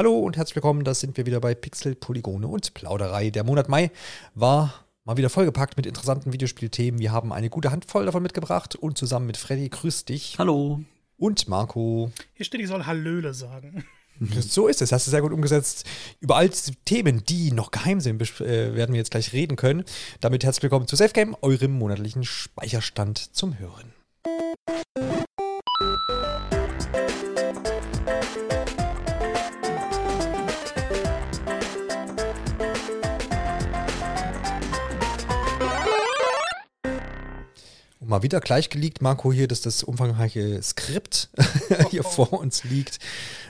Hallo und herzlich willkommen, da sind wir wieder bei Pixel, Polygone und Plauderei. Der Monat Mai war mal wieder vollgepackt mit interessanten Videospielthemen. Wir haben eine gute Handvoll davon mitgebracht und zusammen mit Freddy, grüß dich. Hallo. Und Marco. Hier steht, ich soll Hallöle sagen. So ist es, hast du sehr gut umgesetzt. Über all die Themen, die noch geheim sind, äh, werden wir jetzt gleich reden können. Damit herzlich willkommen zu SafeGame, eurem monatlichen Speicherstand zum Hören. Mal wieder gleich geleakt, Marco, hier, dass das umfangreiche Skript hier vor uns liegt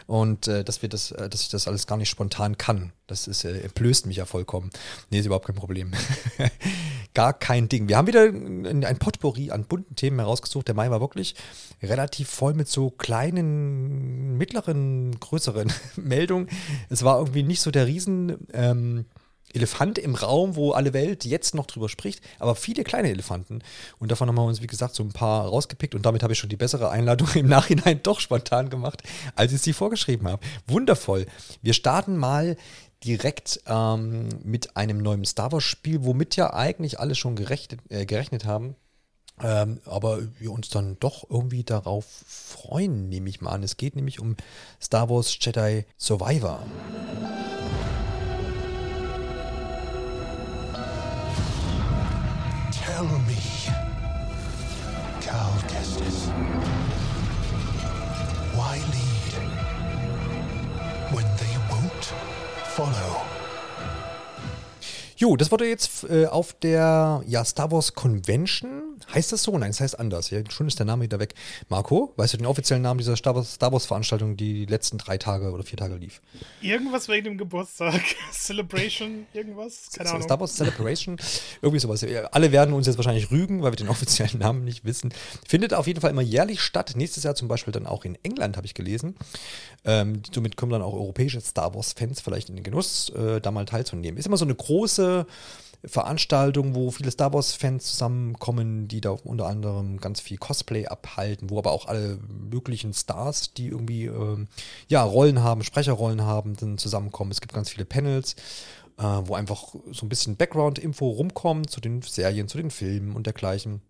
und äh, dass wir das, äh, dass ich das alles gar nicht spontan kann. Das ist, äh, entblößt mich ja vollkommen. Nee, ist überhaupt kein Problem. gar kein Ding. Wir haben wieder ein, ein Potpourri an bunten Themen herausgesucht. Der Mai war wirklich relativ voll mit so kleinen, mittleren, größeren Meldungen. Es war irgendwie nicht so der Riesen. Ähm, Elefant im Raum, wo alle Welt jetzt noch drüber spricht, aber viele kleine Elefanten. Und davon haben wir uns, wie gesagt, so ein paar rausgepickt und damit habe ich schon die bessere Einladung im Nachhinein doch spontan gemacht, als ich sie vorgeschrieben habe. Wundervoll. Wir starten mal direkt ähm, mit einem neuen Star Wars-Spiel, womit ja eigentlich alle schon gerechnet, äh, gerechnet haben. Ähm, aber wir uns dann doch irgendwie darauf freuen, nehme ich mal an. Es geht nämlich um Star Wars Jedi Survivor. Tell me, Cal Kestis, why lead when they won't follow? Jo, das wurde jetzt äh, auf der ja, Star Wars Convention Heißt das so? Nein, es heißt anders. Ja, schon ist der Name wieder weg. Marco, weißt du den offiziellen Namen dieser Star Wars-Veranstaltung, die die letzten drei Tage oder vier Tage lief? Irgendwas wegen dem Geburtstag. Celebration, irgendwas? Keine Ahnung. Star Wars Celebration, irgendwie sowas. Alle werden uns jetzt wahrscheinlich rügen, weil wir den offiziellen Namen nicht wissen. Findet auf jeden Fall immer jährlich statt. Nächstes Jahr zum Beispiel dann auch in England, habe ich gelesen. Ähm, somit kommen dann auch europäische Star Wars-Fans vielleicht in den Genuss, äh, da mal teilzunehmen. Ist immer so eine große Veranstaltung, wo viele Star Wars-Fans zusammenkommen, die da unter anderem ganz viel Cosplay abhalten, wo aber auch alle möglichen Stars, die irgendwie äh, ja, Rollen haben, Sprecherrollen haben, dann zusammenkommen. Es gibt ganz viele Panels, äh, wo einfach so ein bisschen Background-Info rumkommt zu den Serien, zu den Filmen und dergleichen.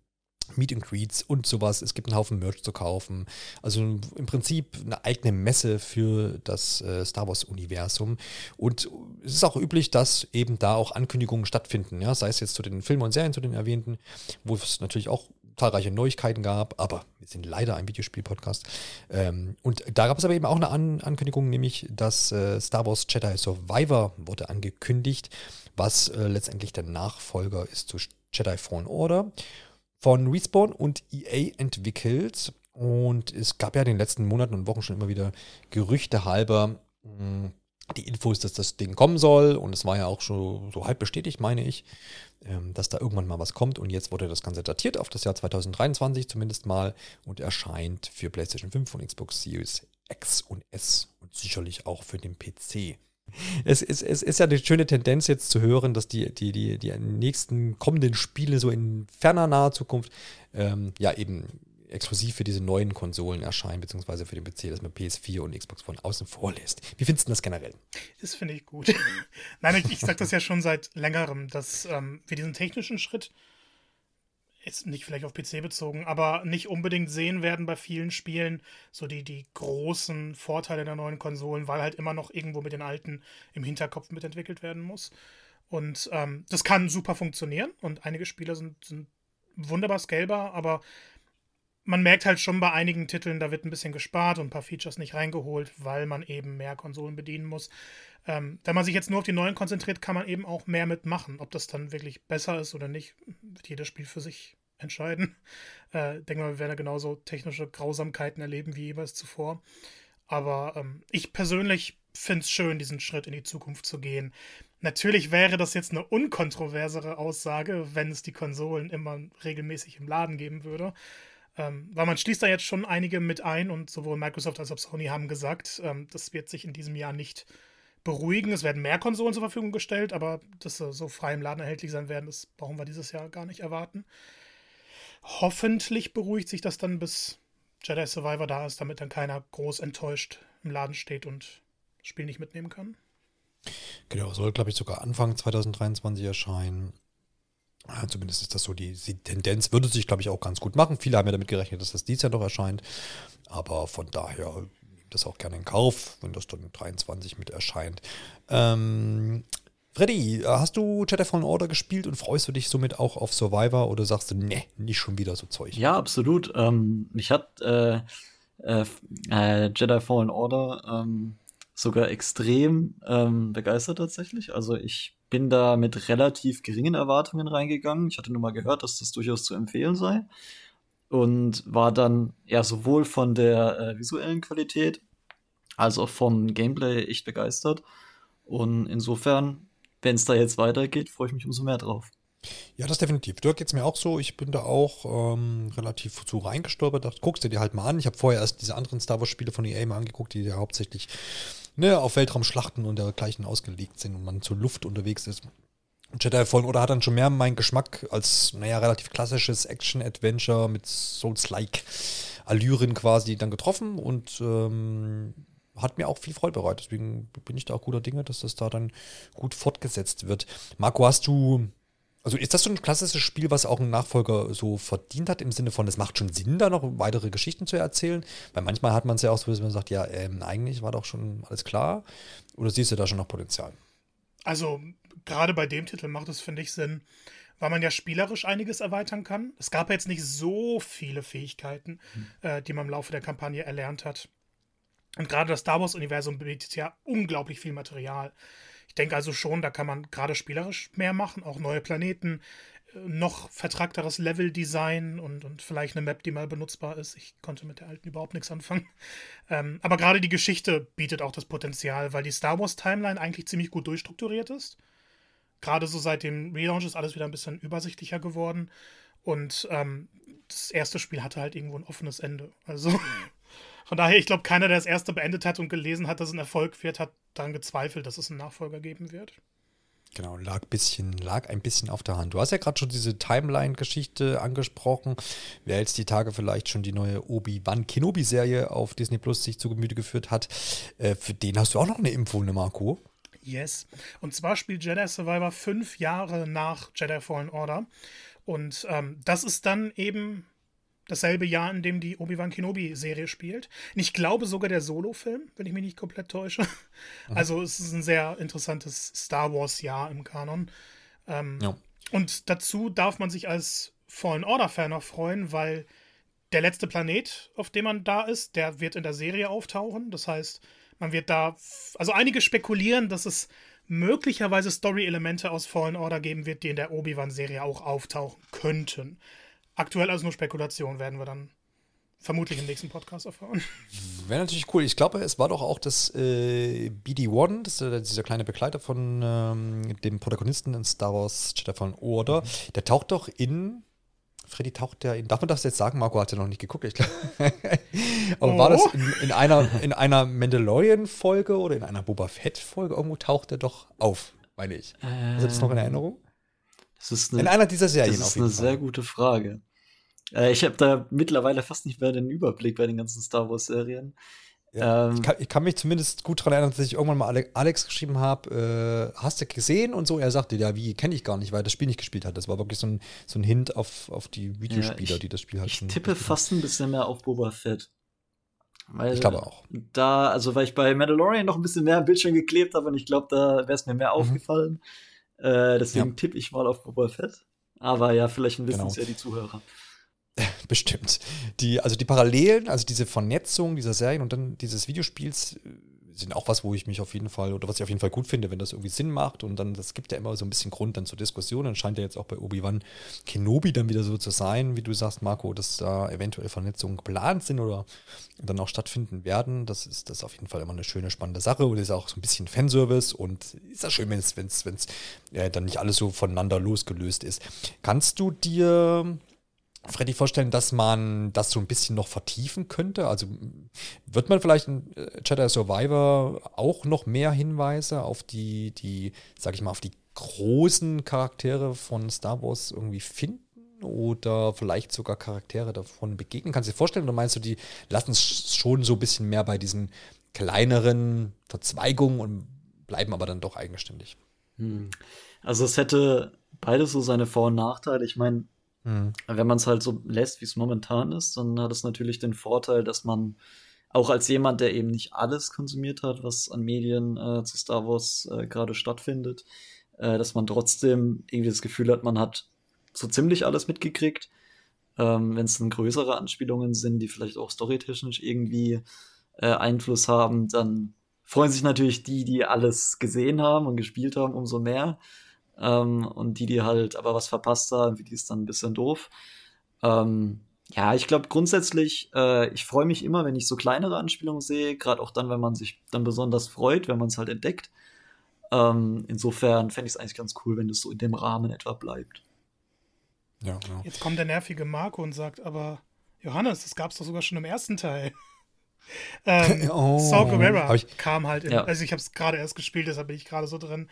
Meet and Greets und sowas. Es gibt einen Haufen Merch zu kaufen. Also im Prinzip eine eigene Messe für das äh, Star Wars-Universum. Und es ist auch üblich, dass eben da auch Ankündigungen stattfinden. Ja? Sei es jetzt zu den Filmen und Serien, zu den erwähnten, wo es natürlich auch zahlreiche Neuigkeiten gab, aber wir sind leider ein Videospiel-Podcast. Ähm, und da gab es aber eben auch eine An Ankündigung, nämlich dass äh, Star Wars Jedi Survivor wurde angekündigt, was äh, letztendlich der Nachfolger ist zu Jedi Fallen Order von Respawn und EA entwickelt. Und es gab ja in den letzten Monaten und Wochen schon immer wieder Gerüchte halber hm, die Infos, dass das Ding kommen soll. Und es war ja auch schon so halb bestätigt, meine ich, ähm, dass da irgendwann mal was kommt. Und jetzt wurde das Ganze datiert auf das Jahr 2023 zumindest mal und erscheint für PlayStation 5 und Xbox Series X und S und sicherlich auch für den PC es, es, es ist ja eine schöne Tendenz jetzt zu hören, dass die, die, die, die nächsten kommenden Spiele so in ferner naher Zukunft ähm, ja eben exklusiv für diese neuen Konsolen erscheinen, beziehungsweise für den PC, dass man PS4 und Xbox von außen vor lässt. Wie findest du das generell? Das finde ich gut. Nein, ich, ich sage das ja schon seit längerem, dass ähm, wir diesen technischen Schritt jetzt nicht vielleicht auf PC bezogen, aber nicht unbedingt sehen werden bei vielen Spielen so die, die großen Vorteile der neuen Konsolen, weil halt immer noch irgendwo mit den alten im Hinterkopf mitentwickelt werden muss. Und ähm, das kann super funktionieren und einige Spiele sind, sind wunderbar scalbar, aber man merkt halt schon bei einigen Titeln, da wird ein bisschen gespart und ein paar Features nicht reingeholt, weil man eben mehr Konsolen bedienen muss. Ähm, wenn man sich jetzt nur auf die neuen konzentriert, kann man eben auch mehr mitmachen. Ob das dann wirklich besser ist oder nicht, wird jedes Spiel für sich entscheiden. Äh, denke mal, wir werden ja genauso technische Grausamkeiten erleben wie jeweils zuvor. Aber ähm, ich persönlich finde es schön, diesen Schritt in die Zukunft zu gehen. Natürlich wäre das jetzt eine unkontroversere Aussage, wenn es die Konsolen immer regelmäßig im Laden geben würde. Ähm, weil man schließt da jetzt schon einige mit ein und sowohl Microsoft als auch Sony haben gesagt, ähm, das wird sich in diesem Jahr nicht beruhigen. Es werden mehr Konsolen zur Verfügung gestellt, aber dass sie so frei im Laden erhältlich sein werden, das brauchen wir dieses Jahr gar nicht erwarten. Hoffentlich beruhigt sich das dann, bis Jedi Survivor da ist, damit dann keiner groß enttäuscht im Laden steht und Spiel nicht mitnehmen kann. Genau, soll, glaube ich, sogar Anfang 2023 erscheinen. Ja, zumindest ist das so die, die Tendenz, würde sich, glaube ich, auch ganz gut machen. Viele haben ja damit gerechnet, dass das dieses Jahr noch erscheint. Aber von daher das auch gerne in Kauf, wenn das dann 23 mit erscheint. Ähm, Freddy, hast du Jedi Fallen Order gespielt und freust du dich somit auch auf Survivor oder sagst du, ne, nicht schon wieder so Zeug? Ja, absolut. Ähm, mich hat äh, äh, äh, Jedi Fallen Order ähm, sogar extrem ähm, begeistert tatsächlich. Also ich bin da mit relativ geringen Erwartungen reingegangen. Ich hatte nur mal gehört, dass das durchaus zu empfehlen sei. Und war dann ja sowohl von der äh, visuellen Qualität als auch vom Gameplay echt begeistert. Und insofern wenn es da jetzt weitergeht, freue ich mich umso mehr drauf. Ja, das definitiv. Dirk geht es mir auch so. Ich bin da auch ähm, relativ zu reingestolpert. Dachte, guckst du dir halt mal an. Ich habe vorher erst diese anderen Star Wars-Spiele von EA mal angeguckt, die ja hauptsächlich ne, auf Weltraumschlachten und dergleichen ausgelegt sind und man zur Luft unterwegs ist. Jedi Fallen oder hat dann schon mehr meinen Geschmack als, naja, relativ klassisches Action-Adventure mit Souls-like Allüren quasi dann getroffen und ähm, hat mir auch viel Freude bereitet. Deswegen bin ich da auch guter Dinge, dass das da dann gut fortgesetzt wird. Marco, hast du, also ist das so ein klassisches Spiel, was auch ein Nachfolger so verdient hat, im Sinne von, es macht schon Sinn, da noch weitere Geschichten zu erzählen? Weil manchmal hat man es ja auch so, dass man sagt, ja, ähm, eigentlich war doch schon alles klar. Oder siehst du da schon noch Potenzial? Also, gerade bei dem Titel macht es, finde ich, Sinn, weil man ja spielerisch einiges erweitern kann. Es gab ja jetzt nicht so viele Fähigkeiten, hm. äh, die man im Laufe der Kampagne erlernt hat. Und gerade das Star Wars-Universum bietet ja unglaublich viel Material. Ich denke also schon, da kann man gerade spielerisch mehr machen, auch neue Planeten, äh, noch vertragteres Level-Design und, und vielleicht eine Map, die mal benutzbar ist. Ich konnte mit der alten überhaupt nichts anfangen. Ähm, aber gerade die Geschichte bietet auch das Potenzial, weil die Star Wars-Timeline eigentlich ziemlich gut durchstrukturiert ist. Gerade so seit dem Relaunch ist alles wieder ein bisschen übersichtlicher geworden. Und ähm, das erste Spiel hatte halt irgendwo ein offenes Ende. Also Von daher, ich glaube, keiner, der das erste beendet hat und gelesen hat, dass es ein Erfolg wird, hat daran gezweifelt, dass es einen Nachfolger geben wird. Genau, lag, bisschen, lag ein bisschen auf der Hand. Du hast ja gerade schon diese Timeline-Geschichte angesprochen. Wer jetzt die Tage vielleicht schon die neue Obi-Wan Kenobi-Serie auf Disney Plus sich zu Gemüte geführt hat, äh, für den hast du auch noch eine Info, ne Marco? Yes. Und zwar spielt Jedi Survivor fünf Jahre nach Jedi Fallen Order. Und ähm, das ist dann eben dasselbe Jahr, in dem die Obi-Wan Kenobi-Serie spielt. Und ich glaube sogar der Solo-Film, wenn ich mich nicht komplett täusche. Mhm. Also es ist ein sehr interessantes Star Wars-Jahr im Kanon. Ähm, ja. Und dazu darf man sich als Fallen Order-Fan noch freuen, weil der letzte Planet, auf dem man da ist, der wird in der Serie auftauchen. Das heißt, man wird da. Also einige spekulieren, dass es möglicherweise Story-Elemente aus Fallen Order geben wird, die in der Obi-Wan-Serie auch auftauchen könnten. Aktuell also nur Spekulation, werden wir dann vermutlich im nächsten Podcast erfahren. Wäre natürlich cool. Ich glaube, es war doch auch das äh, BD-1, das ist dieser kleine Begleiter von ähm, dem Protagonisten in Star Wars Jedi Fallen Order. Mhm. Der taucht doch in. Freddy taucht der in. Darf man das jetzt sagen? Marco hat ja noch nicht geguckt, ich glaube. Aber oh. war das in, in, einer, in einer Mandalorian-Folge oder in einer Boba Fett-Folge? Irgendwo taucht er doch auf, meine ich. Ähm. Du das noch in Erinnerung? eine, in einer dieser Serien. Das ist eine Fall. sehr gute Frage. Äh, ich habe da mittlerweile fast nicht mehr den Überblick bei den ganzen Star Wars-Serien. Ja, ähm, ich, kann, ich, kann, mich zumindest gut daran erinnern, dass ich irgendwann mal Alex geschrieben habe, äh, hast du gesehen und so. Er sagte, ja, wie, kenne ich gar nicht, weil er das Spiel nicht gespielt hat. Das war wirklich so ein, so ein Hint auf, auf die Videospieler, ja, ich, die das Spiel halt Ich tippe fast ein bisschen mehr auf Boba Fett. Weil ich glaube auch. Da, also weil ich bei Mandalorian noch ein bisschen mehr am Bildschirm geklebt habe und ich glaube, da wäre es mir mehr mhm. aufgefallen. Äh, deswegen ja. tippe ich mal auf Boba Fett. Aber ja, vielleicht wissen genau. es ja die Zuhörer. Bestimmt. Die, also die Parallelen, also diese Vernetzung dieser Serien und dann dieses Videospiels äh, sind auch was, wo ich mich auf jeden Fall, oder was ich auf jeden Fall gut finde, wenn das irgendwie Sinn macht und dann, das gibt ja immer so ein bisschen Grund dann zur Diskussion. Dann scheint ja jetzt auch bei Obi-Wan Kenobi dann wieder so zu sein, wie du sagst, Marco, dass da eventuell Vernetzungen geplant sind oder dann auch stattfinden werden. Das ist das ist auf jeden Fall immer eine schöne, spannende Sache und ist auch so ein bisschen Fanservice und ist ja schön, wenn es, wenn es, wenn es ja, dann nicht alles so voneinander losgelöst ist. Kannst du dir Freddy vorstellen, dass man das so ein bisschen noch vertiefen könnte? Also wird man vielleicht in äh, Jedi Survivor auch noch mehr Hinweise auf die, die, sag ich mal, auf die großen Charaktere von Star Wars irgendwie finden? Oder vielleicht sogar Charaktere davon begegnen? Kannst du dir vorstellen, oder meinst du, die lassen es schon so ein bisschen mehr bei diesen kleineren Verzweigungen und bleiben aber dann doch eigenständig. Hm. Also es hätte beides so seine Vor- und Nachteile. Ich meine, hm. wenn man es halt so lässt, wie es momentan ist, dann hat es natürlich den Vorteil, dass man auch als jemand, der eben nicht alles konsumiert hat, was an Medien äh, zu Star Wars äh, gerade stattfindet, äh, dass man trotzdem irgendwie das Gefühl hat, man hat so ziemlich alles mitgekriegt. Ähm, Wenn es dann größere Anspielungen sind, die vielleicht auch storytechnisch irgendwie äh, Einfluss haben, dann freuen sich natürlich die, die alles gesehen haben und gespielt haben, umso mehr. Ähm, und die, die halt aber was verpasst haben, für die ist dann ein bisschen doof. Ähm, ja, ich glaube grundsätzlich, äh, ich freue mich immer, wenn ich so kleinere Anspielungen sehe, gerade auch dann, wenn man sich dann besonders freut, wenn man es halt entdeckt. Ähm, insofern fände ich es eigentlich ganz cool, wenn es so in dem Rahmen etwa bleibt. Ja, ja. Jetzt kommt der nervige Marco und sagt, aber Johannes, das gab es doch sogar schon im ersten Teil. ähm, oh, Saw Gerrera kam halt in, ja. also ich habe es gerade erst gespielt, deshalb bin ich gerade so drin,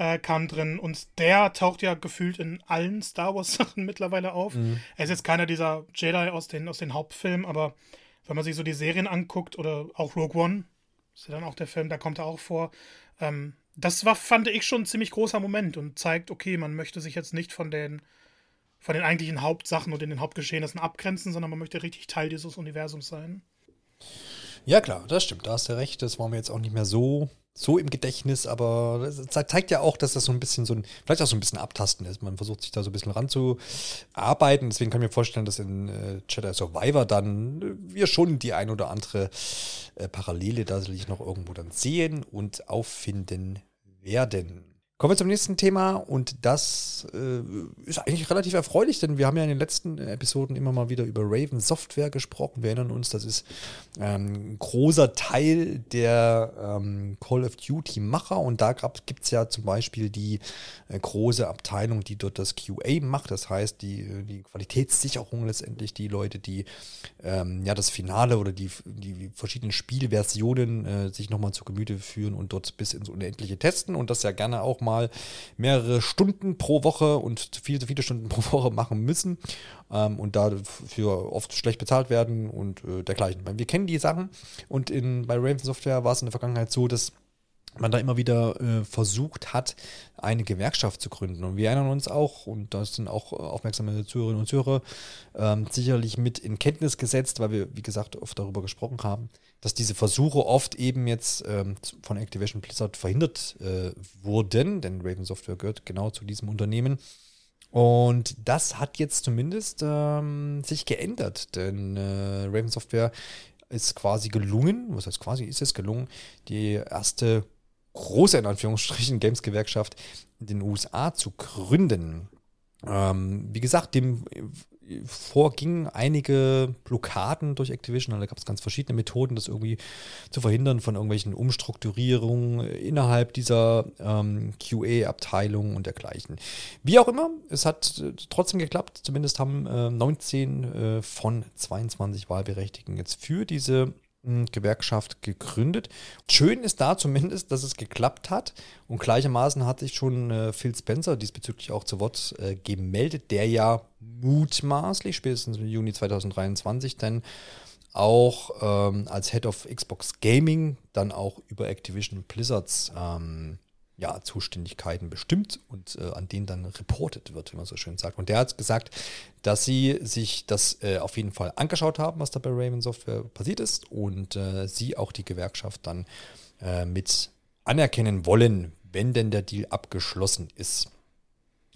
äh, kam drin und der taucht ja gefühlt in allen Star Wars Sachen mittlerweile auf. Mhm. Er ist jetzt keiner dieser Jedi aus den, aus den Hauptfilmen, aber wenn man sich so die Serien anguckt oder auch Rogue One, ist ja dann auch der Film, da kommt er auch vor. Ähm, das war, fand ich schon ein ziemlich großer Moment und zeigt, okay, man möchte sich jetzt nicht von den von den eigentlichen Hauptsachen und den Hauptgeschehnissen abgrenzen, sondern man möchte richtig Teil dieses Universums sein. Ja, klar, das stimmt, da hast du recht. Das war mir jetzt auch nicht mehr so, so im Gedächtnis, aber das zeigt ja auch, dass das so ein bisschen so ein, vielleicht auch so ein bisschen abtasten ist. Man versucht sich da so ein bisschen ranzuarbeiten. Deswegen kann ich mir vorstellen, dass in äh, Jedi Survivor dann äh, wir schon die ein oder andere äh, Parallele da sicherlich noch irgendwo dann sehen und auffinden werden. Kommen wir zum nächsten Thema und das äh, ist eigentlich relativ erfreulich, denn wir haben ja in den letzten Episoden immer mal wieder über Raven Software gesprochen. Wir erinnern uns, das ist ähm, ein großer Teil der ähm, Call of Duty-Macher und da gibt es ja zum Beispiel die äh, große Abteilung, die dort das QA macht, das heißt die, die Qualitätssicherung letztendlich, die Leute, die ähm, ja das Finale oder die, die verschiedenen Spielversionen äh, sich nochmal zu Gemüte führen und dort bis ins Unendliche testen und das ja gerne auch mal mal mehrere Stunden pro Woche und viele, viele Stunden pro Woche machen müssen ähm, und dafür oft schlecht bezahlt werden und äh, dergleichen. Wir kennen die Sachen und in, bei Raven Software war es in der Vergangenheit so, dass man da immer wieder äh, versucht hat, eine Gewerkschaft zu gründen. Und wir erinnern uns auch, und das sind auch aufmerksame Zuhörerinnen und Zuhörer ähm, sicherlich mit in Kenntnis gesetzt, weil wir, wie gesagt, oft darüber gesprochen haben, dass diese Versuche oft eben jetzt ähm, von Activision Blizzard verhindert äh, wurden, denn Raven Software gehört genau zu diesem Unternehmen. Und das hat jetzt zumindest ähm, sich geändert, denn äh, Raven Software ist quasi gelungen, was heißt quasi, ist es gelungen, die erste große, in Anführungsstrichen, Games-Gewerkschaft in den USA zu gründen. Ähm, wie gesagt, dem vorgingen einige Blockaden durch Activision. Da gab es ganz verschiedene Methoden, das irgendwie zu verhindern von irgendwelchen Umstrukturierungen innerhalb dieser ähm, QA-Abteilung und dergleichen. Wie auch immer, es hat äh, trotzdem geklappt. Zumindest haben äh, 19 äh, von 22 Wahlberechtigten jetzt für diese Gewerkschaft gegründet. Schön ist da zumindest, dass es geklappt hat. Und gleichermaßen hat sich schon äh, Phil Spencer diesbezüglich auch zu Wort äh, gemeldet, der ja mutmaßlich spätestens im Juni 2023 dann auch ähm, als Head of Xbox Gaming dann auch über Activision Blizzards ähm, ja, Zuständigkeiten bestimmt und äh, an denen dann reportet wird, wie man so schön sagt. Und der hat gesagt, dass sie sich das äh, auf jeden Fall angeschaut haben, was da bei Raven Software passiert ist und äh, sie auch die Gewerkschaft dann äh, mit anerkennen wollen, wenn denn der Deal abgeschlossen ist.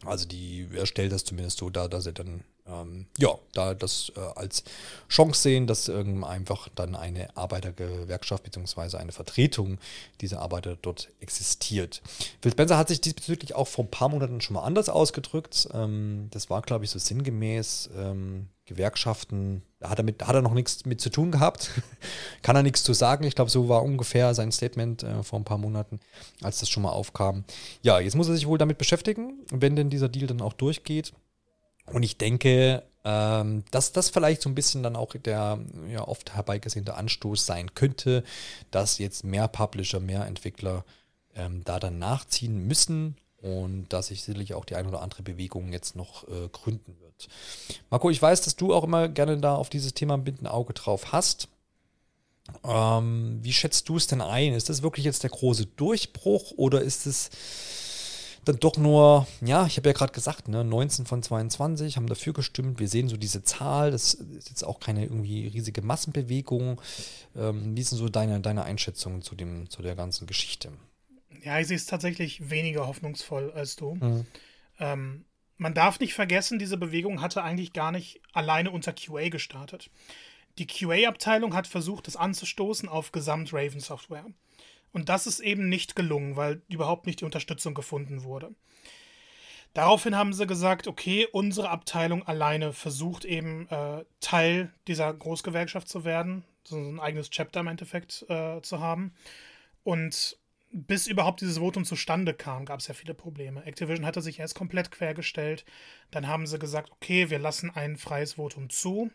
Also die, er stellt das zumindest so dar, dass er dann ähm, ja, da das äh, als Chance sehen, dass ähm, einfach dann eine Arbeitergewerkschaft bzw. eine Vertretung dieser Arbeiter dort existiert. Phil Spencer hat sich diesbezüglich auch vor ein paar Monaten schon mal anders ausgedrückt. Ähm, das war, glaube ich, so sinngemäß. Ähm, Gewerkschaften, da hat er, mit, hat er noch nichts mit zu tun gehabt. Kann er nichts zu sagen. Ich glaube, so war ungefähr sein Statement äh, vor ein paar Monaten, als das schon mal aufkam. Ja, jetzt muss er sich wohl damit beschäftigen, wenn denn dieser Deal dann auch durchgeht. Und ich denke, ähm, dass das vielleicht so ein bisschen dann auch der ja, oft herbeigesehnte Anstoß sein könnte, dass jetzt mehr Publisher, mehr Entwickler ähm, da dann nachziehen müssen und dass sich sicherlich auch die ein oder andere Bewegung jetzt noch äh, gründen wird. Marco, ich weiß, dass du auch immer gerne da auf dieses Thema ein Auge drauf hast. Ähm, wie schätzt du es denn ein? Ist das wirklich jetzt der große Durchbruch oder ist es dann doch nur, ja, ich habe ja gerade gesagt, ne, 19 von 22 haben dafür gestimmt. Wir sehen so diese Zahl, das ist jetzt auch keine irgendwie riesige Massenbewegung. Ähm, wie sind so deine, deine Einschätzungen zu, dem, zu der ganzen Geschichte? Ja, ich sehe es tatsächlich weniger hoffnungsvoll als du. Mhm. Ähm, man darf nicht vergessen, diese Bewegung hatte eigentlich gar nicht alleine unter QA gestartet. Die QA-Abteilung hat versucht, das anzustoßen auf Gesamt-Raven-Software. Und das ist eben nicht gelungen, weil überhaupt nicht die Unterstützung gefunden wurde. Daraufhin haben sie gesagt, okay, unsere Abteilung alleine versucht eben äh, Teil dieser Großgewerkschaft zu werden, so ein eigenes Chapter im Endeffekt äh, zu haben. Und bis überhaupt dieses Votum zustande kam, gab es ja viele Probleme. Activision hatte sich erst komplett quergestellt. Dann haben sie gesagt, okay, wir lassen ein freies Votum zu.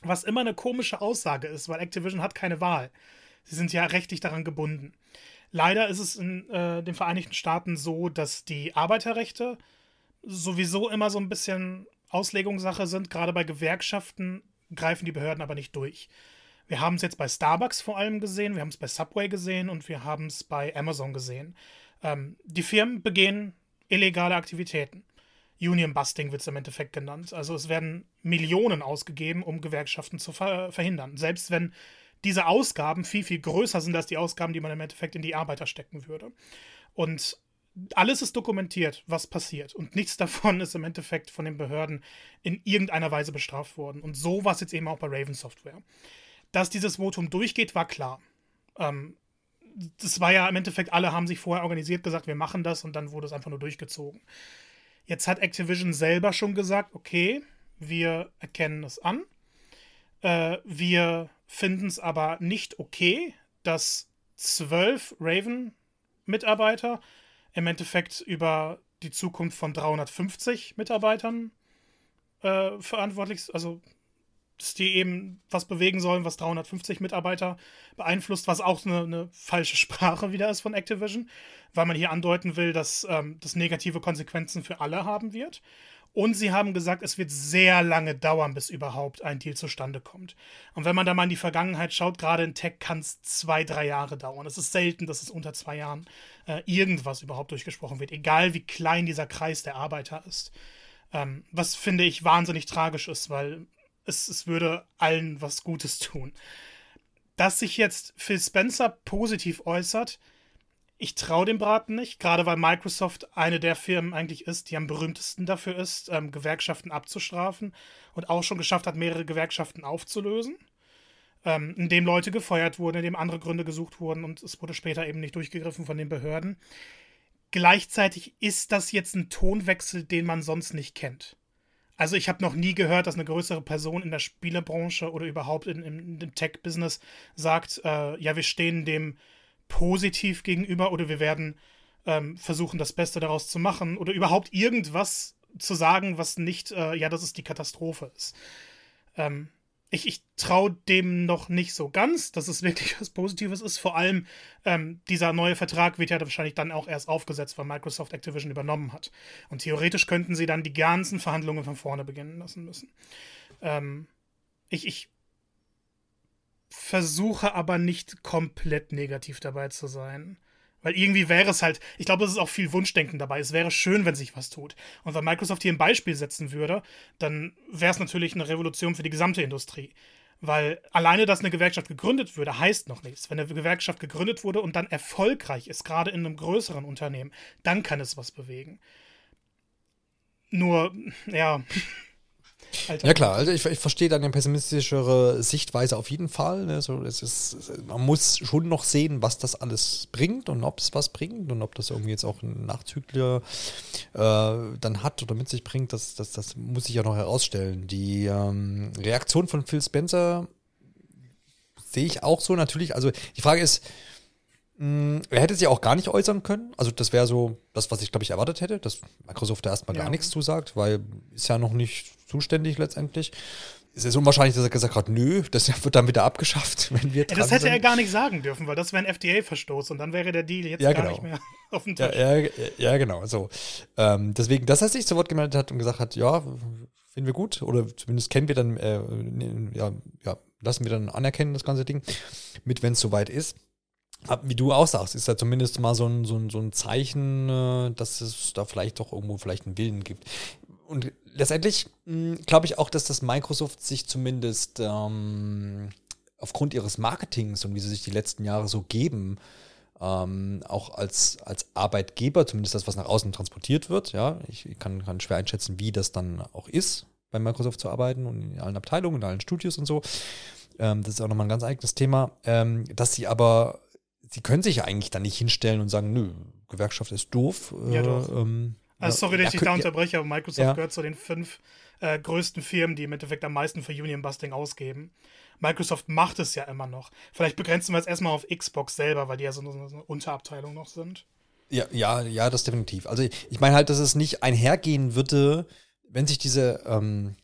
Was immer eine komische Aussage ist, weil Activision hat keine Wahl. Sie sind ja rechtlich daran gebunden. Leider ist es in äh, den Vereinigten Staaten so, dass die Arbeiterrechte sowieso immer so ein bisschen Auslegungssache sind. Gerade bei Gewerkschaften greifen die Behörden aber nicht durch. Wir haben es jetzt bei Starbucks vor allem gesehen, wir haben es bei Subway gesehen und wir haben es bei Amazon gesehen. Ähm, die Firmen begehen illegale Aktivitäten. Union Busting wird es im Endeffekt genannt. Also es werden Millionen ausgegeben, um Gewerkschaften zu ver verhindern. Selbst wenn diese Ausgaben viel, viel größer sind als die Ausgaben, die man im Endeffekt in die Arbeiter stecken würde. Und alles ist dokumentiert, was passiert. Und nichts davon ist im Endeffekt von den Behörden in irgendeiner Weise bestraft worden. Und so war es jetzt eben auch bei Raven Software. Dass dieses Votum durchgeht, war klar. Ähm, das war ja im Endeffekt, alle haben sich vorher organisiert, gesagt, wir machen das und dann wurde es einfach nur durchgezogen. Jetzt hat Activision selber schon gesagt, okay, wir erkennen es an. Äh, wir finden es aber nicht okay, dass zwölf Raven-Mitarbeiter im Endeffekt über die Zukunft von 350 Mitarbeitern äh, verantwortlich, also dass die eben was bewegen sollen, was 350 Mitarbeiter beeinflusst, was auch eine, eine falsche Sprache wieder ist von Activision, weil man hier andeuten will, dass ähm, das negative Konsequenzen für alle haben wird. Und sie haben gesagt, es wird sehr lange dauern, bis überhaupt ein Deal zustande kommt. Und wenn man da mal in die Vergangenheit schaut, gerade in Tech kann es zwei, drei Jahre dauern. Es ist selten, dass es unter zwei Jahren äh, irgendwas überhaupt durchgesprochen wird, egal wie klein dieser Kreis der Arbeiter ist. Ähm, was finde ich wahnsinnig tragisch ist, weil es, es würde allen was Gutes tun. Dass sich jetzt Phil Spencer positiv äußert, ich traue dem Braten nicht, gerade weil Microsoft eine der Firmen eigentlich ist, die am berühmtesten dafür ist, ähm, Gewerkschaften abzustrafen und auch schon geschafft hat, mehrere Gewerkschaften aufzulösen, ähm, indem Leute gefeuert wurden, indem andere Gründe gesucht wurden und es wurde später eben nicht durchgegriffen von den Behörden. Gleichzeitig ist das jetzt ein Tonwechsel, den man sonst nicht kennt. Also ich habe noch nie gehört, dass eine größere Person in der Spielebranche oder überhaupt in, in, in dem Tech-Business sagt, äh, ja, wir stehen dem positiv gegenüber oder wir werden ähm, versuchen, das Beste daraus zu machen oder überhaupt irgendwas zu sagen, was nicht, äh, ja, das ist die Katastrophe ist. Ähm, ich, ich traue dem noch nicht so ganz, dass es wirklich was Positives ist. Vor allem ähm, dieser neue Vertrag wird ja wahrscheinlich dann auch erst aufgesetzt, weil Microsoft Activision übernommen hat. Und theoretisch könnten sie dann die ganzen Verhandlungen von vorne beginnen lassen müssen. Ähm, ich, ich versuche aber nicht komplett negativ dabei zu sein. Weil irgendwie wäre es halt, ich glaube, es ist auch viel Wunschdenken dabei. Es wäre schön, wenn sich was tut. Und wenn Microsoft hier ein Beispiel setzen würde, dann wäre es natürlich eine Revolution für die gesamte Industrie. Weil alleine, dass eine Gewerkschaft gegründet würde, heißt noch nichts. Wenn eine Gewerkschaft gegründet wurde und dann erfolgreich ist, gerade in einem größeren Unternehmen, dann kann es was bewegen. Nur, ja, Alter. Ja klar, also ich, ich verstehe deine pessimistischere Sichtweise auf jeden Fall. Ne? So, es ist, man muss schon noch sehen, was das alles bringt und ob es was bringt und ob das irgendwie jetzt auch einen Nachzügler äh, dann hat oder mit sich bringt, das, das, das muss ich ja noch herausstellen. Die ähm, Reaktion von Phil Spencer sehe ich auch so natürlich. Also die Frage ist, er hätte sich auch gar nicht äußern können. Also das wäre so das, was ich, glaube ich, erwartet hätte, dass Microsoft da erstmal ja. gar nichts zusagt, weil ist ja noch nicht zuständig letztendlich. Es ist unwahrscheinlich, dass er gesagt hat, nö, das wird dann wieder abgeschafft, wenn wir ja, Das hätte sind. er gar nicht sagen dürfen, weil das wäre ein FDA-Verstoß und dann wäre der Deal jetzt ja, gar genau. nicht mehr auf dem Tisch. Ja, ja, ja genau. So. Ähm, deswegen, dass er sich zu Wort gemeldet hat und gesagt hat, ja, finden wir gut oder zumindest kennen wir dann, äh, ja, ja, lassen wir dann anerkennen, das ganze Ding, mit, wenn es soweit ist. Wie du auch sagst, ist da zumindest mal so ein, so ein, so ein Zeichen, äh, dass es da vielleicht doch irgendwo vielleicht einen Willen gibt. Und letztendlich glaube ich auch, dass das Microsoft sich zumindest ähm, aufgrund ihres Marketings und wie sie sich die letzten Jahre so geben, ähm, auch als, als Arbeitgeber, zumindest das, was nach außen transportiert wird. Ja, ich kann, kann schwer einschätzen, wie das dann auch ist, bei Microsoft zu arbeiten und in allen Abteilungen, in allen Studios und so. Ähm, das ist auch nochmal ein ganz eigenes Thema. Ähm, dass sie aber, sie können sich ja eigentlich da nicht hinstellen und sagen, nö, Gewerkschaft ist doof. Ja, doch. Äh, ähm, also sorry, dass ja, ich da unterbreche, aber Microsoft ja. gehört zu den fünf äh, größten Firmen, die im Endeffekt am meisten für Union Busting ausgeben. Microsoft macht es ja immer noch. Vielleicht begrenzen wir es erstmal auf Xbox selber, weil die ja so eine, so eine Unterabteilung noch sind. Ja, ja, ja, das definitiv. Also ich meine halt, dass es nicht einhergehen würde, wenn sich diese, ähm,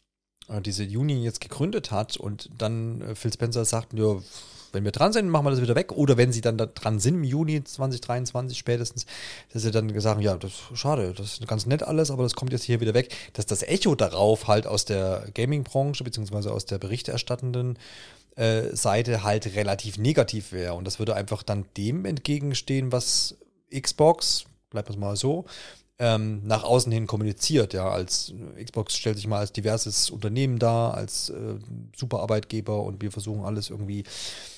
äh, diese Union jetzt gegründet hat und dann äh, Phil Spencer sagt, ja, wenn wir dran sind, machen wir das wieder weg. Oder wenn sie dann da dran sind im Juni 2023 spätestens, dass sie dann haben, ja, das ist schade, das ist ganz nett alles, aber das kommt jetzt hier wieder weg. Dass das Echo darauf halt aus der Gaming-Branche beziehungsweise aus der berichterstattenden äh, Seite halt relativ negativ wäre. Und das würde einfach dann dem entgegenstehen, was Xbox, bleibt es mal so, ähm, nach außen hin kommuniziert. Ja, als Xbox stellt sich mal als diverses Unternehmen dar, als äh, super Arbeitgeber und wir versuchen alles irgendwie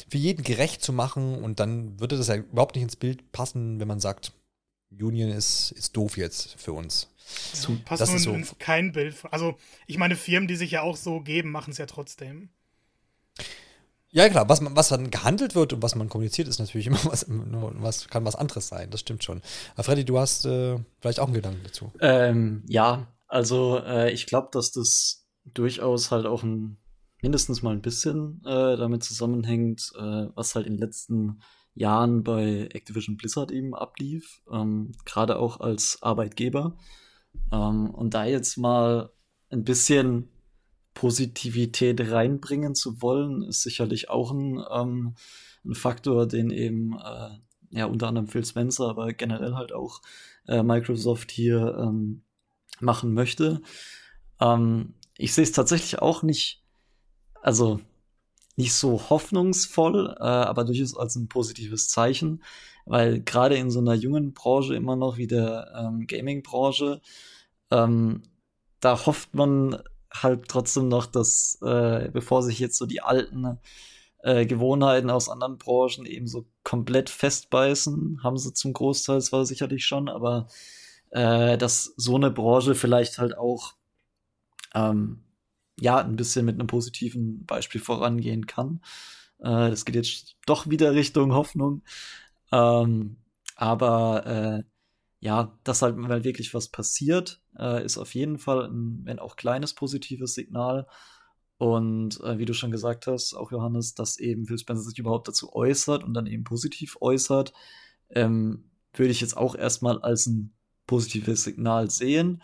für jeden gerecht zu machen und dann würde das ja überhaupt nicht ins Bild passen, wenn man sagt, Union ist, ist doof jetzt für uns. Ja, passt das nun so. in kein Bild. Also, ich meine, Firmen, die sich ja auch so geben, machen es ja trotzdem. Ja, klar, was, was dann gehandelt wird und was man kommuniziert, ist natürlich immer was, was kann was anderes sein, das stimmt schon. Aber Freddy, du hast äh, vielleicht auch einen Gedanken dazu. Ähm, ja, also äh, ich glaube, dass das durchaus halt auch ein mindestens mal ein bisschen äh, damit zusammenhängt, äh, was halt in den letzten Jahren bei Activision Blizzard eben ablief, ähm, gerade auch als Arbeitgeber. Ähm, und da jetzt mal ein bisschen Positivität reinbringen zu wollen, ist sicherlich auch ein, ähm, ein Faktor, den eben äh, ja unter anderem Phil Spencer, aber generell halt auch äh, Microsoft hier ähm, machen möchte. Ähm, ich sehe es tatsächlich auch nicht, also nicht so hoffnungsvoll, äh, aber durchaus als ein positives Zeichen, weil gerade in so einer jungen Branche immer noch wie der ähm, Gaming-Branche, ähm, da hofft man halt trotzdem noch, dass, äh, bevor sich jetzt so die alten äh, Gewohnheiten aus anderen Branchen eben so komplett festbeißen, haben sie zum Großteil zwar sicherlich schon, aber äh, dass so eine Branche vielleicht halt auch ähm, ja ein bisschen mit einem positiven Beispiel vorangehen kann. Äh, das geht jetzt doch wieder Richtung Hoffnung. Ähm, aber äh, ja, dass halt mal wirklich was passiert, äh, ist auf jeden Fall ein, wenn auch kleines positives Signal. Und äh, wie du schon gesagt hast, auch Johannes, dass eben Phil Spencer sich überhaupt dazu äußert und dann eben positiv äußert, ähm, würde ich jetzt auch erstmal als ein positives Signal sehen.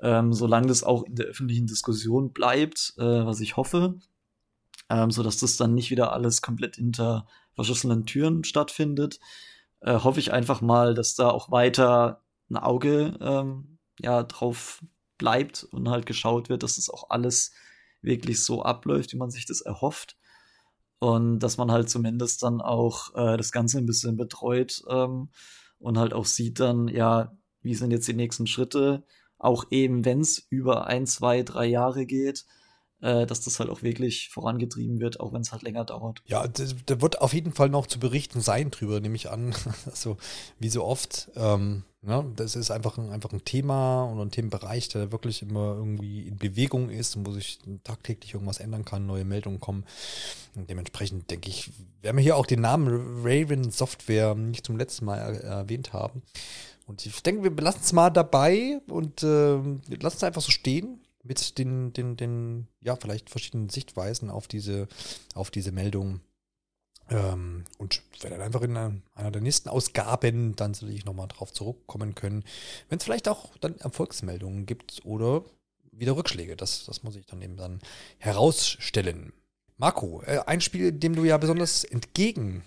Ähm, solange das auch in der öffentlichen Diskussion bleibt, äh, was ich hoffe, ähm, so dass das dann nicht wieder alles komplett hinter verschlossenen Türen stattfindet, äh, hoffe ich einfach mal, dass da auch weiter ein Auge ähm, ja drauf bleibt und halt geschaut wird, dass das auch alles wirklich so abläuft, wie man sich das erhofft. Und dass man halt zumindest dann auch äh, das Ganze ein bisschen betreut ähm, und halt auch sieht dann, ja, wie sind jetzt die nächsten Schritte, auch eben wenn es über ein, zwei, drei Jahre geht, äh, dass das halt auch wirklich vorangetrieben wird, auch wenn es halt länger dauert. Ja, da wird auf jeden Fall noch zu berichten sein drüber, nehme ich an. also wie so oft. Ähm, ja, das ist einfach ein, einfach ein Thema und ein Themenbereich, der wirklich immer irgendwie in Bewegung ist und wo sich tagtäglich irgendwas ändern kann, neue Meldungen kommen. Und dementsprechend denke ich, werden wir hier auch den Namen Raven Software nicht zum letzten Mal er erwähnt haben. Und ich denke, wir belassen es mal dabei und äh, lassen es einfach so stehen mit den, den, den, ja, vielleicht verschiedenen Sichtweisen auf diese, auf diese Meldung. Ähm, und werde dann einfach in einer, einer der nächsten Ausgaben dann sicherlich nochmal drauf zurückkommen können, wenn es vielleicht auch dann Erfolgsmeldungen gibt oder wieder Rückschläge. Das, das muss ich dann eben dann herausstellen. Marco, äh, ein Spiel, dem du ja besonders entgegen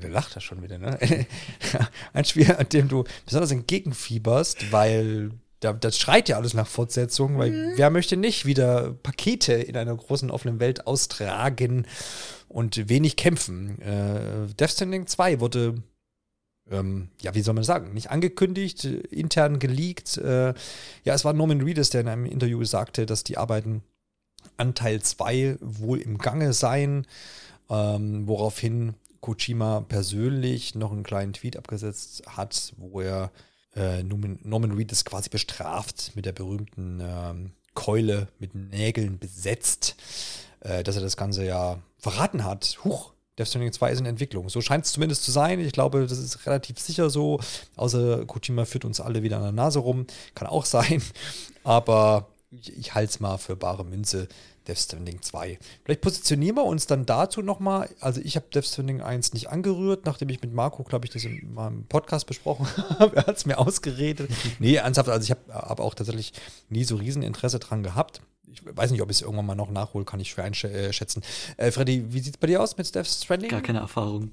der lacht er schon wieder, ne? Ein Spiel, an dem du besonders entgegenfieberst, weil da, das schreit ja alles nach Fortsetzung, weil mhm. wer möchte nicht wieder Pakete in einer großen offenen Welt austragen und wenig kämpfen? Äh, Death Stranding 2 wurde, ähm, ja, wie soll man sagen, nicht angekündigt, intern geleakt. Äh, ja, es war Norman Reedus, der in einem Interview sagte, dass die Arbeiten an Teil 2 wohl im Gange seien, ähm, woraufhin Kojima persönlich noch einen kleinen Tweet abgesetzt hat, wo er äh, Norman, Norman Reedus quasi bestraft mit der berühmten ähm, Keule mit Nägeln besetzt, äh, dass er das Ganze ja verraten hat. Huch, Death Stranding 2 ist in Entwicklung. So scheint es zumindest zu sein. Ich glaube, das ist relativ sicher so. Außer Kojima führt uns alle wieder an der Nase rum. Kann auch sein. Aber ich, ich halte es mal für bare Münze. Death Stranding 2. Vielleicht positionieren wir uns dann dazu nochmal. Also ich habe Death Stranding 1 nicht angerührt, nachdem ich mit Marco, glaube ich, das in meinem Podcast besprochen habe. er hat es mir ausgeredet. nee, ernsthaft, also ich habe hab auch tatsächlich nie so Rieseninteresse dran gehabt. Ich weiß nicht, ob ich es irgendwann mal noch nachhole, kann ich schwer einschätzen. Äh, Freddy, wie sieht es bei dir aus mit Death Stranding? Gar keine Erfahrung.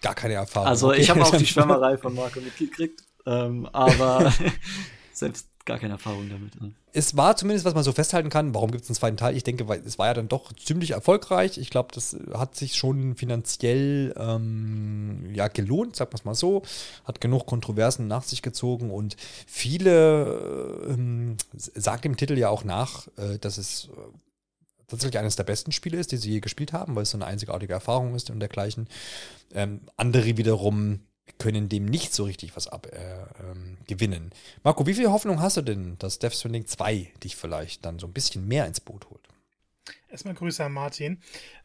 Gar keine Erfahrung. Also okay. ich habe auch die Schwärmerei von Marco mitgekriegt, ähm, aber selbst gar keine Erfahrung damit. Ne? Es war zumindest, was man so festhalten kann, warum gibt es einen zweiten Teil? Ich denke, weil es war ja dann doch ziemlich erfolgreich. Ich glaube, das hat sich schon finanziell ähm, ja, gelohnt, sagt man es mal so. Hat genug Kontroversen nach sich gezogen und viele ähm, sagt im Titel ja auch nach, äh, dass es äh, tatsächlich eines der besten Spiele ist, die sie je gespielt haben, weil es so eine einzigartige Erfahrung ist und dergleichen. Ähm, andere wiederum können dem nicht so richtig was abgewinnen. Äh, ähm, Marco, wie viel Hoffnung hast du denn, dass Death Stranding 2 dich vielleicht dann so ein bisschen mehr ins Boot holt? Erstmal Grüße an Martin.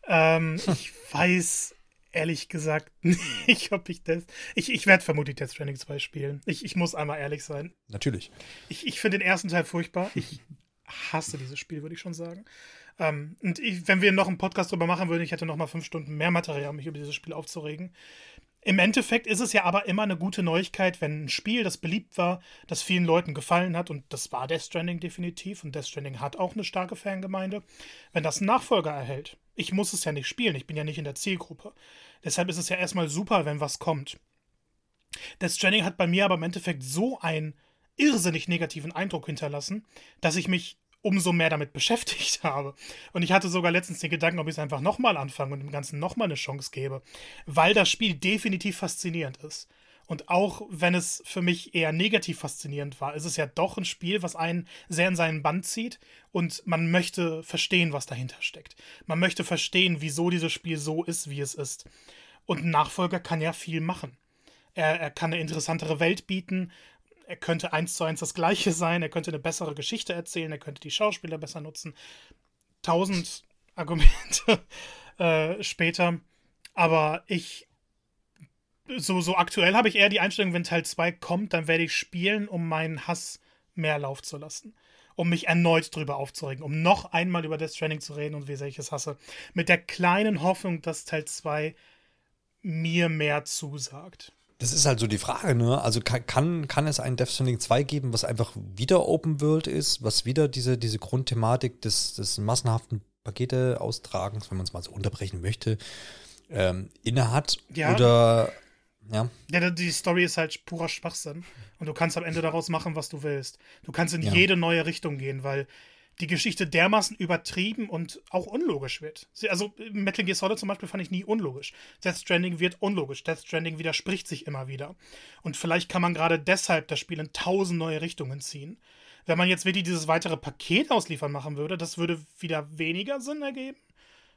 Ähm, ich weiß ehrlich gesagt nicht, ob ich das. Ich, ich werde vermutlich Death Stranding 2 spielen. Ich, ich muss einmal ehrlich sein. Natürlich. Ich, ich finde den ersten Teil furchtbar. Ich hasse dieses Spiel, würde ich schon sagen. Ähm, und ich, wenn wir noch einen Podcast drüber machen würden, ich hätte noch mal fünf Stunden mehr Material, um mich über dieses Spiel aufzuregen. Im Endeffekt ist es ja aber immer eine gute Neuigkeit, wenn ein Spiel, das beliebt war, das vielen Leuten gefallen hat, und das war Death Stranding definitiv, und Death Stranding hat auch eine starke Fangemeinde, wenn das einen Nachfolger erhält. Ich muss es ja nicht spielen, ich bin ja nicht in der Zielgruppe. Deshalb ist es ja erstmal super, wenn was kommt. Death Stranding hat bei mir aber im Endeffekt so einen irrsinnig negativen Eindruck hinterlassen, dass ich mich umso mehr damit beschäftigt habe. Und ich hatte sogar letztens den Gedanken, ob ich es einfach nochmal anfange und dem Ganzen nochmal eine Chance gebe, weil das Spiel definitiv faszinierend ist. Und auch wenn es für mich eher negativ faszinierend war, ist es ja doch ein Spiel, was einen sehr in seinen Band zieht und man möchte verstehen, was dahinter steckt. Man möchte verstehen, wieso dieses Spiel so ist, wie es ist. Und ein Nachfolger kann ja viel machen. Er, er kann eine interessantere Welt bieten, er könnte eins zu eins das gleiche sein, er könnte eine bessere Geschichte erzählen, er könnte die Schauspieler besser nutzen. Tausend Argumente äh, später. Aber ich, so, so aktuell habe ich eher die Einstellung, wenn Teil 2 kommt, dann werde ich spielen, um meinen Hass mehr Lauf zu lassen. Um mich erneut drüber aufzuregen, um noch einmal über Death Stranding zu reden und wie sehr ich es hasse. Mit der kleinen Hoffnung, dass Teil 2 mir mehr zusagt. Das ist halt so die Frage, ne? Also kann, kann, es ein Death Stranding 2 geben, was einfach wieder Open World ist, was wieder diese, diese Grundthematik des, des massenhaften Pakete-Austragens, wenn man es mal so unterbrechen möchte, ähm, innehat? Ja. Oder ja. Ja, die Story ist halt purer Schwachsinn. Und du kannst am Ende daraus machen, was du willst. Du kannst in ja. jede neue Richtung gehen, weil die Geschichte dermaßen übertrieben und auch unlogisch wird. Also Metal Gear Solid zum Beispiel fand ich nie unlogisch. Death Stranding wird unlogisch. Death Stranding widerspricht sich immer wieder. Und vielleicht kann man gerade deshalb das Spiel in tausend neue Richtungen ziehen. Wenn man jetzt wirklich dieses weitere Paket ausliefern machen würde, das würde wieder weniger Sinn ergeben,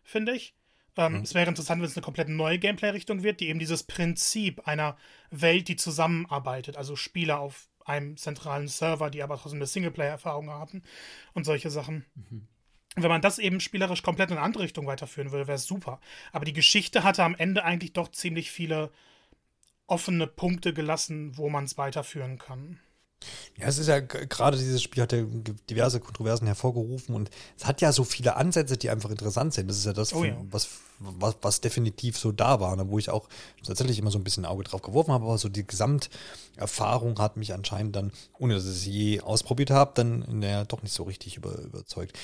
finde ich. Ähm, mhm. Es wäre interessant, wenn es eine komplett neue Gameplay-Richtung wird, die eben dieses Prinzip einer Welt, die zusammenarbeitet, also Spieler auf einem zentralen Server, die aber trotzdem eine Singleplayer-Erfahrung haben und solche Sachen. Mhm. Wenn man das eben spielerisch komplett in eine andere Richtung weiterführen würde, wäre es super. Aber die Geschichte hatte am Ende eigentlich doch ziemlich viele offene Punkte gelassen, wo man es weiterführen kann. Ja, es ist ja gerade dieses Spiel hat ja diverse Kontroversen hervorgerufen und es hat ja so viele Ansätze, die einfach interessant sind. Das ist ja das, oh ja. Was, was, was, definitiv so da war, ne? wo ich auch tatsächlich immer so ein bisschen ein Auge drauf geworfen habe, aber so die Gesamterfahrung hat mich anscheinend dann, ohne dass ich es je ausprobiert habe, dann der doch nicht so richtig über, überzeugt.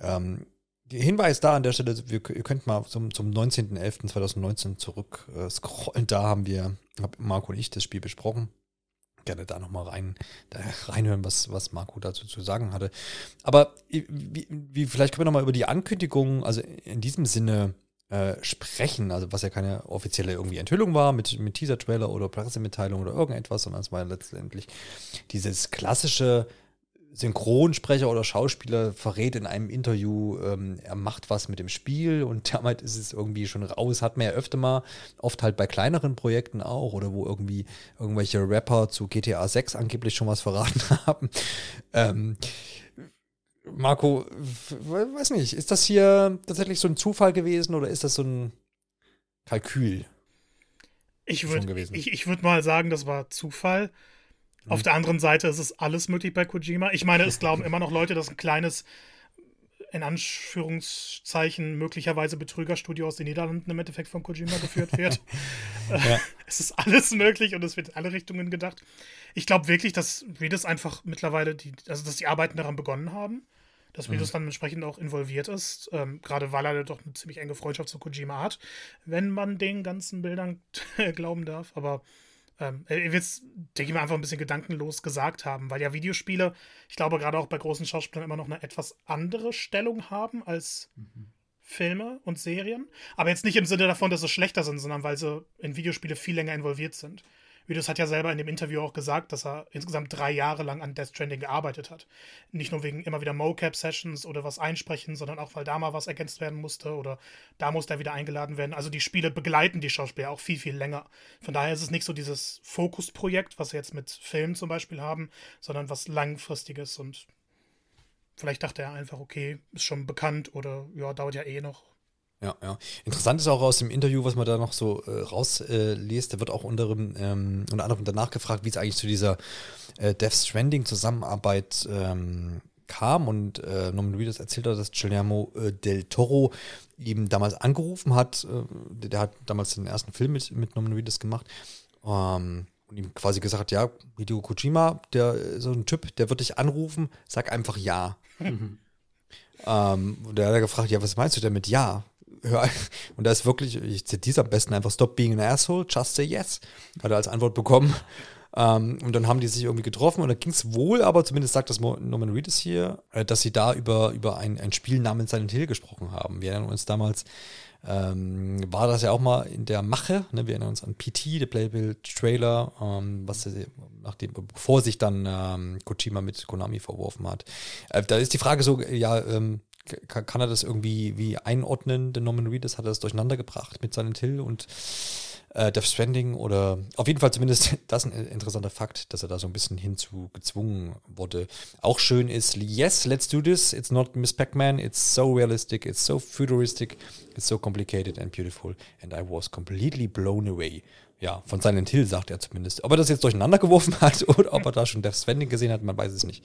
Ähm, Hinweis da an der Stelle, wir, ihr könnt mal zum, zum 19.11.2019 zurück äh, scrollen. Da haben wir, hab Marco und ich das Spiel besprochen gerne da nochmal rein, reinhören, was, was Marco dazu zu sagen hatte. Aber wie, wie, vielleicht können wir nochmal über die Ankündigung, also in diesem Sinne äh, sprechen, also was ja keine offizielle irgendwie Enthüllung war mit, mit Teaser-Trailer oder Pressemitteilung oder irgendetwas, sondern es war ja letztendlich dieses klassische Synchronsprecher oder Schauspieler verrät in einem Interview, ähm, er macht was mit dem Spiel und damit ist es irgendwie schon raus. Hat man ja öfter mal, oft halt bei kleineren Projekten auch oder wo irgendwie irgendwelche Rapper zu GTA 6 angeblich schon was verraten haben. Ähm, Marco, weiß nicht, ist das hier tatsächlich so ein Zufall gewesen oder ist das so ein Kalkül? Ich würde ich, ich würd mal sagen, das war Zufall. Auf der anderen Seite ist es alles möglich bei Kojima. Ich meine, es glauben immer noch Leute, dass ein kleines, in Anführungszeichen, möglicherweise Betrügerstudio aus den Niederlanden im Endeffekt von Kojima geführt wird. ja. Es ist alles möglich und es wird in alle Richtungen gedacht. Ich glaube wirklich, dass das einfach mittlerweile, die, also dass die Arbeiten daran begonnen haben dass Vidos mhm. dann entsprechend auch involviert ist, ähm, gerade weil er doch eine ziemlich enge Freundschaft zu Kojima hat, wenn man den ganzen Bildern glauben darf. Aber ähm, er wird es, denke ich mal, einfach ein bisschen gedankenlos gesagt haben, weil ja Videospiele, ich glaube, gerade auch bei großen Schauspielern immer noch eine etwas andere Stellung haben als mhm. Filme und Serien. Aber jetzt nicht im Sinne davon, dass sie schlechter sind, sondern weil sie in Videospiele viel länger involviert sind. Vidos hat ja selber in dem Interview auch gesagt, dass er insgesamt drei Jahre lang an Death Stranding gearbeitet hat. Nicht nur wegen immer wieder Mocap-Sessions oder was einsprechen, sondern auch, weil da mal was ergänzt werden musste oder da musste er wieder eingeladen werden. Also die Spiele begleiten die Schauspieler auch viel, viel länger. Von daher ist es nicht so dieses Fokusprojekt, was wir jetzt mit Filmen zum Beispiel haben, sondern was langfristiges und vielleicht dachte er einfach, okay, ist schon bekannt oder ja, dauert ja eh noch ja, ja. Interessant ist auch aus dem Interview, was man da noch so äh, rausliest, äh, da wird auch unter, ähm, unter anderem danach gefragt, wie es eigentlich zu dieser äh, Death Stranding-Zusammenarbeit ähm, kam und äh, Norman Reedus erzählt hat, dass Guillermo äh, del Toro ihm damals angerufen hat. Äh, der hat damals den ersten Film mit, mit Norman Reedus gemacht. Ähm, und ihm quasi gesagt, ja, Hideo Kojima, der ist so ein Typ, der wird dich anrufen, sag einfach ja. Mhm. Ähm, und der hat er gefragt, ja, was meinst du denn mit ja? und da ist wirklich, ich zitiere am besten einfach, stop being an asshole, just say yes, hat er als Antwort bekommen. Ähm, und dann haben die sich irgendwie getroffen und da ging es wohl, aber zumindest sagt das Norman Reedus hier, äh, dass sie da über, über ein, ein Spiel namens Silent Hill gesprochen haben. Wir erinnern uns damals, ähm, war das ja auch mal in der Mache. Ne? Wir erinnern uns an PT, der Playbill-Trailer, ähm, was nachdem, bevor sich dann ähm, Kojima mit Konami verworfen hat. Äh, da ist die Frage so, ja, ähm, kann, er das irgendwie wie einordnen? Der Norman Reedus hat er das durcheinander gebracht mit Silent Hill und äh, Death Stranding oder auf jeden Fall zumindest das ein interessanter Fakt, dass er da so ein bisschen hinzu gezwungen wurde. Auch schön ist, yes, let's do this. It's not Miss Pac-Man. It's so realistic. It's so futuristic. It's so complicated and beautiful. And I was completely blown away. Ja, von Silent Hill sagt er zumindest. Ob er das jetzt durcheinander geworfen hat oder ob er da schon Death Stranding gesehen hat, man weiß es nicht.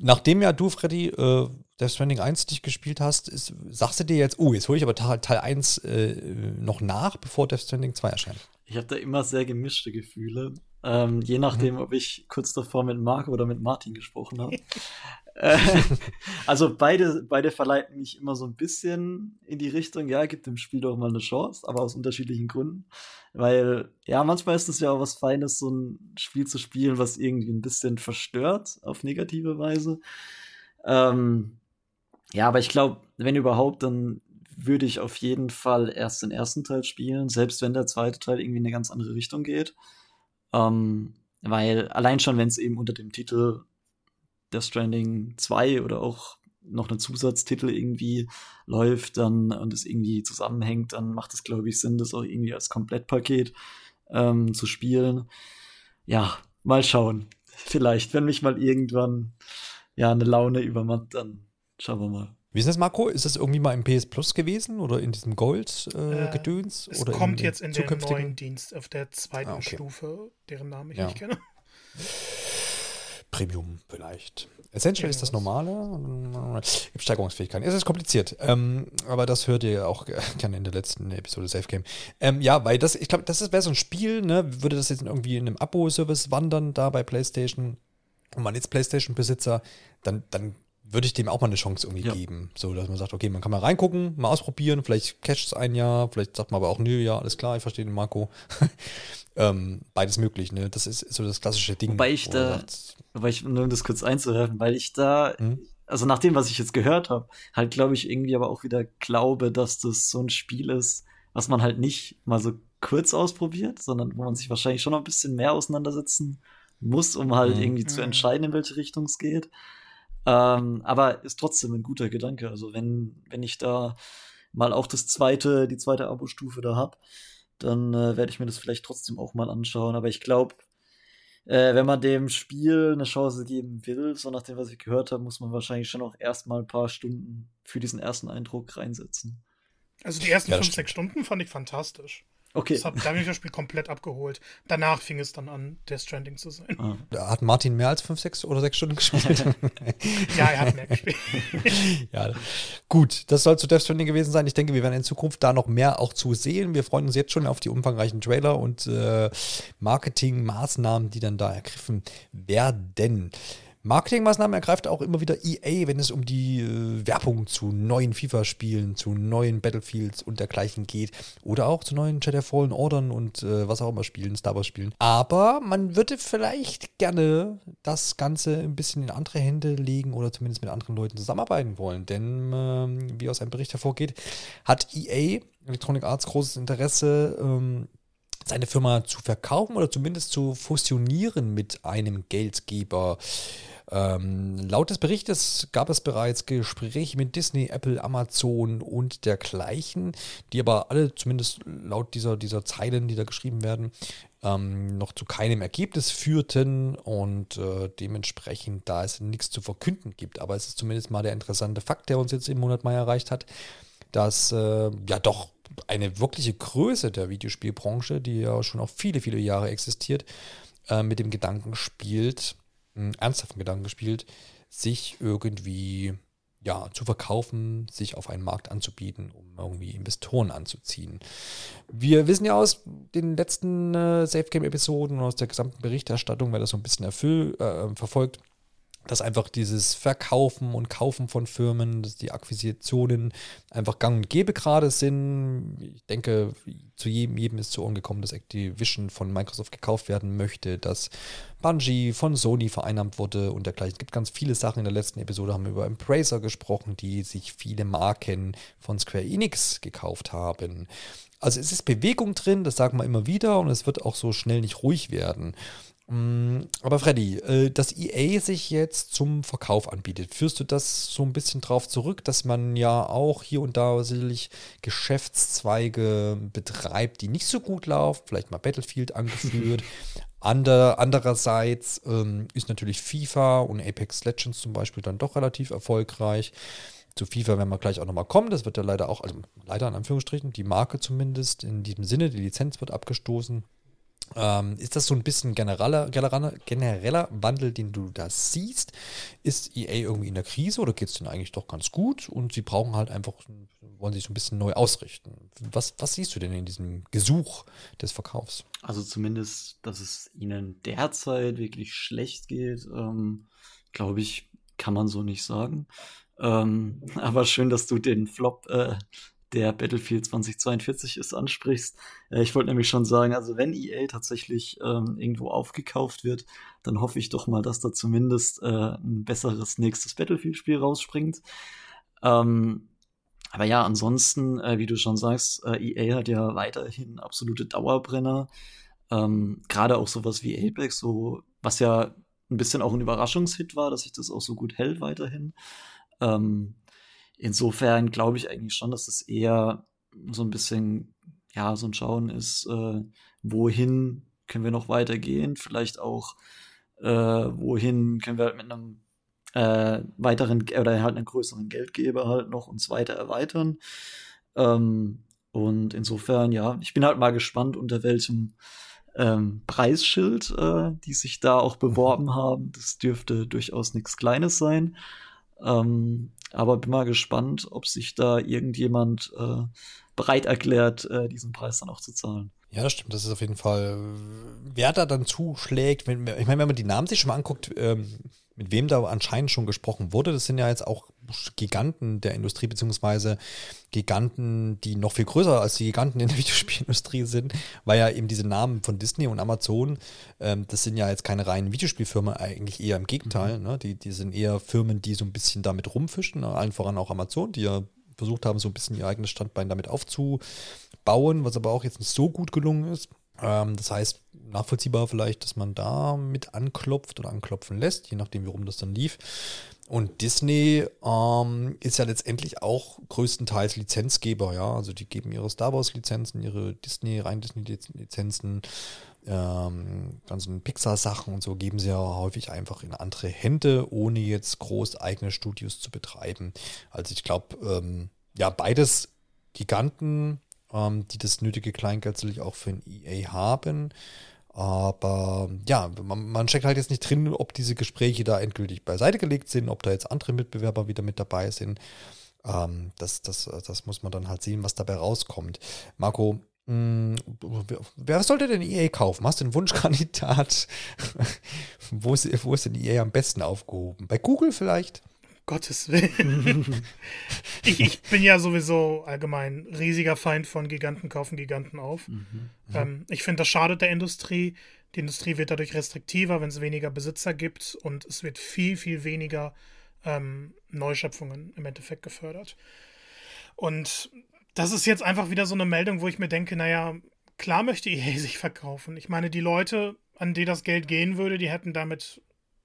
Nachdem ja du, Freddy, äh, Death Stranding 1 dich gespielt hast, ist, sagst du dir jetzt, oh, jetzt hole ich aber Teil, Teil 1 äh, noch nach, bevor Death Stranding 2 erscheint? Ich habe da immer sehr gemischte Gefühle. Ähm, je nachdem, mhm. ob ich kurz davor mit Marc oder mit Martin gesprochen habe. Also beide, beide verleiten mich immer so ein bisschen in die Richtung, ja, gibt dem Spiel doch mal eine Chance, aber aus unterschiedlichen Gründen. Weil, ja, manchmal ist es ja auch was Feines, so ein Spiel zu spielen, was irgendwie ein bisschen verstört auf negative Weise. Ähm, ja, aber ich glaube, wenn überhaupt, dann würde ich auf jeden Fall erst den ersten Teil spielen, selbst wenn der zweite Teil irgendwie in eine ganz andere Richtung geht. Ähm, weil allein schon, wenn es eben unter dem Titel Death Stranding 2 oder auch noch ein Zusatztitel irgendwie läuft dann und es irgendwie zusammenhängt, dann macht es, glaube ich, Sinn, das auch irgendwie als Komplettpaket ähm, zu spielen. Ja, mal schauen. Vielleicht, wenn mich mal irgendwann ja eine Laune übermannt, dann schauen wir mal. Wie ist das, Marco? Ist das irgendwie mal im PS Plus gewesen oder in diesem Gold-Gedöns? Äh, es oder kommt in, jetzt in den neuen Dienst auf der zweiten ah, okay. Stufe, deren Namen ich ja. nicht kenne. Premium vielleicht. Essential ist das normale. Steigerungsfähigkeit. Es ist kompliziert. Ähm, aber das hört ihr auch gerne in der letzten Episode Safe Game. Ähm, ja, weil das, ich glaube, das wäre so ein Spiel, ne? Würde das jetzt irgendwie in einem Abo-Service wandern, da bei PlayStation, und man jetzt PlayStation-Besitzer, dann, dann würde ich dem auch mal eine Chance irgendwie Ja. geben. So, dass man sagt, okay, man kann mal reingucken, mal ausprobieren, vielleicht catcht es ein Jahr, vielleicht sagt man aber auch, nö, ja, alles klar, ich verstehe den Marco. ähm, beides möglich, ne? Das ist so das klassische Ding. Wobei ich wo da- Aber ich, nur um das kurz einzuwerfen, weil ich da, Hm? also nach dem, was ich jetzt gehört habe, halt glaube ich irgendwie aber auch wieder glaube, dass das so ein Spiel ist, was man halt nicht mal so kurz ausprobiert, sondern wo man sich wahrscheinlich schon noch ein bisschen mehr auseinandersetzen muss, um halt Mhm. irgendwie zu Mhm. entscheiden, in welche Richtung es geht. Ähm, aber ist trotzdem ein guter Gedanke. Also wenn, wenn ich da mal auch das zweite, die zweite Abo-Stufe da hab, dann äh, werde ich mir das vielleicht trotzdem auch mal anschauen. Aber ich glaube, äh, wenn man dem Spiel eine Chance geben will, so nach dem, was ich gehört habe, muss man wahrscheinlich schon auch erstmal ein paar Stunden für diesen ersten Eindruck reinsetzen. Also die ersten Ja, fünf, sechs Stunden fand ich fantastisch. Okay. Das hat, da habe ich das Spiel komplett abgeholt. Danach fing es dann an, Death Stranding zu sein. Ah. da hat Martin mehr als fünf, sechs oder sechs Stunden gespielt? Ja, er hat mehr gespielt. ja, gut, das soll zu Death Stranding gewesen sein. Ich denke, wir werden in Zukunft da noch mehr auch zu sehen. Wir freuen uns jetzt schon auf die umfangreichen Trailer und äh, Marketingmaßnahmen, die dann da ergriffen werden. Marketingmaßnahmen ergreift auch immer wieder EA, wenn es um die äh, Werbung zu neuen FIFA-Spielen, zu neuen Battlefields und dergleichen geht. Oder auch zu neuen Jedi Fallen Ordern und äh, was auch immer Spielen, Star Wars Spielen. Aber man würde vielleicht gerne das Ganze ein bisschen in andere Hände legen oder zumindest mit anderen Leuten zusammenarbeiten wollen. Denn ähm, wie aus einem Bericht hervorgeht, hat EA, Electronic Arts, großes Interesse, ähm, seine Firma zu verkaufen oder zumindest zu fusionieren mit einem Geldgeber. Ähm, laut des Berichtes gab es bereits Gespräche mit Disney, Apple, Amazon und dergleichen, die aber alle, zumindest laut dieser, dieser Zeilen, die da geschrieben werden, ähm, noch zu keinem Ergebnis führten und äh, dementsprechend, da es nichts zu verkünden gibt. Aber es ist zumindest mal der interessante Fakt, der uns jetzt im Monat Mai erreicht hat, dass äh, ja doch eine wirkliche Größe der Videospielbranche, die ja schon auch viele, viele Jahre existiert, äh, mit dem Gedanken spielt, einen ernsthaften Gedanken spielt, sich irgendwie ja, zu verkaufen, sich auf einen Markt anzubieten, um irgendwie Investoren anzuziehen. Wir wissen ja aus den letzten äh, Game-Episoden und aus der gesamten Berichterstattung, wer das so ein bisschen erfüll, äh, verfolgt, dass einfach dieses Verkaufen und Kaufen von Firmen, dass die Akquisitionen einfach gang und gäbe gerade sind. Ich denke, zu jedem, jedem ist zu Ohren gekommen, dass Activision von Microsoft gekauft werden möchte, dass Bungie von Sony vereinnahmt wurde und dergleichen. Es gibt ganz viele Sachen. In der letzten Episode haben wir über Embracer gesprochen, die sich viele Marken von Square Enix gekauft haben. Also es ist Bewegung drin, das sagen wir immer wieder und es wird auch so schnell nicht ruhig werden. Mm, Aber Freddy, äh, dass EA sich jetzt zum Verkauf anbietet, führst du das so ein bisschen drauf zurück, dass man ja auch hier und da sicherlich Geschäftszweige betreibt, die nicht so gut laufen, vielleicht mal Battlefield angeführt. Ander, andererseits ähm, ist natürlich FIFA und Apex Legends zum Beispiel dann doch relativ erfolgreich. Zu FIFA werden wir gleich auch nochmal kommen. Das wird ja leider auch, also leider in Anführungsstrichen, die Marke zumindest in diesem Sinne, die Lizenz wird abgestoßen. Ähm, ist das so ein bisschen genereller, genereller, genereller Wandel, den du da siehst? Ist EA irgendwie in der Krise oder geht es denn eigentlich doch ganz gut? Und sie brauchen halt einfach, wollen sich so ein bisschen neu ausrichten. Was, was siehst du denn in diesem Gesuch des Verkaufs? Also zumindest, dass es ihnen derzeit wirklich schlecht geht, ähm, glaube ich, kann man so nicht sagen. Ähm, aber schön, dass du den Flop äh, der Battlefield 2042 ist ansprichst. Äh, ich wollte nämlich schon sagen, also wenn EA tatsächlich ähm, irgendwo aufgekauft wird, dann hoffe ich doch mal, dass da zumindest äh, ein besseres nächstes Battlefield-Spiel rausspringt. Ähm, aber ja, ansonsten, äh, wie du schon sagst, äh, EA hat ja weiterhin absolute Dauerbrenner. Ähm, Gerade auch sowas wie Apex, so, was ja ein bisschen auch ein Überraschungshit war, dass sich das auch so gut hält weiterhin. Ähm, insofern glaube ich eigentlich schon, dass es eher so ein bisschen, ja, so ein Schauen ist, äh, wohin können wir noch weitergehen, vielleicht auch, äh, wohin können wir halt mit einem äh, weiteren oder halt einen größeren Geldgeber halt noch uns weiter erweitern. Ähm, und insofern, ja, ich bin halt mal gespannt, unter welchem ähm, Preisschild äh, die sich da auch beworben haben. Das dürfte durchaus nichts Kleines sein. Ähm, aber bin mal gespannt, ob sich da irgendjemand äh, bereit erklärt, äh, diesen Preis dann auch zu zahlen. Ja, das stimmt. Das ist auf jeden Fall, wer da dann zuschlägt. Wenn, ich meine, wenn man die Namen sich schon mal anguckt, ähm, mit wem da anscheinend schon gesprochen wurde. Das sind ja jetzt auch Giganten der Industrie, beziehungsweise Giganten, die noch viel größer als die Giganten in der Videospielindustrie sind, weil ja eben diese Namen von Disney und Amazon, ähm, das sind ja jetzt keine reinen Videospielfirmen, eigentlich eher im Gegenteil. Mhm. Ne? Die, die sind eher Firmen, die so ein bisschen damit rumfischen, allen voran auch Amazon, die ja versucht haben, so ein bisschen ihr eigenes Standbein damit aufzubauen, was aber auch jetzt nicht so gut gelungen ist. Ähm, das heißt, nachvollziehbar vielleicht, dass man da mit anklopft oder anklopfen lässt, je nachdem, warum das dann lief. Und Disney ähm, ist ja letztendlich auch größtenteils Lizenzgeber, ja. Also die geben ihre Star Wars-Lizenzen, ihre Disney, rein Disney-Lizenzen, ähm, ganzen Pixar-Sachen und so geben sie ja häufig einfach in andere Hände, ohne jetzt groß eigene Studios zu betreiben. Also ich glaube, ähm, ja, beides Giganten, ähm, die das nötige Kleingeld sicherlich auch für ein EA haben. Aber ja, man, man checkt halt jetzt nicht drin, ob diese Gespräche da endgültig beiseite gelegt sind, ob da jetzt andere Mitbewerber wieder mit dabei sind. Ähm, das, das, das muss man dann halt sehen, was dabei rauskommt. Marco, mh, hm, wer sollte denn EA kaufen? Hast du einen Wunschkandidat? wo, ist, wo ist denn EA am besten aufgehoben? Bei Google vielleicht? Gottes Willen. ich, ich, bin ja sowieso allgemein riesiger Feind von Giganten kaufen Giganten auf. Mhm. Ähm, ich finde, das schadet der Industrie. Die Industrie wird dadurch restriktiver, wenn es weniger Besitzer gibt und es wird viel, viel weniger ähm, Neuschöpfungen im Endeffekt gefördert. Und das ist jetzt einfach wieder so eine Meldung, wo ich mir denke, naja, klar möchte EA sich verkaufen. Ich meine, die Leute, an die das Geld gehen würde, die hätten damit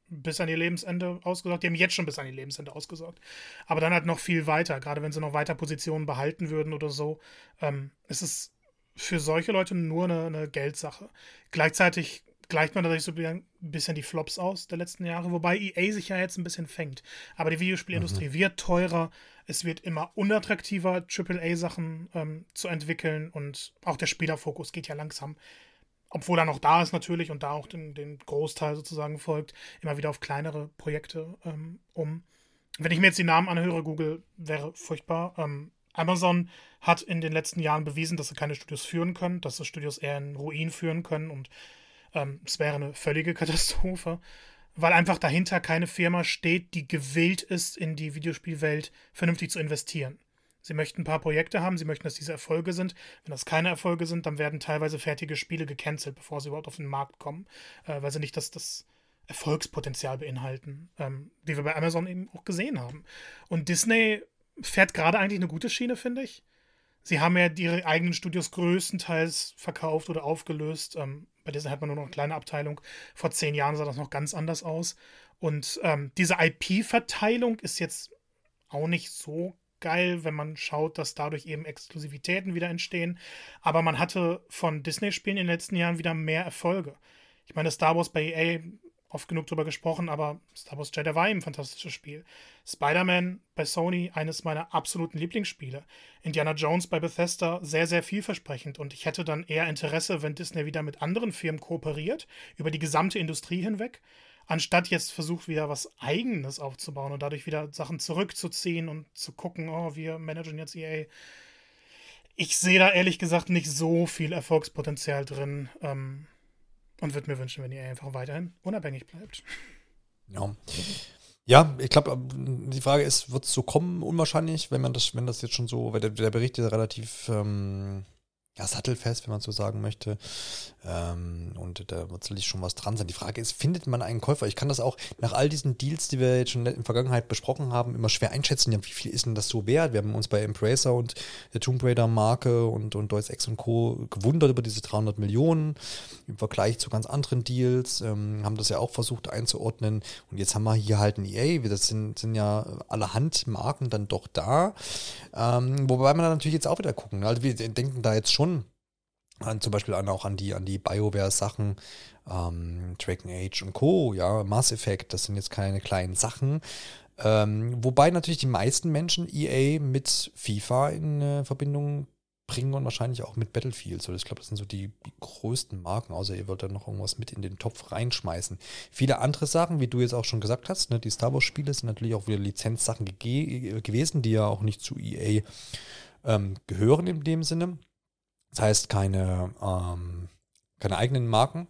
bis an ihr Lebensende ausgesorgt. Die haben jetzt schon bis an ihr Lebensende ausgesorgt. Aber dann halt noch viel weiter, gerade wenn sie noch weiter Positionen behalten würden oder so. Ähm, es ist für solche Leute nur eine, eine Geldsache. Gleichzeitig gleicht man dadurch so ein bisschen die Flops aus der letzten Jahre, wobei EA sich ja jetzt ein bisschen fängt. Aber die Videospielindustrie mhm. wird teurer, es wird immer unattraktiver, AAA-Sachen ähm, zu entwickeln und auch der Spielerfokus geht ja langsam obwohl er noch da ist natürlich und da auch den, den Großteil sozusagen folgt, immer wieder auf kleinere Projekte ähm, um. Wenn ich mir jetzt die Namen anhöre, Google wäre furchtbar. Ähm, Amazon hat in den letzten Jahren bewiesen, dass sie keine Studios führen können, dass sie Studios eher in Ruin führen können und ähm, es wäre eine völlige Katastrophe, weil einfach dahinter keine Firma steht, die gewillt ist, in die Videospielwelt vernünftig zu investieren. Sie möchten ein paar Projekte haben, sie möchten, dass diese Erfolge sind. Wenn das keine Erfolge sind, dann werden teilweise fertige Spiele gecancelt, bevor sie überhaupt auf den Markt kommen, äh, weil sie nicht das, das Erfolgspotenzial beinhalten, ähm, wie wir bei Amazon eben auch gesehen haben. Und Disney fährt gerade eigentlich eine gute Schiene, finde ich. Sie haben ja ihre eigenen Studios größtenteils verkauft oder aufgelöst. Ähm, bei Disney hat man nur noch eine kleine Abteilung. Vor zehn Jahren sah das noch ganz anders aus. Und ähm, diese IP-Verteilung ist jetzt auch nicht so geil, wenn man schaut, dass dadurch eben Exklusivitäten wieder entstehen. Aber man hatte von Disney-Spielen in den letzten Jahren wieder mehr Erfolge. Ich meine, Star Wars bei EA, oft genug drüber gesprochen, aber Star Wars Jedi war eben ein fantastisches Spiel. Spider-Man bei Sony, eines meiner absoluten Lieblingsspiele. Indiana Jones bei Bethesda, sehr, sehr vielversprechend. Und ich hätte dann eher Interesse, wenn Disney wieder mit anderen Firmen kooperiert, über die gesamte Industrie hinweg anstatt jetzt versucht, wieder was Eigenes aufzubauen und dadurch wieder Sachen zurückzuziehen und zu gucken, oh, wir managen jetzt EA. Ich sehe da ehrlich gesagt nicht so viel Erfolgspotenzial drin ähm, und würde mir wünschen, wenn EA einfach weiterhin unabhängig bleibt. Ja. Ja, ich glaube, die Frage ist, wird es so kommen? Unwahrscheinlich, wenn man das, wenn das jetzt schon so, weil der, der Bericht ist relativ ähm, ja, sattelfest, wenn man so sagen möchte. Ähm, und da wird sicherlich schon was dran sein. Die Frage ist, findet man einen Käufer? Ich kann das auch nach all diesen Deals, die wir jetzt schon in der Vergangenheit besprochen haben, immer schwer einschätzen. Ja, wie viel ist denn das so wert? Wir haben uns bei Embracer und der Tomb Raider Marke und, und Deus Ex und Co. gewundert über diese 300 Millionen im Vergleich zu ganz anderen Deals. Ähm, haben das ja auch versucht einzuordnen. Und jetzt haben wir hier halt ein EA. Das sind, sind ja allerhand Marken dann doch da. Ähm, wobei man natürlich jetzt auch wieder gucken. Also wir denken da jetzt schon an, zum Beispiel an, auch an die, an die BioWare-Sachen, ähm, Dragon Age und Co., ja, Mass Effect, das sind jetzt keine kleinen Sachen. Ähm, wobei natürlich die meisten Menschen EA mit FIFA in äh, Verbindung bringen und wahrscheinlich auch mit Battlefield. So, ich glaube, das sind so die, die, größten Marken, außer ihr wollt da noch irgendwas mit in den Topf reinschmeißen. Viele andere Sachen, wie du jetzt auch schon gesagt hast, ne, die Star Wars-Spiele sind natürlich auch wieder Lizenzsachen gewesen, die ja auch nicht zu EA ähm, gehören in dem Sinne. Das heißt, keine, ähm, keine eigenen Marken.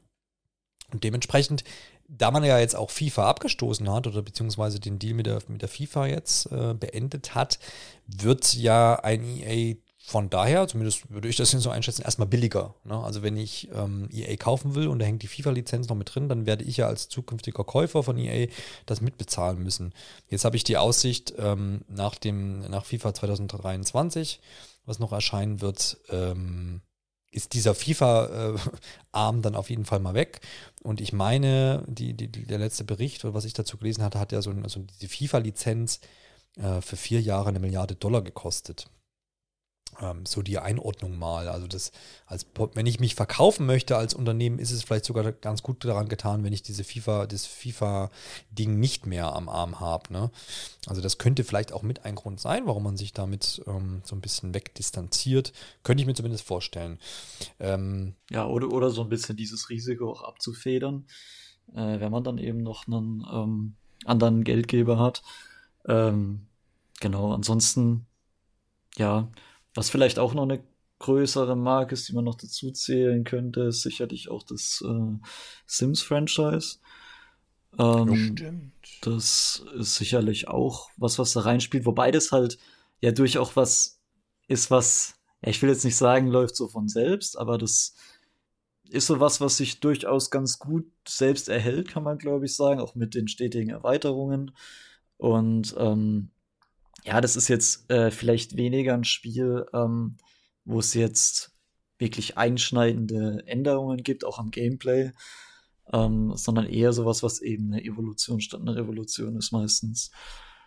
Und dementsprechend da man ja jetzt auch FIFA abgestoßen hat oder beziehungsweise den Deal mit der, mit der FIFA jetzt äh, beendet hat, wird ja ein EA von daher, zumindest würde ich das so einschätzen, erstmal billiger. Ne? Also wenn ich ähm, EA kaufen will und da hängt die FIFA-Lizenz noch mit drin, dann werde ich ja als zukünftiger Käufer von EA das mitbezahlen müssen. Jetzt habe ich die Aussicht, ähm, nach, dem, nach FIFA 2023, was noch erscheinen wird, ähm, ist dieser FIFA-Arm dann auf jeden Fall mal weg. Und ich meine, die, die, der letzte Bericht, was ich dazu gelesen hatte, hat ja so, so diese FIFA-Lizenz äh, für vier Jahre eine Milliarde Dollar gekostet ähm, so die Einordnung mal. Also das, als wenn ich mich verkaufen möchte als Unternehmen, ist es vielleicht sogar ganz gut daran getan, wenn ich diese FIFA, das FIFA-Ding nicht mehr am Arm habe. Ne? Also das könnte vielleicht auch mit ein Grund sein, warum man sich damit ähm, so ein bisschen wegdistanziert. Könnte ich mir zumindest vorstellen. Ähm, ja, oder, oder so ein bisschen dieses Risiko auch abzufedern, äh, wenn man dann eben noch einen ähm, anderen Geldgeber hat. Ähm, genau, ansonsten ja, was vielleicht auch noch eine größere Marke ist, die man noch dazu zählen könnte, ist sicherlich auch das äh, Sims-Franchise. Ähm, Stimmt. Das ist sicherlich auch was, was da reinspielt, wobei das halt ja durch auch was ist, was, ja, ich will jetzt nicht sagen, läuft so von selbst, aber das ist so was, was sich durchaus ganz gut selbst erhält, kann man glaube ich sagen, auch mit den stetigen Erweiterungen. Und ähm, ja, das ist jetzt äh, vielleicht weniger ein Spiel, ähm, wo es jetzt wirklich einschneidende Änderungen gibt, auch am Gameplay, ähm, sondern eher sowas, was eben eine Evolution statt eine Revolution ist meistens.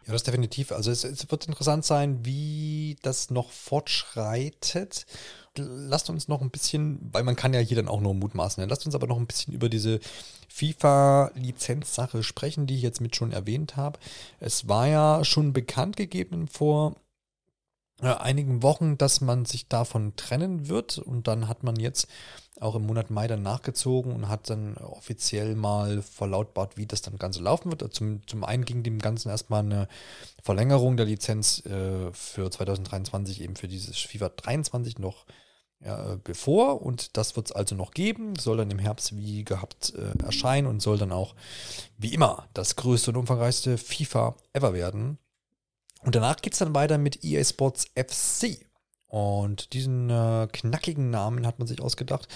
Ja, das definitiv. Also es, es, wird interessant sein, wie das noch fortschreitet. Lasst uns noch ein bisschen, weil man kann ja hier dann auch nur mutmaßen, lasst uns aber noch ein bisschen über diese FIFA-Lizenzsache sprechen, die ich jetzt mit schon erwähnt habe. Es war ja schon bekannt gegeben vor einigen Wochen, dass man sich davon trennen wird und dann hat man jetzt auch im Monat Mai dann nachgezogen und hat dann offiziell mal verlautbart, wie das dann Ganze laufen wird. Zum, zum einen ging dem Ganzen erstmal eine Verlängerung der Lizenz äh, für 2023 eben für dieses FIFA 23 noch ja, bevor und das wird es also noch geben, soll dann im Herbst wie gehabt äh, erscheinen und soll dann auch wie immer das größte und umfangreichste FIFA ever werden. Und danach geht es dann weiter mit EA Sports FC. Und diesen äh, knackigen Namen hat man sich ausgedacht,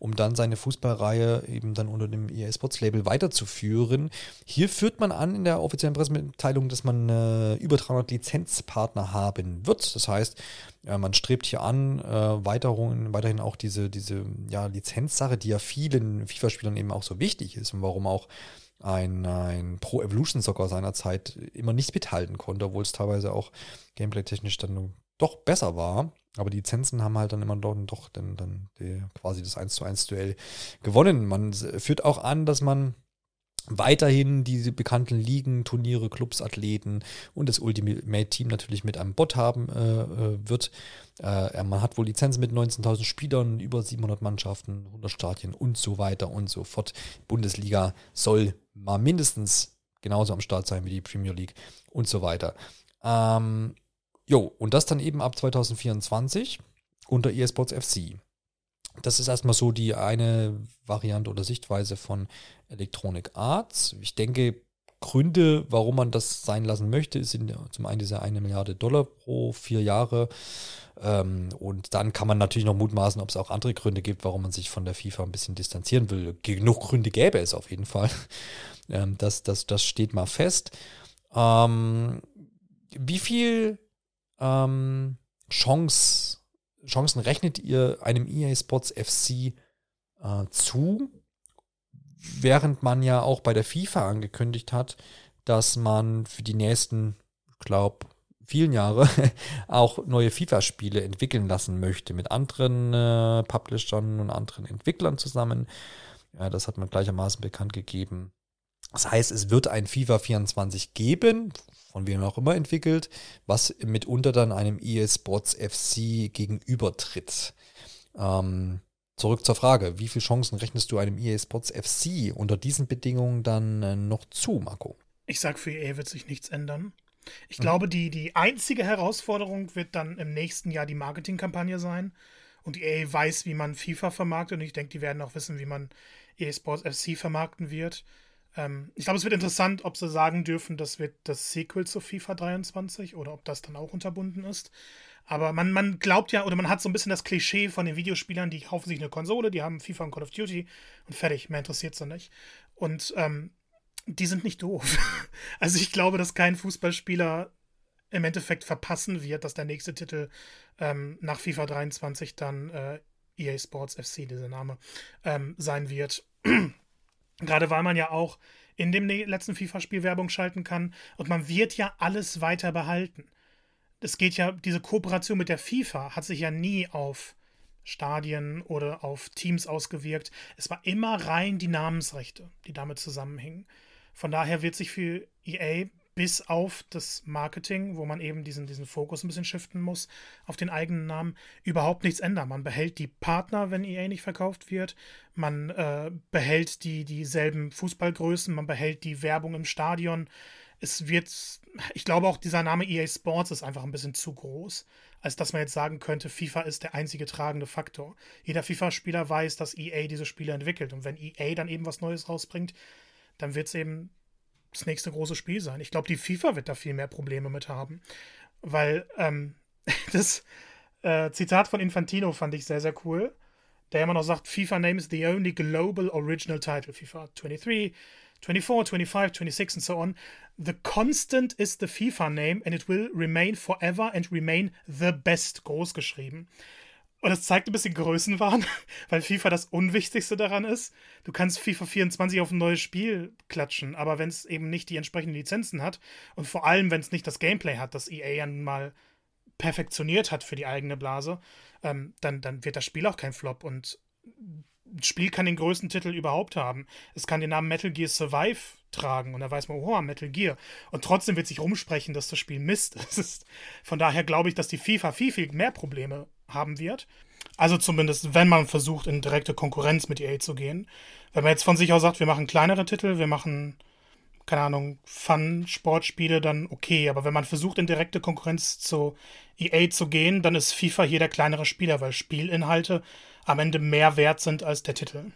um dann seine Fußballreihe eben dann unter dem EA Sports Label weiterzuführen. Hier führt man an in der offiziellen Pressemitteilung, dass man äh, über 300 Lizenzpartner haben wird. Das heißt, äh, man strebt hier an, äh, weiterhin, weiterhin auch diese, diese ja, Lizenzsache, die ja vielen FIFA-Spielern eben auch so wichtig ist und warum auch ein, ein Pro Evolution Soccer seinerzeit immer nicht mithalten konnte, obwohl es teilweise auch gameplay-technisch dann doch besser war. Aber die Lizenzen haben halt dann immer doch, doch dann, dann die, quasi das 1 zu 1 Duell gewonnen. Man führt auch an, dass man weiterhin diese bekannten Ligen, Turniere, Clubs, Athleten und das Ultimate Team natürlich mit einem Bot haben äh, äh wird. Äh, man hat wohl Lizenzen mit 19.000 Spielern, über 700 Mannschaften, 100 Stadien und so weiter und so fort. Bundesliga soll mal mindestens genauso am Start sein wie die Premier League und so weiter. Ähm, Jo, und das dann eben ab 2024 unter eSports FC. Das ist erstmal so die eine Variante oder Sichtweise von Electronic Arts. Ich denke, Gründe, warum man das sein lassen möchte, sind zum einen diese eine Milliarde Dollar pro vier Jahre. Ähm, und dann kann man natürlich noch mutmaßen, ob es auch andere Gründe gibt, warum man sich von der FIFA ein bisschen distanzieren will. Genug Gründe gäbe es auf jeden Fall. Ähm, das, das, das steht mal fest. Ähm, wie viel ähm, Chance, Chancen rechnet ihr einem EA Sports FC äh, zu? Während man ja auch bei der FIFA angekündigt hat, dass man für die nächsten, ich glaube, vielen Jahre auch neue FIFA-Spiele entwickeln lassen möchte mit anderen äh, Publishern und anderen Entwicklern zusammen. Ja, das hat man gleichermaßen bekannt gegeben. Das heißt, es wird ein FIFA 24 geben, von wem auch immer entwickelt, was mitunter dann einem EA Sports FC gegenübertritt. Ähm, zurück zur Frage, wie viele Chancen rechnest du einem EA Sports FC unter diesen Bedingungen dann äh, noch zu, Marco? Ich sag, für EA wird sich nichts ändern. Ich mhm. glaube, die, die einzige Herausforderung wird dann im nächsten Jahr die Marketingkampagne sein. Und EA weiß, wie man FIFA vermarktet und ich denke, die werden auch wissen, wie man EA Sports FC vermarkten wird. Ähm, ich glaube, es wird interessant, ob sie sagen dürfen, das wird das Sequel zu FIFA 23 oder ob das dann auch unterbunden ist. Aber man, man glaubt ja, oder man hat so ein bisschen das Klischee von den Videospielern, die kaufen sich eine Konsole, die haben FIFA und Call of Duty und fertig, mehr interessiert sie nicht. Und ähm, die sind nicht doof. also ich glaube, dass kein Fußballspieler im Endeffekt verpassen wird, dass der nächste Titel ähm, nach FIFA 23 dann äh, EA Sports FC, dieser Name, ähm, sein wird. Gerade weil man ja auch in dem letzten FIFA-Spiel Werbung schalten kann und man wird ja alles weiter behalten es geht ja, diese Kooperation mit der FIFA hat sich ja nie auf Stadien oder auf Teams ausgewirkt. Es war immer rein die Namensrechte, die damit zusammenhingen. Von daher wird sich für EA bis auf das Marketing, wo man eben diesen, diesen Fokus ein bisschen shiften muss, auf den eigenen Namen, überhaupt nichts ändern. Man behält die Partner, wenn EA nicht verkauft wird. Man äh, behält die, dieselben Fußballgrößen, man behält die Werbung im Stadion es wird, ich glaube auch dieser Name EA Sports ist einfach ein bisschen zu groß, als dass man jetzt sagen könnte, FIFA ist der einzige tragende Faktor. Jeder FIFA-Spieler weiß, dass EA diese Spiele entwickelt und wenn EA dann eben was Neues rausbringt, dann wird es eben das nächste große Spiel sein. Ich glaube, die FIFA wird da viel mehr Probleme mit haben, weil ähm, das äh, Zitat von Infantino fand ich sehr, sehr cool, der immer noch sagt, FIFA name is the only global original title, FIFA 23, 24, 25, 26 and so on. The constant is the FIFA name and it will remain forever and remain the best groß geschrieben. Und das zeigt ein bisschen Größenwahn, weil FIFA das Unwichtigste daran ist. Du kannst FIFA 24 auf ein neues Spiel klatschen, aber wenn es eben nicht die entsprechenden Lizenzen hat und vor allem, wenn es nicht das Gameplay hat, das EA ja nun mal perfektioniert hat für die eigene Blase, ähm, dann, dann wird das Spiel auch kein Flop. Und ein Spiel kann den größten Titel überhaupt haben. Es kann den Namen Metal Gear Survive tragen und da weiß man, oh, Metal Gear. Und trotzdem wird sich rumsprechen, dass das Spiel Mist ist. Von daher glaube ich, dass die FIFA viel, viel mehr Probleme haben wird. Also zumindest, wenn man versucht, in direkte Konkurrenz mit EA zu gehen. Wenn man jetzt von sich aus sagt, wir machen kleinere Titel, wir machen, keine Ahnung, Fun-Sportspiele, dann okay. Aber wenn man versucht, in direkte Konkurrenz zu EA zu gehen, dann ist FIFA hier der kleinere Spieler, weil Spielinhalte am Ende mehr wert sind als der Titel.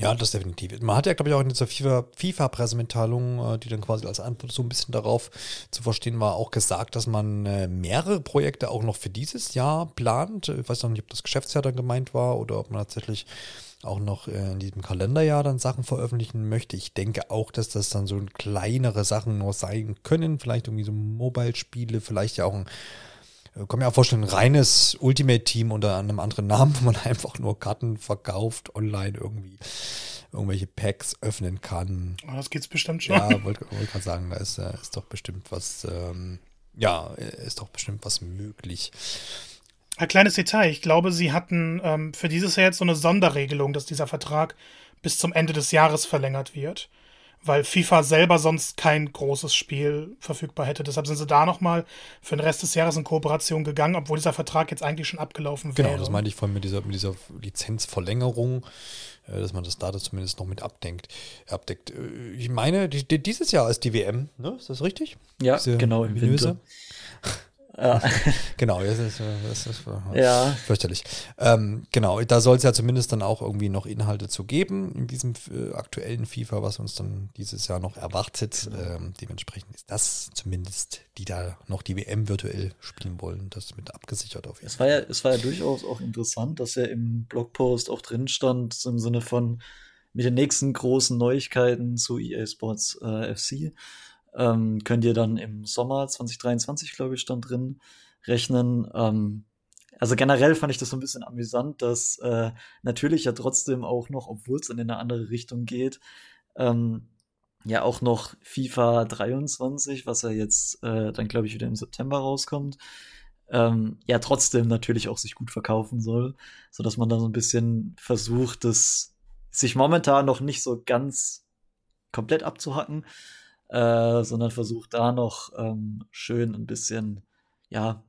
Ja, das definitiv. Man hat ja, glaube ich, auch in dieser FIFA-Pressemitteilung, FIFA äh, die dann quasi als Antwort so ein bisschen darauf zu verstehen war, auch gesagt, dass man äh, mehrere Projekte auch noch für dieses Jahr plant. Ich weiß noch nicht, ob das Geschäftsjahr dann gemeint war oder ob man tatsächlich auch noch äh, in diesem Kalenderjahr dann Sachen veröffentlichen möchte. Ich denke auch, dass das dann so kleinere Sachen nur sein können. Vielleicht irgendwie so Mobile-Spiele, vielleicht ja auch ein kann mir auch vorstellen, ein reines Ultimate-Team unter einem anderen Namen, wo man einfach nur Karten verkauft, online irgendwie irgendwelche Packs öffnen kann. Oh, das geht's bestimmt schon. Ja, wollte wollt gerade sagen, da ist, äh, ist doch bestimmt was, ähm, ja, ist doch bestimmt was möglich. Ein kleines Detail. Ich glaube, sie hatten ähm, für dieses Jahr jetzt so eine Sonderregelung, dass dieser Vertrag bis zum Ende des Jahres verlängert wird weil FIFA selber sonst kein großes Spiel verfügbar hätte. Deshalb sind sie da nochmal für den Rest des Jahres in Kooperation gegangen, obwohl dieser Vertrag jetzt eigentlich schon abgelaufen genau, wäre. Genau, das meinte ich vorhin mit dieser, mit dieser Lizenzverlängerung, äh, dass man das da zumindest noch mit abdenkt, abdeckt. Äh, ich meine, die, die, dieses Jahr ist die WM, ne? Ist das richtig? Ja, Diese genau, im Winter. Ja. genau, das ist, das ist ja. fürchterlich. Ähm, genau, da soll es ja zumindest dann auch irgendwie noch Inhalte zu geben in diesem äh, aktuellen FIFA, was uns dann dieses Jahr noch erwartet. Genau. Ähm, dementsprechend ist das zumindest, die da noch die WM virtuell spielen wollen, das mit abgesichert auf jeden Fall. Es war ja, es war ja durchaus auch interessant, dass ja im Blogpost auch drin stand, im Sinne von mit den nächsten großen Neuigkeiten zu EA Sports äh, FC ähm, könnt ihr dann im Sommer 2023, glaube ich, stand drin, rechnen. Ähm, also generell fand ich das so ein bisschen amüsant, dass äh, natürlich ja trotzdem auch noch, obwohl es dann in eine andere Richtung geht, ähm, ja auch noch FIFA 23, was ja jetzt äh, dann, glaube ich, wieder im September rauskommt, ähm, ja trotzdem natürlich auch sich gut verkaufen soll, so dass man da so ein bisschen versucht, das sich momentan noch nicht so ganz komplett abzuhacken, äh, sondern versucht da noch ähm, schön ein bisschen, ja,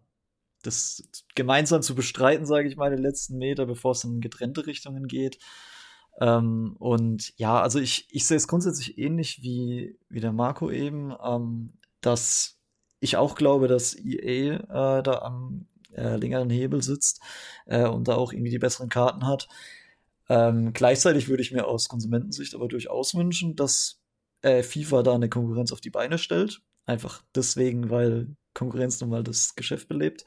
das gemeinsam zu bestreiten, sage ich mal, die letzten Meter, bevor es in getrennte Richtungen geht. Ähm, und ja, also ich, ich sehe es grundsätzlich ähnlich wie, wie der Marco eben, ähm, dass ich auch glaube, dass EA äh, da am äh, längeren Hebel sitzt äh, und da auch irgendwie die besseren Karten hat. Ähm, gleichzeitig würde ich mir aus Konsumentensicht aber durchaus wünschen, dass äh, FIFA da eine Konkurrenz auf die Beine stellt. Einfach deswegen, weil Konkurrenz nun mal das Geschäft belebt.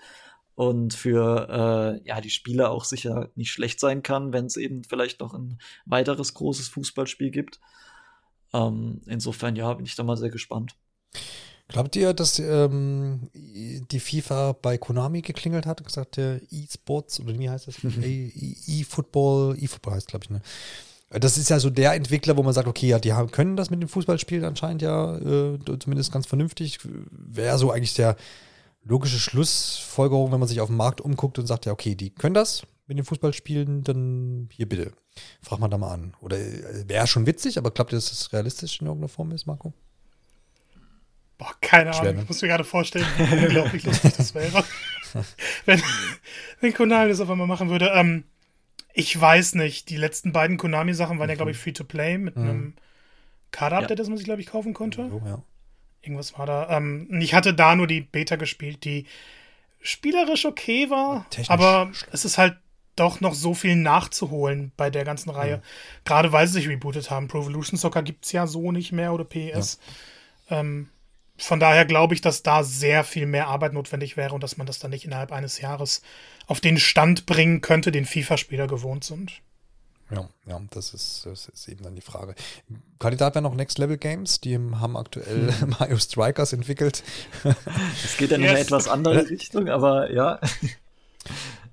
Und für äh, ja, die Spieler auch sicher nicht schlecht sein kann, wenn es eben vielleicht noch ein weiteres großes Fußballspiel gibt. Ähm, insofern, ja, bin ich da mal sehr gespannt. Glaubt ihr, dass ähm, die FIFA bei Konami geklingelt hat und gesagt, der E-Sports oder wie heißt das? E-Football, E-Football heißt, glaube ich, ne? Das ist ja so der Entwickler, wo man sagt, okay, ja, die haben, können das mit dem Fußballspielen anscheinend ja äh, zumindest ganz vernünftig. Wäre so eigentlich der logische Schlussfolgerung, wenn man sich auf den Markt umguckt und sagt, ja, okay, die können das mit dem Fußballspielen, dann hier bitte. Frag mal da mal an. Oder äh, wäre schon witzig, aber glaubt ihr, dass das realistisch in irgendeiner Form ist, Marco? Boah, keine Schwer, Ahnung. Ne? Ich muss mir gerade vorstellen, wie unglaublich lustig das wäre. wenn, wenn Konami das auf einmal machen würde. Ähm, ich weiß nicht. Die letzten beiden Konami-Sachen waren mhm. ja, glaube ich, Free-to-Play mit mhm. einem Card-Update, ja. das man sich, glaube ich, kaufen konnte. Oh, ja. Irgendwas war da. Ähm, ich hatte da nur die Beta gespielt, die spielerisch okay war, Technisch aber es ist halt doch noch so viel nachzuholen bei der ganzen Reihe. Mhm. Gerade weil sie sich rebootet haben. Pro Evolution Soccer gibt es ja so nicht mehr oder PS. Ja. Ähm, von daher glaube ich, dass da sehr viel mehr Arbeit notwendig wäre und dass man das dann nicht innerhalb eines Jahres auf den Stand bringen könnte, den FIFA-Spieler gewohnt sind. Ja, ja, das ist, das ist eben dann die Frage. Kandidat wäre noch Next Level Games, die haben aktuell hm. Mario Strikers entwickelt. Es geht ja in yes. eine etwas andere Richtung, aber ja.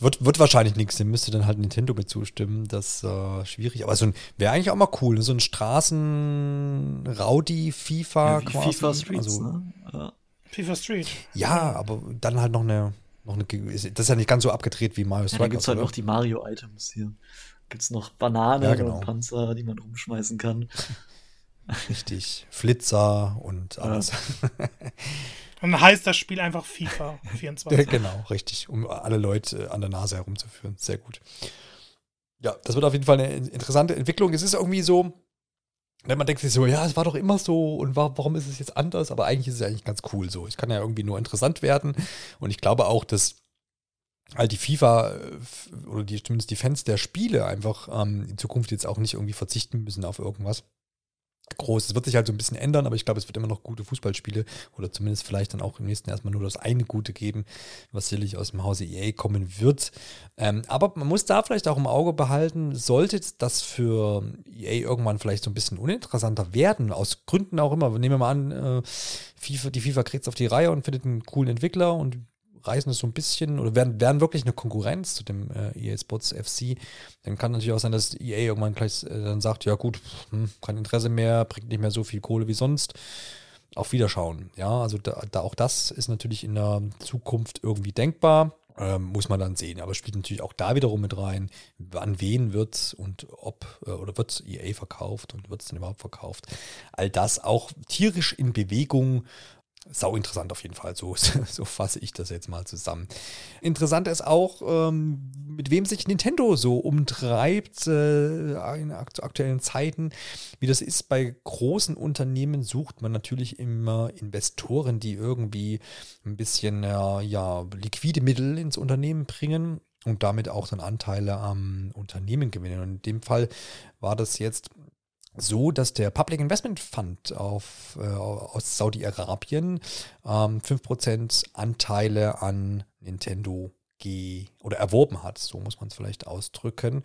Wird, wird wahrscheinlich nichts, dem müsste dann halt Nintendo mit zustimmen. Das ist äh, schwierig. Aber so ein wäre eigentlich auch mal cool. Ne? So ein Straßen-Rowdy FIFA ja, quasi. FIFA Streets, also, ne? Ja. FIFA Street. Ja, aber dann halt noch eine, noch eine. Das ist ja nicht ganz so abgedreht wie Mario Strikers. Ja, da gibt es halt noch die Mario-Items hier. Gibt es noch Banane ja, genau. und Panzer, die man rumschmeißen kann. Richtig. Flitzer und alles. Ja. Dann heißt das Spiel einfach FIFA 24. genau, richtig. Um alle Leute an der Nase herumzuführen. Sehr gut. Ja, das wird auf jeden Fall eine interessante Entwicklung. Es ist irgendwie so, wenn man denkt sich so, ja, es war doch immer so und warum ist es jetzt anders? Aber eigentlich ist es eigentlich ganz cool so. Es kann ja irgendwie nur interessant werden. Und ich glaube auch, dass all die FIFA äh, oder die, zumindest die Fans der Spiele einfach ähm, in Zukunft jetzt auch nicht irgendwie verzichten müssen auf irgendwas groß. Es wird sich halt so ein bisschen ändern, aber ich glaube, es wird immer noch gute Fußballspiele oder zumindest vielleicht dann auch im nächsten erstmal nur das eine gute geben, was sicherlich aus dem Hause EA kommen wird. Ähm, aber man muss da vielleicht auch im Auge behalten, sollte das für EA irgendwann vielleicht so ein bisschen uninteressanter werden, aus Gründen auch immer. Nehmen wir mal an, äh, FIFA, die FIFA kriegt es auf die Reihe und findet einen coolen Entwickler und reißen es so ein bisschen oder werden, werden wirklich eine Konkurrenz zu dem äh, EA Sports FC, dann kann natürlich auch sein, dass EA irgendwann gleich äh, dann sagt, ja gut, hm, kein Interesse mehr, bringt nicht mehr so viel Kohle wie sonst. Auf Wiederschauen. Ja, also da, da auch das ist natürlich in der Zukunft irgendwie denkbar. Ähm, muss man dann sehen. Aber spielt natürlich auch da wiederum mit rein, an wen wird und ob äh, oder wird EA verkauft und wird es denn überhaupt verkauft. All das auch tierisch in Bewegung sau interessant auf jeden Fall. So, so fasse ich das jetzt mal zusammen. Interessant ist auch, ähm, mit wem sich Nintendo so umtreibt äh, in aktuellen Zeiten. Wie das ist bei großen Unternehmen, sucht man natürlich immer Investoren, die irgendwie ein bisschen äh, ja, liquide Mittel ins Unternehmen bringen und damit auch dann Anteile am Unternehmen gewinnen. Und in dem Fall war das jetzt so, dass der Public Investment Fund auf, äh, aus Saudi-Arabien ähm, 5% Anteile an Nintendo ge oder erworben hat, so muss man es vielleicht ausdrücken.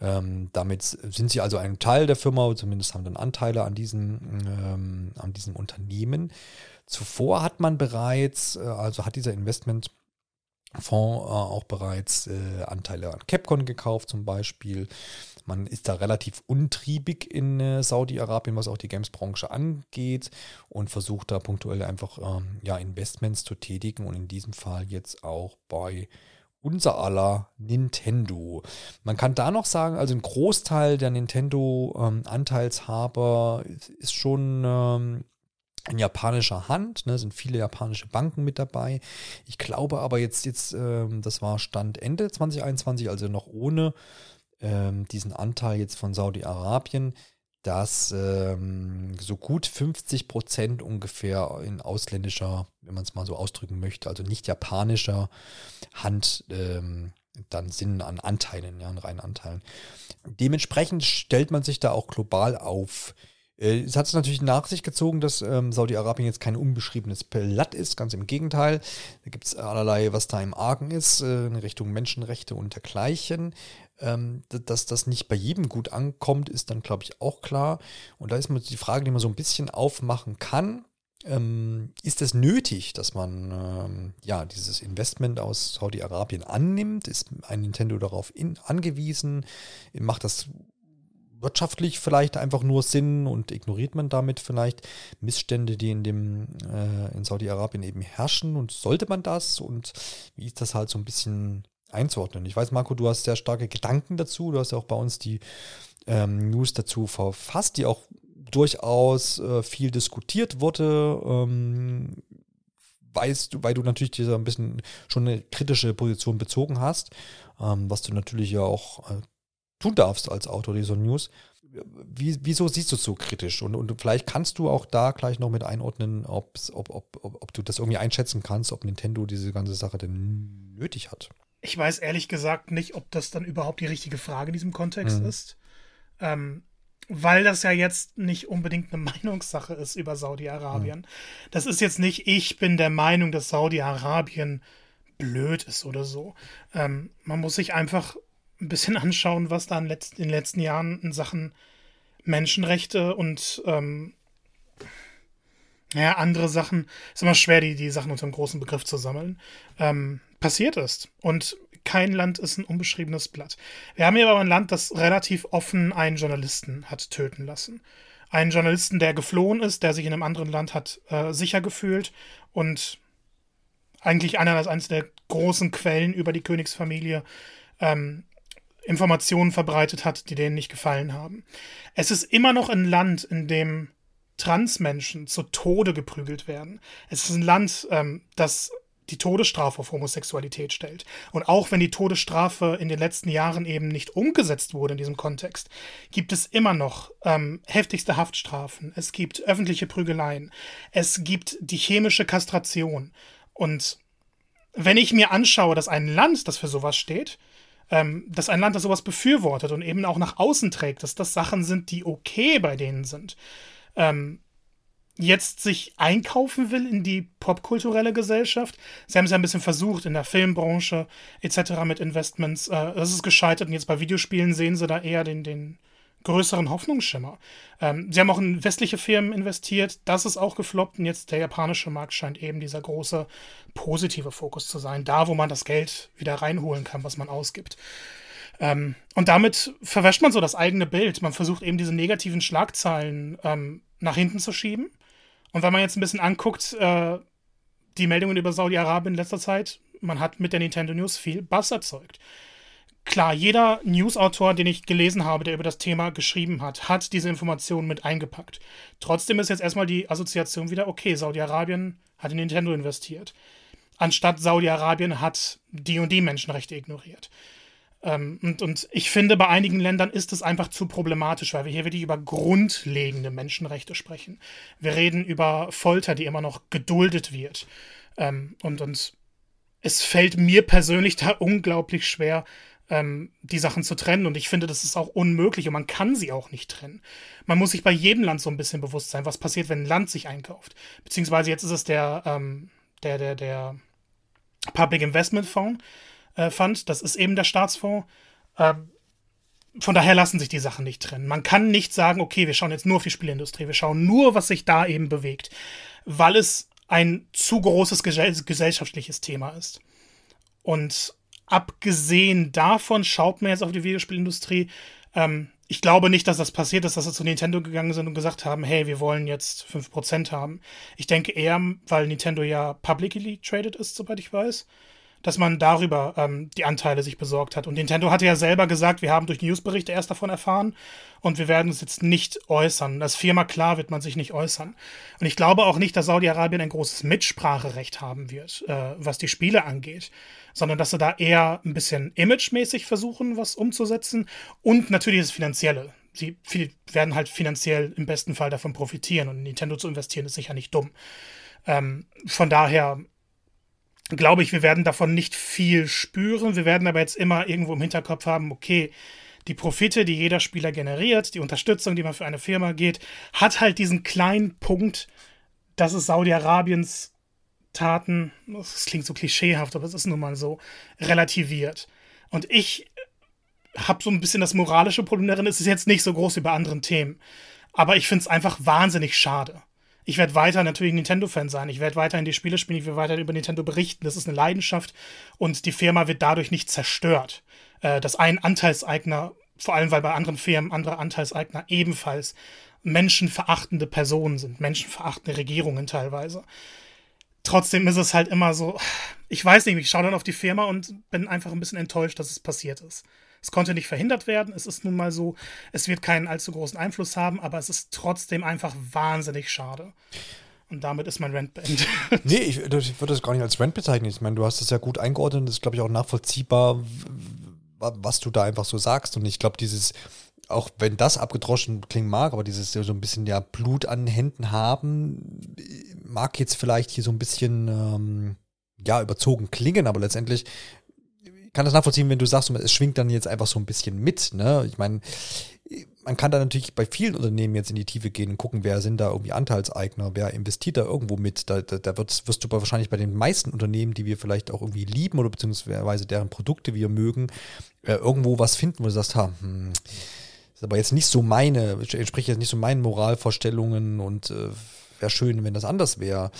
Ähm, damit sind sie also ein Teil der Firma, zumindest haben dann Anteile an diesem, ähm, an diesem Unternehmen. Zuvor hat man bereits, äh, also hat dieser Investment Fonds äh, auch bereits äh, Anteile an Capcom gekauft zum Beispiel. Man ist da relativ untriebig in äh, Saudi-Arabien, was auch die Games-Branche angeht und versucht da punktuell einfach ähm, ja, Investments zu tätigen und in diesem Fall jetzt auch bei unser aller Nintendo. Man kann da noch sagen, also ein Großteil der Nintendo-Anteilshaber ähm, ist schon ähm, in japanischer Hand, ne, sind viele japanische Banken mit dabei. Ich glaube aber jetzt, jetzt ähm, das war Stand Ende 2021, also noch ohne ähm, diesen Anteil jetzt von Saudi-Arabien, dass ähm, so gut 50 Prozent ungefähr in ausländischer, wenn man es mal so ausdrücken möchte, also nicht japanischer Hand ähm, dann sind an Anteilen, ja, an reinen Anteilen. Dementsprechend stellt man sich da auch global auf Äh, es hat es natürlich nach sich gezogen, dass ähm, Saudi-Arabien jetzt kein unbeschriebenes Blatt ist, ganz im Gegenteil. Da gibt es allerlei, was da im Argen ist, äh, in Richtung Menschenrechte und dergleichen. Ähm, dass das nicht bei jedem gut ankommt, ist dann, glaube ich, auch klar. Und da ist die Frage, die man so ein bisschen aufmachen kann. Ähm, ist es nötig, dass man ähm, ja dieses Investment aus Saudi-Arabien annimmt? Ist ein Nintendo darauf in, angewiesen? Macht das wirtschaftlich vielleicht einfach nur Sinn und ignoriert man damit vielleicht Missstände, die in dem äh, in Saudi-Arabien eben herrschen und sollte man das und wie ist das halt so ein bisschen einzuordnen? Ich weiß, Marco, du hast sehr starke Gedanken dazu, du hast ja auch bei uns die ähm, News dazu verfasst, die auch durchaus äh, viel diskutiert wurde. Ähm, weißt du, weil du natürlich dieser ein bisschen schon eine kritische Position bezogen hast, ähm, was du natürlich ja auch äh, tun darfst als Autor dieser News. Wie, wieso siehst du es so kritisch? Und, und vielleicht kannst du auch da gleich noch mit einordnen, ob, ob, ob, ob du das irgendwie einschätzen kannst, ob Nintendo diese ganze Sache denn nötig hat. Ich weiß ehrlich gesagt nicht, ob das dann überhaupt die richtige Frage in diesem Kontext mhm. ist. Ähm, weil das ja jetzt nicht unbedingt eine Meinungssache ist über Saudi-Arabien. Mhm. Das ist jetzt nicht, ich bin der Meinung, dass Saudi-Arabien blöd ist oder so. Ähm, man muss sich einfach ein bisschen anschauen, was da in, letz in den letzten Jahren in Sachen Menschenrechte und ähm, ja, andere Sachen, ist immer schwer, die, die Sachen unter einem großen Begriff zu sammeln, ähm, passiert ist. Und kein Land ist ein unbeschriebenes Blatt. Wir haben hier aber ein Land, das relativ offen einen Journalisten hat töten lassen. Einen Journalisten, der geflohen ist, der sich in einem anderen Land hat äh, sicher gefühlt und eigentlich einer als eines der großen Quellen über die Königsfamilie ähm, Informationen verbreitet hat, die denen nicht gefallen haben. Es ist immer noch ein Land, in dem Transmenschen zu Tode geprügelt werden. Es ist ein Land, ähm, das die Todesstrafe auf Homosexualität stellt. Und auch wenn die Todesstrafe in den letzten Jahren eben nicht umgesetzt wurde in diesem Kontext, gibt es immer noch ähm, heftigste Haftstrafen. Es gibt öffentliche Prügeleien. Es gibt die chemische Kastration. Und wenn ich mir anschaue, dass ein Land, das für sowas steht, ähm, dass ein Land, das sowas befürwortet und eben auch nach außen trägt, dass das Sachen sind, die okay bei denen sind, ähm, jetzt sich einkaufen will in die popkulturelle Gesellschaft. Sie haben es ja ein bisschen versucht in der Filmbranche etc. mit Investments. Äh, das ist gescheitert und jetzt bei Videospielen sehen sie da eher den, den größeren Hoffnungsschimmer. Ähm, sie haben auch in westliche Firmen investiert, das ist auch gefloppt und jetzt der japanische Markt scheint eben dieser große positive Fokus zu sein, da wo man das Geld wieder reinholen kann, was man ausgibt. Ähm, und damit verwäscht man so das eigene Bild. Man versucht eben diese negativen Schlagzeilen ähm, nach hinten zu schieben und wenn man jetzt ein bisschen anguckt, äh, die Meldungen über Saudi-Arabien in letzter Zeit, man hat mit der Nintendo News viel Bass erzeugt. Klar, jeder Newsautor, den ich gelesen habe, der über das Thema geschrieben hat, hat diese Informationen mit eingepackt. Trotzdem ist jetzt erstmal die Assoziation wieder, okay, Saudi-Arabien hat in Nintendo investiert. Anstatt Saudi-Arabien hat die und die Menschenrechte ignoriert. Ähm, und, und ich finde, bei einigen Ländern ist es einfach zu problematisch, weil wir hier wirklich über grundlegende Menschenrechte sprechen. Wir reden über Folter, die immer noch geduldet wird. Ähm, und, und es fällt mir persönlich da unglaublich schwer, ähm, die Sachen zu trennen. Und ich finde, das ist auch unmöglich und man kann sie auch nicht trennen. Man muss sich bei jedem Land so ein bisschen bewusst sein, was passiert, wenn ein Land sich einkauft. Beziehungsweise jetzt ist es der, ähm, der, der, der Public Investment Fonds äh, Fund. Das ist eben der Staatsfonds. Ähm, von daher lassen sich die Sachen nicht trennen. Man kann nicht sagen, okay, wir schauen jetzt nur auf die Spielindustrie, wir schauen nur, was sich da eben bewegt, weil es ein zu großes gesellschaftliches Thema ist. Und abgesehen davon schaut man jetzt auf die Videospielindustrie. Ähm, ich glaube nicht, dass das passiert ist, dass sie zu Nintendo gegangen sind und gesagt haben, hey, wir wollen jetzt 5% haben. Ich denke eher, weil Nintendo ja publicly traded ist, soweit ich weiß dass man darüber ähm, die Anteile sich besorgt hat. Und Nintendo hatte ja selber gesagt, wir haben durch Newsberichte erst davon erfahren und wir werden uns jetzt nicht äußern. Das Firma klar wird man sich nicht äußern. Und ich glaube auch nicht, dass Saudi-Arabien ein großes Mitspracherecht haben wird, äh, was die Spiele angeht, sondern dass sie da eher ein bisschen imagemäßig versuchen, was umzusetzen und natürlich das Finanzielle. Sie viel, werden halt finanziell im besten Fall davon profitieren und in Nintendo zu investieren ist sicher nicht dumm. Ähm, von daher glaube ich, wir werden davon nicht viel spüren. Wir werden aber jetzt immer irgendwo im Hinterkopf haben, okay, die Profite, die jeder Spieler generiert, die Unterstützung, die man für eine Firma geht, hat halt diesen kleinen Punkt, dass es Saudi-Arabiens Taten, das klingt so klischeehaft, aber es ist nun mal so, relativiert. Und ich habe so ein bisschen das moralische Problem darin, es ist jetzt nicht so groß wie bei anderen Themen. Aber ich finde es einfach wahnsinnig schade. Ich werde weiter natürlich Nintendo-Fan sein. Ich werde weiterhin die Spiele spielen. Ich werde weiter über Nintendo berichten. Das ist eine Leidenschaft und die Firma wird dadurch nicht zerstört. Äh, dass ein Anteilseigner, vor allem weil bei anderen Firmen andere Anteilseigner ebenfalls menschenverachtende Personen sind, menschenverachtende Regierungen teilweise. Trotzdem ist es halt immer so, ich weiß nicht, ich schaue dann auf die Firma und bin einfach ein bisschen enttäuscht, dass es passiert ist. Es konnte nicht verhindert werden. Es ist nun mal so, es wird keinen allzu großen Einfluss haben, aber es ist trotzdem einfach wahnsinnig schade. Und damit ist mein Rant beendet. Nee, ich, ich würde das gar nicht als Rant bezeichnen. Ich meine, du hast das ja gut eingeordnet. Das ist, glaube ich, auch nachvollziehbar, was du da einfach so sagst. Und ich glaube, dieses, auch wenn das abgedroschen klingen mag, aber dieses so ein bisschen ja Blut an Händen haben, mag jetzt vielleicht hier so ein bisschen ähm, ja überzogen klingen, aber letztendlich kann das nachvollziehen, wenn du sagst, es schwingt dann jetzt einfach so ein bisschen mit. Ne? Ich meine, man kann da natürlich bei vielen Unternehmen jetzt in die Tiefe gehen und gucken, wer sind da irgendwie Anteilseigner, wer investiert da irgendwo mit. Da, da, da wirst, wirst du wahrscheinlich bei den meisten Unternehmen, die wir vielleicht auch irgendwie lieben oder beziehungsweise deren Produkte wir mögen, äh, irgendwo was finden, wo du sagst, ha, hm, ist aber jetzt nicht so meine, entspricht jetzt nicht so meinen Moralvorstellungen und äh, wäre schön, wenn das anders wäre.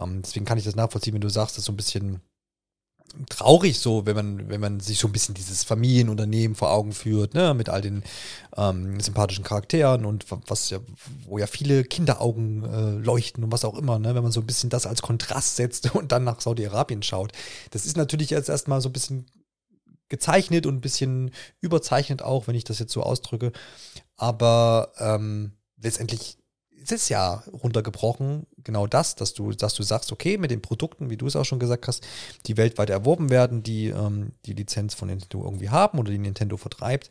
Ähm, deswegen kann ich das nachvollziehen, wenn du sagst, das ist so ein bisschen traurig so, wenn man, wenn man sich so ein bisschen dieses Familienunternehmen vor Augen führt, ne, mit all den ähm, sympathischen Charakteren und was ja, wo ja viele Kinderaugen äh, leuchten und was auch immer, ne, wenn man so ein bisschen das als Kontrast setzt und dann nach Saudi-Arabien schaut. Das ist natürlich jetzt erstmal so ein bisschen gezeichnet und ein bisschen überzeichnet auch, wenn ich das jetzt so ausdrücke. Aber ähm, letztendlich es ist ja runtergebrochen genau das, dass du, dass du sagst, okay, mit den Produkten, wie du es auch schon gesagt hast, die weltweit erworben werden, die ähm, die Lizenz von Nintendo irgendwie haben oder die Nintendo vertreibt,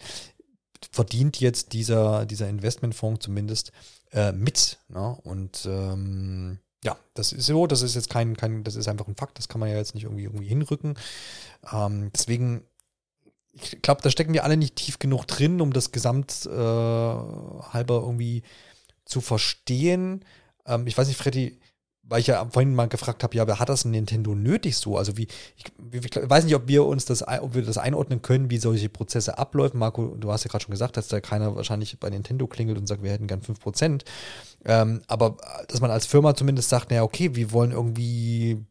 verdient jetzt dieser, dieser Investmentfonds zumindest äh, mit. Ne? Und ähm, ja, das ist so, das ist jetzt kein, kein, das ist einfach ein Fakt, das kann man ja jetzt nicht irgendwie, irgendwie hinrücken. Ähm, deswegen ich glaube, da stecken wir alle nicht tief genug drin, um das Gesamt äh, halber irgendwie zu verstehen. Ähm, ich weiß nicht, Freddy, weil ich ja vorhin mal gefragt habe, ja, wer hat das ein Nintendo nötig so? Also wie, ich, ich, weiß nicht, ob wir uns das, ob wir das einordnen können, wie solche Prozesse abläufen. Marco, du hast ja gerade schon gesagt, dass da keiner wahrscheinlich bei Nintendo klingelt und sagt, wir hätten gern 5%. Ähm, aber dass man als Firma zumindest sagt, naja, okay, wir wollen irgendwie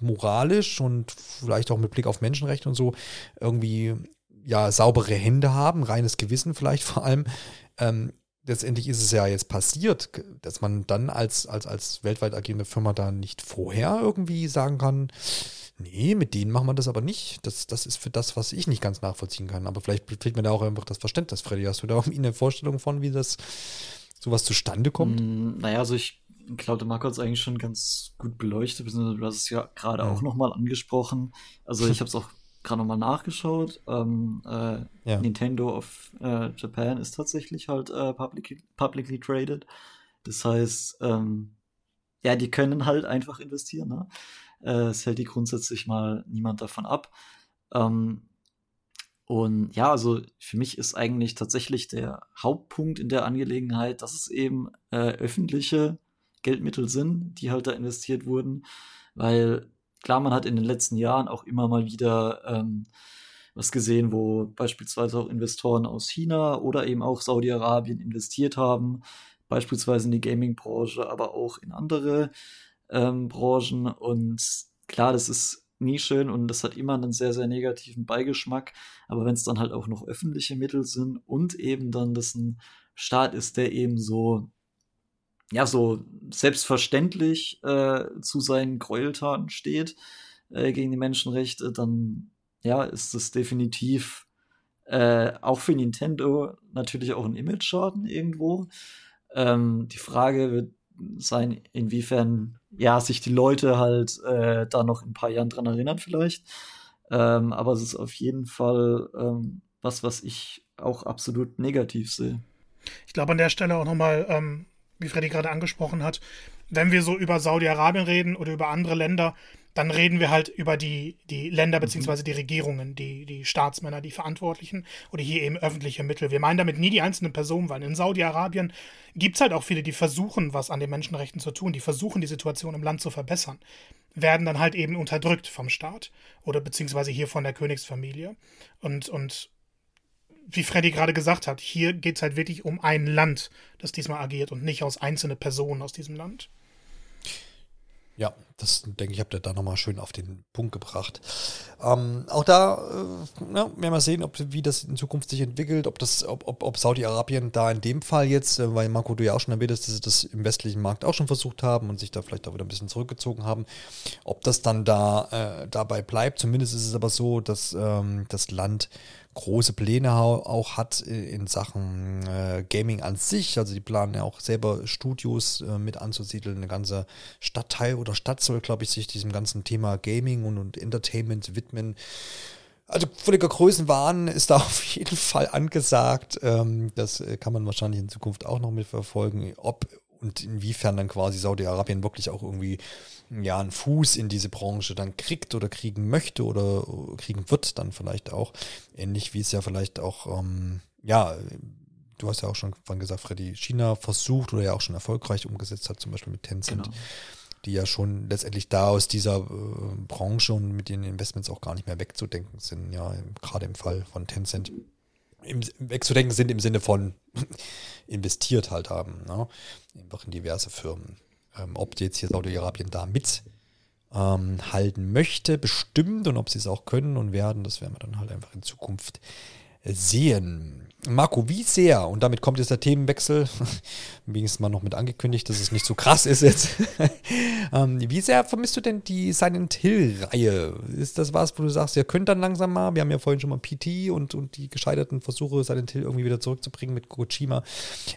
moralisch und vielleicht auch mit Blick auf Menschenrechte und so irgendwie ja saubere Hände haben, reines Gewissen vielleicht vor allem. Ähm, letztendlich ist es ja jetzt passiert, dass man dann als, als, als weltweit agierende Firma da nicht vorher irgendwie sagen kann, nee, mit denen machen wir das aber nicht. Das, das ist für das, was ich nicht ganz nachvollziehen kann. Aber vielleicht fehlt mir da auch einfach das Verständnis, Freddy. Hast du da irgendwie eine Vorstellung von, wie das sowas zustande kommt? Mm, naja, also ich glaube, Marco hat es eigentlich schon ganz gut beleuchtet, du hast es ja gerade ja. auch nochmal angesprochen. Also ich habe es auch gerade nochmal nachgeschaut. Ähm, äh, ja. Nintendo of äh, Japan ist tatsächlich halt äh, public, publicly traded. Das heißt, ähm, ja, die können halt einfach investieren. Ne? Äh, es hält die grundsätzlich mal niemand davon ab. Ähm, und ja, also für mich ist eigentlich tatsächlich der Hauptpunkt in der Angelegenheit, dass es eben äh, öffentliche Geldmittel sind, die halt da investiert wurden, weil klar, man hat in den letzten Jahren auch immer mal wieder ähm, was gesehen, wo beispielsweise auch Investoren aus China oder eben auch Saudi-Arabien investiert haben, beispielsweise in die Gaming-Branche, aber auch in andere ähm, Branchen. Und klar, das ist nie schön und das hat immer einen sehr, sehr negativen Beigeschmack. Aber wenn es dann halt auch noch öffentliche Mittel sind und eben dann das ein Staat ist, der eben so ja, so selbstverständlich äh, zu seinen Gräueltaten steht äh, gegen die Menschenrechte, dann ja, ist das definitiv äh, auch für Nintendo natürlich auch ein Image-Schaden irgendwo. Ähm, die Frage wird sein, inwiefern ja sich die Leute halt äh, da noch in ein paar Jahren dran erinnern vielleicht. Ähm, aber es ist auf jeden Fall ähm, was, was ich auch absolut negativ sehe. Ich glaube an der Stelle auch nochmal ähm, wie Freddy gerade angesprochen hat, wenn wir so über Saudi-Arabien reden oder über andere Länder, dann reden wir halt über die, die Länder bzw. die Regierungen, die, die Staatsmänner, die Verantwortlichen oder hier eben öffentliche Mittel. Wir meinen damit nie die einzelnen Personen, weil in Saudi-Arabien gibt es halt auch viele, die versuchen, was an den Menschenrechten zu tun, die versuchen, die Situation im Land zu verbessern, werden dann halt eben unterdrückt vom Staat oder beziehungsweise hier von der Königsfamilie. Und, und wie Freddy gerade gesagt hat, hier geht es halt wirklich um ein Land, das diesmal agiert und nicht aus einzelne Personen aus diesem Land. Ja, das denke ich, habt ihr da nochmal schön auf den Punkt gebracht. Ähm, auch da äh, ja, werden wir sehen, ob, wie das in Zukunft sich entwickelt, ob, ob, ob, ob Saudi-Arabien da in dem Fall jetzt, äh, weil Marco, du ja auch schon erwähnt hast, dass sie das im westlichen Markt auch schon versucht haben und sich da vielleicht auch wieder ein bisschen zurückgezogen haben, ob das dann da äh, dabei bleibt. Zumindest ist es aber so, dass ähm, das Land große Pläne auch hat in Sachen äh, Gaming an sich. Also die planen ja auch selber Studios äh, mit anzusiedeln. Eine ganze Stadtteil oder Stadt soll, glaube ich, sich diesem ganzen Thema Gaming und, und Entertainment widmen. Also völliger Größenwahn ist da auf jeden Fall angesagt. Ähm, das äh, kann man wahrscheinlich in Zukunft auch noch mitverfolgen, ob und inwiefern dann quasi Saudi-Arabien wirklich auch irgendwie ja, einen Fuß in diese Branche dann kriegt oder kriegen möchte oder kriegen wird, dann vielleicht auch. Ähnlich wie es ja vielleicht auch, ähm, ja, du hast ja auch schon vorhin gesagt, Freddy, China versucht oder ja auch schon erfolgreich umgesetzt hat, zum Beispiel mit Tencent. Genau. Die ja schon letztendlich da aus dieser äh, Branche und mit den Investments auch gar nicht mehr wegzudenken sind, ja, gerade im Fall von Tencent im, wegzudenken sind im Sinne von investiert halt haben, ne? einfach in diverse Firmen. Ähm, ob jetzt hier Saudi-Arabien da mit ähm, halten möchte, bestimmt und ob sie es auch können und werden, das werden wir dann halt einfach in Zukunft sehen. Marco, wie sehr, und damit kommt jetzt der Themenwechsel, wenigstens mal noch mit angekündigt, dass es nicht so krass ist jetzt. ähm, wie sehr vermisst du denn die Silent Hill-Reihe? Ist das was, wo du sagst, ihr könnt dann langsam mal, wir haben ja vorhin schon mal PT und, und die gescheiterten Versuche, Silent Hill irgendwie wieder zurückzubringen mit Kojima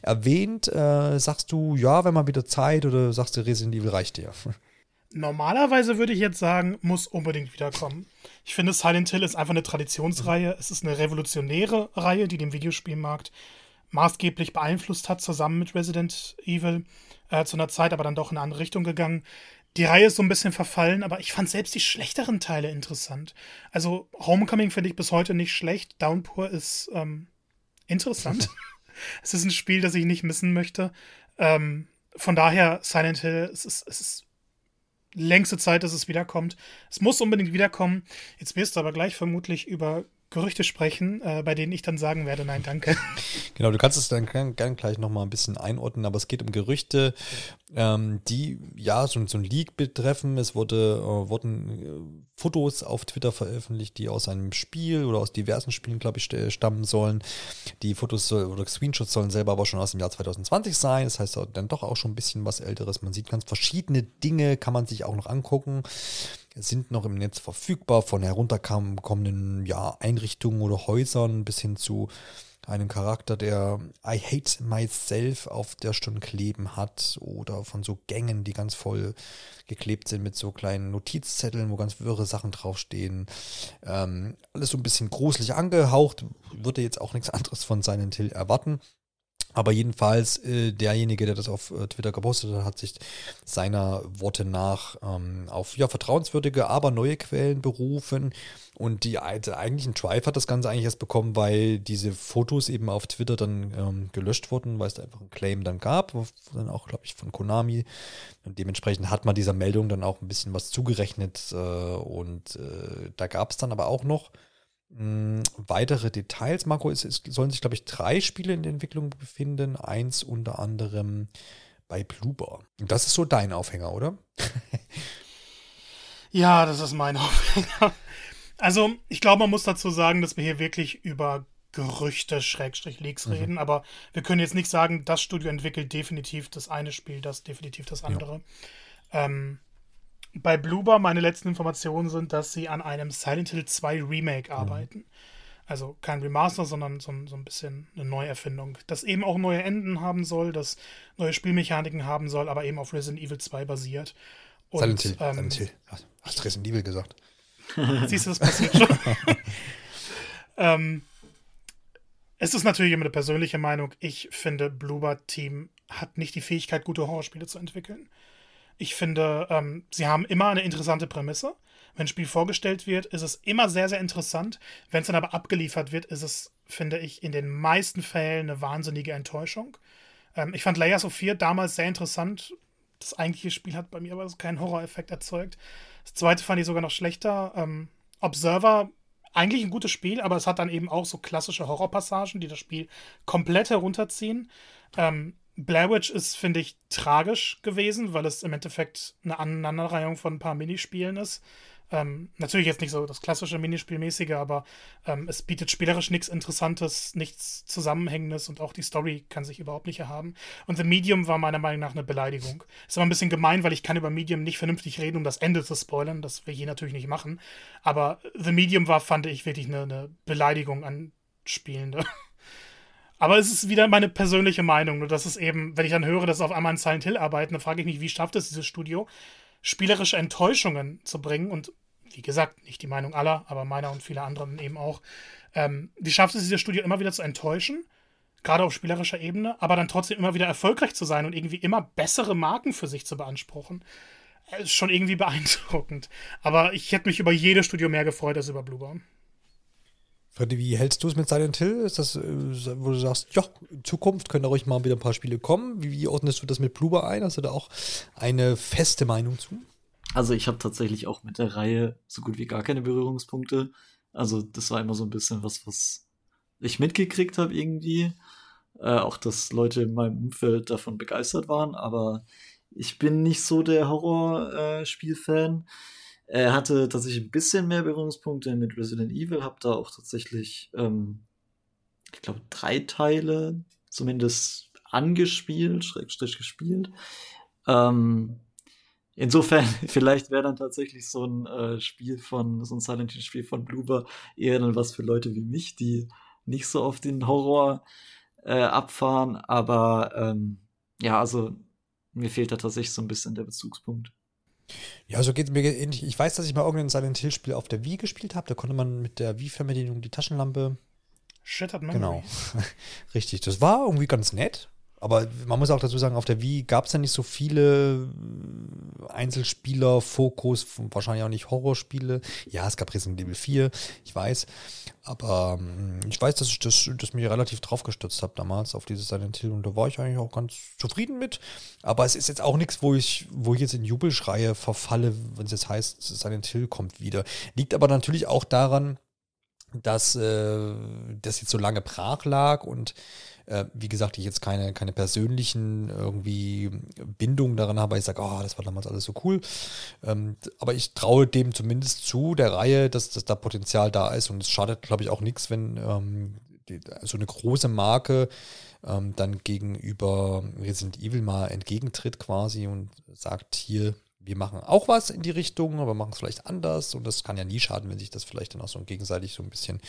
erwähnt. Äh, sagst du, ja, wenn mal wieder Zeit oder sagst du, Resident Evil reicht dir? Normalerweise würde ich jetzt sagen, muss unbedingt wiederkommen. Ich finde, Silent Hill ist einfach eine Traditionsreihe. Es ist eine revolutionäre Reihe, die den Videospielmarkt maßgeblich beeinflusst hat, zusammen mit Resident Evil. Äh, zu einer Zeit aber dann doch in eine andere Richtung gegangen. Die Reihe ist so ein bisschen verfallen, aber ich fand selbst die schlechteren Teile interessant. Also Homecoming finde ich bis heute nicht schlecht. Downpour ist ähm, interessant. es ist ein Spiel, das ich nicht missen möchte. Ähm, von daher, Silent Hill, es ist, es ist längste Zeit, dass es wiederkommt. Es muss unbedingt wiederkommen. Jetzt wirst du aber gleich vermutlich über Gerüchte sprechen, äh, bei denen ich dann sagen werde, nein, danke. Genau, du kannst es dann gern, gleich nochmal ein bisschen einordnen, aber es geht um Gerüchte, ähm, die ja so, so ein Leak betreffen. Es wurde, äh, wurden äh, Fotos auf Twitter veröffentlicht, die aus einem Spiel oder aus diversen Spielen, glaube ich, stammen sollen. Die Fotos soll, oder Screenshots sollen selber aber schon aus dem Jahr 2020 sein. Das heißt dann doch auch schon ein bisschen was Älteres. Man sieht ganz verschiedene Dinge, kann man sich auch noch angucken sind noch im Netz verfügbar, von herunterkommenden ja, Einrichtungen oder Häusern bis hin zu einem Charakter, der I hate myself auf der Stirn kleben hat oder von so Gängen, die ganz voll geklebt sind mit so kleinen Notizzetteln, wo ganz wirre Sachen draufstehen. Ähm, alles so ein bisschen gruselig angehaucht, würde jetzt auch nichts anderes von seinen Till erwarten. Aber jedenfalls, äh, derjenige, der das auf äh, Twitter gepostet hat, hat sich seiner Worte nach ähm, auf ja, vertrauenswürdige, aber neue Quellen berufen. Und die, der eigentliche Drive hat das Ganze eigentlich erst bekommen, weil diese Fotos eben auf Twitter dann ähm, gelöscht wurden, weil es da einfach einen Claim dann gab, dann auch, glaube ich, von Konami. Und dementsprechend hat man dieser Meldung dann auch ein bisschen was zugerechnet. Äh, und äh, da gab es dann aber auch noch weitere Details. Marco, es, es sollen sich, glaube ich, drei Spiele in der Entwicklung befinden. Eins unter anderem bei Bloober. Und das ist so dein Aufhänger, oder? ja, das ist mein Aufhänger. Also, ich glaube, man muss dazu sagen, dass wir hier wirklich über Gerüchte, Schrägstrich, Leaks mhm. reden, aber wir können jetzt nicht sagen, das Studio entwickelt definitiv das eine Spiel, das definitiv das andere. Ja. Ähm, bei Bloober meine letzten Informationen sind, dass sie an einem Silent Hill 2 Remake mhm. arbeiten. Mhm. Also kein Remaster, sondern so, so, ein bisschen eine Neuerfindung. Das eben auch neue Enden haben soll, das neue Spielmechaniken haben soll, aber eben auf Resident Evil 2 basiert. Und, Silent Hill. Ähm, Silent Hill. Hast Resident Evil gesagt? Siehst du, das passiert schon. ähm, es ist natürlich immer eine persönliche Meinung. Ich finde, Bloober Team hat nicht die Fähigkeit, gute Horrorspiele zu entwickeln. Ich finde, ähm, sie haben immer eine interessante Prämisse. Wenn ein Spiel vorgestellt wird, ist es immer sehr, sehr interessant. Wenn es dann aber abgeliefert wird, ist es, finde ich, in den meisten Fällen eine wahnsinnige Enttäuschung. Ähm, ich fand Layers of Fear damals sehr interessant. Das eigentliche Spiel hat bei mir aber keinen Horroreffekt erzeugt. Das zweite fand ich sogar noch schlechter. Ähm, Observer, eigentlich ein gutes Spiel, aber es hat dann eben auch so klassische Horrorpassagen, die das Spiel komplett herunterziehen. Ähm, Blair Witch ist, finde ich, tragisch gewesen, weil es im Endeffekt eine Aneinanderreihung von ein paar Minispielen ist. Ähm, natürlich jetzt nicht so das klassische Minispielmäßige, aber ähm, es bietet spielerisch nichts Interessantes, nichts Zusammenhängendes und auch die Story kann sich überhaupt nicht erhaben. Und The Medium war meiner Meinung nach eine Beleidigung. Ist aber ein bisschen gemein, weil ich kann über Medium nicht vernünftig reden, um das Ende zu spoilern. Das ich hier natürlich nicht machen. Aber The Medium war, fand ich, wirklich eine, eine Beleidigung an Spielende. Aber es ist wieder meine persönliche Meinung. Nur dass es eben, wenn ich dann höre, dass auf einmal in Silent Hill arbeiten, dann frage ich mich, wie schafft es dieses Studio, spielerische Enttäuschungen zu bringen und wie gesagt, nicht die Meinung aller, aber meiner und vieler anderen eben auch. Ähm, wie schafft es dieses Studio immer wieder zu enttäuschen, gerade auf spielerischer Ebene, aber dann trotzdem immer wieder erfolgreich zu sein und irgendwie immer bessere Marken für sich zu beanspruchen? Das ist schon irgendwie beeindruckend. Aber ich hätte mich über jedes Studio mehr gefreut als über Blueborn. Freddy, wie hältst du es mit Silent Hill? Ist das, äh, wo du sagst, ja, in Zukunft können da ruhig mal wieder ein paar Spiele kommen? Wie, wie ordnest du das mit Bluber ein? Hast du da auch eine feste Meinung zu? Also ich habe tatsächlich auch mit der Reihe so gut wie gar keine Berührungspunkte. Also das war immer so ein bisschen was, was ich mitgekriegt habe irgendwie. Äh, auch, dass Leute in meinem Umfeld davon begeistert waren, aber ich bin nicht so der Horrorspielfan. Äh, er hatte tatsächlich ein bisschen mehr Berührungspunkte mit Resident Evil, hab da auch tatsächlich, ähm, ich glaube, drei Teile zumindest angespielt, Schrägstrich gespielt. Ähm, insofern, vielleicht wäre dann tatsächlich so ein äh, Spiel von, so ein Silent Hill Spiel von Bloober eher dann was für Leute wie mich, die nicht so auf den Horror äh, abfahren, aber ähm, ja, also mir fehlt da tatsächlich so ein bisschen der Bezugspunkt. Ja, so geht es mir ähnlich. Ich weiß, dass ich mal irgendein Silent Hill-Spiel auf der Wii gespielt habe. Da konnte man mit der Wii-Fernbedienung die Taschenlampe. Shattered Memory. Genau. Richtig. Das war irgendwie ganz nett. Aber man muss auch dazu sagen, auf der Wii gab es ja nicht so viele äh, Einzelspieler, Fokus, wahrscheinlich auch nicht Horrorspiele. Ja, es gab Resident Evil 4, ich weiß. Aber ähm, ich weiß, dass ich das, das mich relativ drauf gestürzt habe damals auf dieses Silent Hill und da war ich eigentlich auch ganz zufrieden mit. Aber es ist jetzt auch nichts, wo ich, wo ich jetzt in Jubelschreie verfalle, wenn es jetzt heißt, Silent Hill kommt wieder. Liegt aber natürlich auch daran, dass äh, das jetzt so lange brach lag und äh, wie gesagt, ich jetzt keine, keine persönlichen irgendwie Bindungen daran habe, ich sage, oh, das war damals alles so cool. Ähm, aber ich traue dem zumindest zu, der Reihe, dass, dass da Potenzial da ist und es schadet, glaube ich, auch nichts, wenn ähm, die, so eine große Marke ähm, dann gegenüber Resident Evil mal entgegentritt quasi und sagt, hier, wir machen auch was in die Richtung, aber machen es vielleicht anders. Und das kann ja nie schaden, wenn sich das vielleicht dann auch so gegenseitig so ein bisschen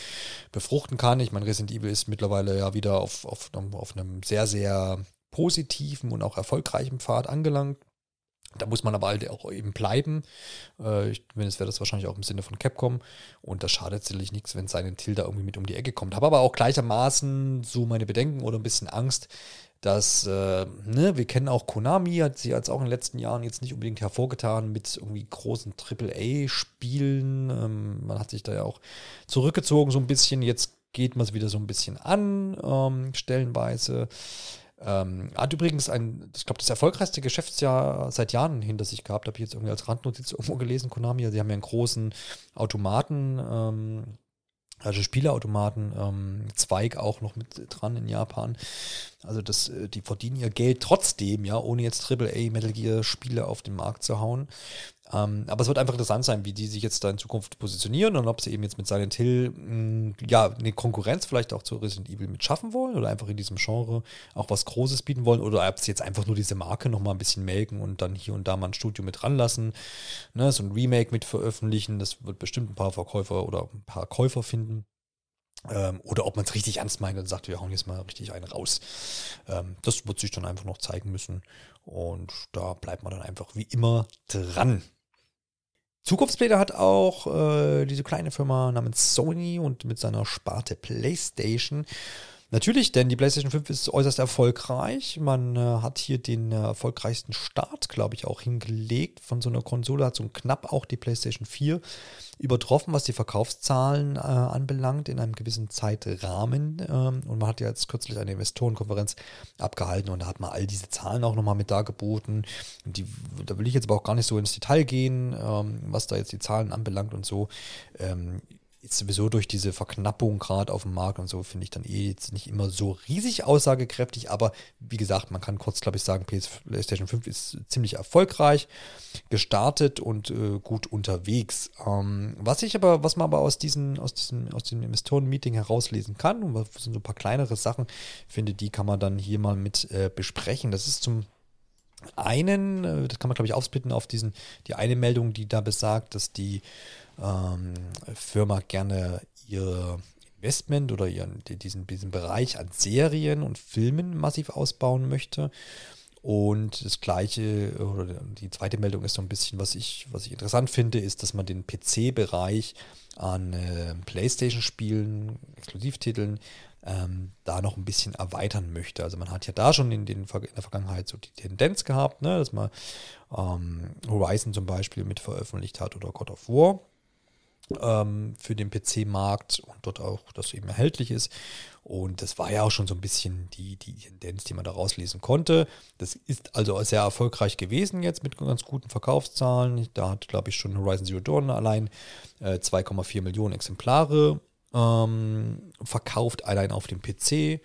befruchten kann. Ich meine, Resident Evil ist mittlerweile ja wieder auf, auf, auf einem sehr, sehr positiven und auch erfolgreichen Pfad angelangt. Da muss man aber halt auch eben bleiben. Äh, ich es wäre das wahrscheinlich auch im Sinne von Capcom. Und das schadet sicherlich nichts, wenn seinen Tilda irgendwie mit um die Ecke kommt. Habe aber auch gleichermaßen so meine Bedenken oder ein bisschen Angst, dass, äh, ne, wir kennen auch Konami, hat sie jetzt auch in den letzten Jahren jetzt nicht unbedingt hervorgetan mit irgendwie großen AAA-Spielen. Ähm, man hat sich da ja auch zurückgezogen so ein bisschen. Jetzt geht man es wieder so ein bisschen an, ähm, stellenweise. Ähm, hat übrigens ein, ich glaube, das erfolgreichste Geschäftsjahr seit Jahren hinter sich gehabt, habe ich jetzt irgendwie als Randnotiz irgendwo gelesen, Konami. Sie haben ja einen großen Automaten, ähm, also Spieleautomaten ähm, Zweig auch noch mit dran in Japan. Also das, äh, die verdienen ihr Geld trotzdem, ja, ohne jetzt AAA Metal Gear Spiele auf den Markt zu hauen. Ähm, aber es wird einfach interessant sein, wie die sich jetzt da in Zukunft positionieren und ob sie eben jetzt mit Silent Hill mh, mm, ja eine Konkurrenz vielleicht auch zu Resident Evil mit schaffen wollen oder einfach in diesem Genre auch was Großes bieten wollen oder ob sie jetzt einfach nur diese Marke nochmal ein bisschen melken und dann hier und da mal ein Studio mit ranlassen, ne, so ein Remake mit veröffentlichen. Das wird bestimmt ein paar Verkäufer oder ein paar Käufer finden. Ähm, oder ob man es richtig ernst meint und sagt, wir hauen jetzt mal richtig einen raus. Ähm, das wird sich dann einfach noch zeigen müssen. Und da bleibt man dann einfach wie immer dran. Zukunftspläne hat auch äh, diese kleine Firma namens Sony und mit seiner Sparte PlayStation. Natürlich, denn die PlayStation 5 ist äußerst erfolgreich. Man äh, hat hier den äh, erfolgreichsten Start, glaube ich, auch hingelegt von so einer Konsole. Hat so knapp auch die PlayStation 4 übertroffen, was die Verkaufszahlen äh, anbelangt, in einem gewissen Zeitrahmen. Ähm, und man hat ja jetzt kürzlich eine Investorenkonferenz abgehalten und da hat man all diese Zahlen auch nochmal mit dargeboten. Die, da will ich jetzt aber auch gar nicht so ins Detail gehen, ähm, was da jetzt die Zahlen anbelangt und so. Ähm, jetzt sowieso durch diese Verknappung gerade auf dem Markt und so, finde ich dann eh jetzt nicht immer so riesig aussagekräftig, aber wie gesagt, man kann kurz, glaube ich, sagen, PlayStation 5 ist ziemlich erfolgreich gestartet und äh, gut unterwegs. Ähm, was ich aber, was man aber aus diesen, aus diesem, aus dem Investoren-Meeting herauslesen kann, und was sind so ein paar kleinere Sachen, finde, die kann man dann hier mal mit äh, besprechen. Das ist zum einen, äh, das kann man glaube ich aufsplitten auf diesen, die eine Meldung, die da besagt, dass die ähm, Firma gerne ihr Investment oder ihren, diesen, diesen Bereich an Serien und Filmen massiv ausbauen möchte. Und das gleiche, oder die zweite Meldung ist so ein bisschen, was ich, was ich interessant finde, ist, dass man den PC-Bereich an äh, PlayStation-Spielen, Exklusivtiteln, ähm, da noch ein bisschen erweitern möchte. Also man hat ja da schon in, den, in der Vergangenheit so die Tendenz gehabt, ne, dass man ähm, Horizon zum Beispiel mit veröffentlicht hat oder God of War ähm, für den PC-Markt und dort auch das eben erhältlich ist. Und das war ja auch schon so ein bisschen die, die Tendenz, die man da rauslesen konnte. Das ist also sehr erfolgreich gewesen jetzt mit ganz guten Verkaufszahlen. Da hat, glaube ich, schon Horizon Zero Dawn allein äh, 2,4 Millionen Exemplare ähm, verkauft, allein auf dem PC.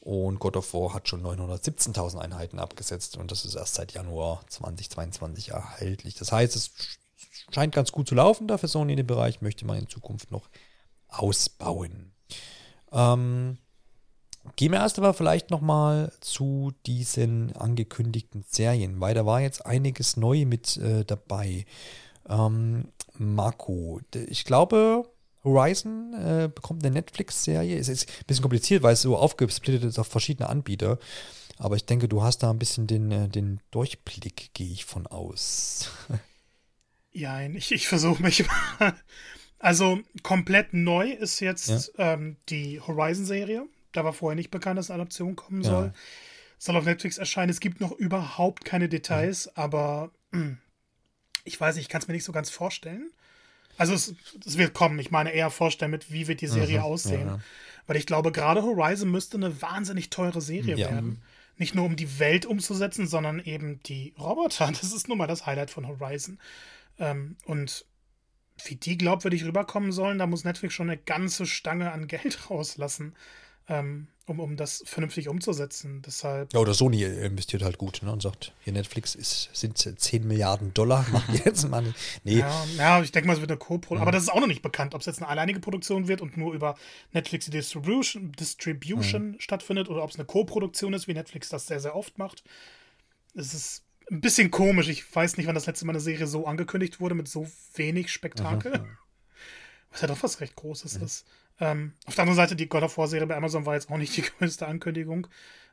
Und God of War hat schon 917.000 Einheiten abgesetzt und das ist erst seit Januar 2022 erhältlich. Das heißt, es scheint ganz gut zu laufen da für Sony in dem Bereich, möchte man in Zukunft noch ausbauen. Ähm, gehen wir erst aber vielleicht nochmal zu diesen angekündigten Serien, weil da war jetzt einiges neu mit äh, dabei. Ähm, Marco, ich glaube, Horizon äh, bekommt eine Netflix-Serie. Es ist ein bisschen kompliziert, weil es so aufgesplittet ist auf verschiedene Anbieter. Aber ich denke, du hast da ein bisschen den, äh, den Durchblick, gehe ich von aus. Ja, ich, ich versuche mich mal. Also komplett neu ist jetzt ja. ähm, die Horizon-Serie. Da war vorher nicht bekannt, dass eine Adaption kommen soll. Ja. Soll auf Netflix erscheinen. Es gibt noch überhaupt keine Details, ja. aber mh, hm, ich weiß nicht, ich kann es mir nicht so ganz vorstellen. Also es, es, wird kommen. Ich meine eher vorstellen mit, wie wird die Serie mhm, aussehen. Weil ich glaube, gerade Horizon müsste eine wahnsinnig teure Serie werden. Nicht nur um die Welt umzusetzen, sondern eben die Roboter. Das ist nun mal das Highlight von Horizon. Ähm, und wie die glaubwürdig rüberkommen sollen, da muss Netflix schon eine ganze Stange an Geld rauslassen, ähm, um, um das vernünftig umzusetzen. Deshalb. Ja, oder Sony investiert halt gut ne, und sagt, hier Netflix ist, sind 10 Milliarden Dollar, machen jetzt mal. Nee. Ja, ja, ich denke mal, es wird eine Co-Produktion. Mhm. Aber das ist auch noch nicht bekannt, ob es jetzt eine alleinige Produktion wird und nur über Netflix die Distribution, Distribution mhm. stattfindet oder ob es eine Co-Produktion ist, wie Netflix das sehr, sehr oft macht. Es ist ein bisschen komisch. Ich weiß nicht, wann das letzte Mal eine Serie so angekündigt wurde mit so wenig Spektakel. Aha. Was ja doch was recht Großes ja. ist. Ähm, auf der anderen Seite, die God of War-Serie bei Amazon war jetzt auch nicht die größte Ankündigung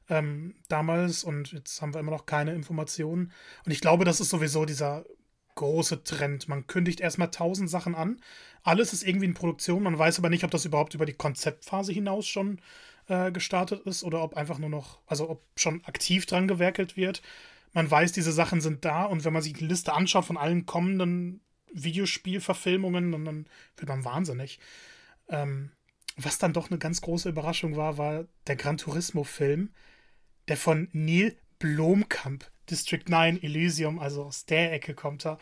ähm, damals und jetzt haben wir immer noch keine Informationen. Und ich glaube, das ist sowieso dieser große Trend. Man kündigt erstmal tausend Sachen an. Alles ist irgendwie in Produktion. Man weiß aber nicht, ob das überhaupt über die Konzeptphase hinaus schon äh, gestartet ist oder ob einfach nur noch, also ob schon aktiv dran gewerkelt wird man weiß, diese Sachen sind da und wenn man sich die Liste anschaut von allen kommenden Videospielverfilmungen, dann, dann wird man wahnsinnig. Ähm, was dann doch eine ganz große Überraschung war, war der Gran Turismo-Film, der von Neil Blomkamp, District 9 Elysium, also aus der Ecke kommt er,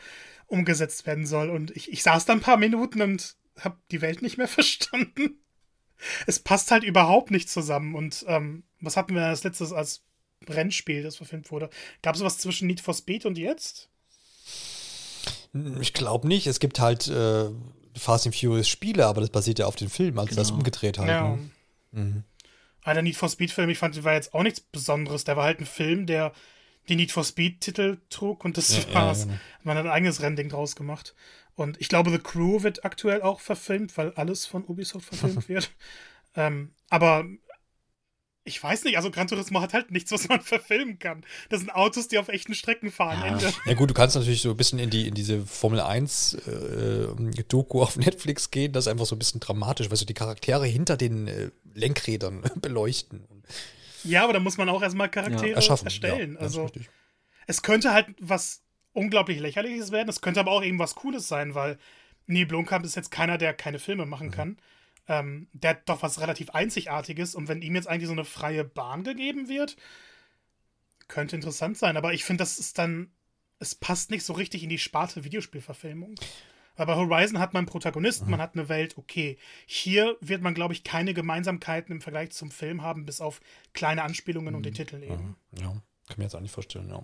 umgesetzt werden soll. Und ich, ich saß da ein paar Minuten und habe die Welt nicht mehr verstanden. Es passt halt überhaupt nicht zusammen. Und ähm, was hatten wir als letztes als Rennspiel, das verfilmt wurde. Gab es was zwischen Need for Speed und jetzt? Ich glaube nicht. Es gibt halt äh, Fast and Furious Spiele, aber das basiert ja auf den Film, also genau. das umgedreht halt. Ja. Ne? Mhm. Der Need for Speed-Film, ich fand, der war jetzt auch nichts Besonderes. Der war halt ein Film, der die Need for Speed-Titel trug und das ja, war's. Ja, genau. Man hat ein eigenes Rennding draus gemacht. Und ich glaube, The Crew wird aktuell auch verfilmt, weil alles von Ubisoft verfilmt wird. ähm, aber ich weiß nicht, also Gran Turismo hat halt nichts, was man verfilmen kann. Das sind Autos, die auf echten Strecken fahren. Ja, ja gut, du kannst natürlich so ein bisschen in die in diese Formel 1 äh, Doku auf Netflix gehen, das ist einfach so ein bisschen dramatisch, weil so die Charaktere hinter den äh, Lenkrädern beleuchten. Ja, aber da muss man auch erstmal Charaktere ja. Erschaffen, erstellen. Ja, also es könnte halt was unglaublich lächerliches werden, es könnte aber auch eben was Cooles sein, weil Neil Blomkamp ist jetzt keiner, der keine Filme machen mhm. kann ähm, der hat doch was relativ Einzigartiges und wenn ihm jetzt eigentlich so eine freie Bahn gegeben wird, könnte interessant sein. Aber ich finde, das ist dann, es passt nicht so richtig in die Sparte Videospielverfilmung. Weil bei Horizon hat man einen Protagonisten, man hat eine Welt, okay. Hier wird man, glaube ich, keine Gemeinsamkeiten im Vergleich zum Film haben, bis auf kleine Anspielungen mhm. und den. Titel eben. Mhm. Ja, kann mir jetzt auch nicht vorstellen, ja.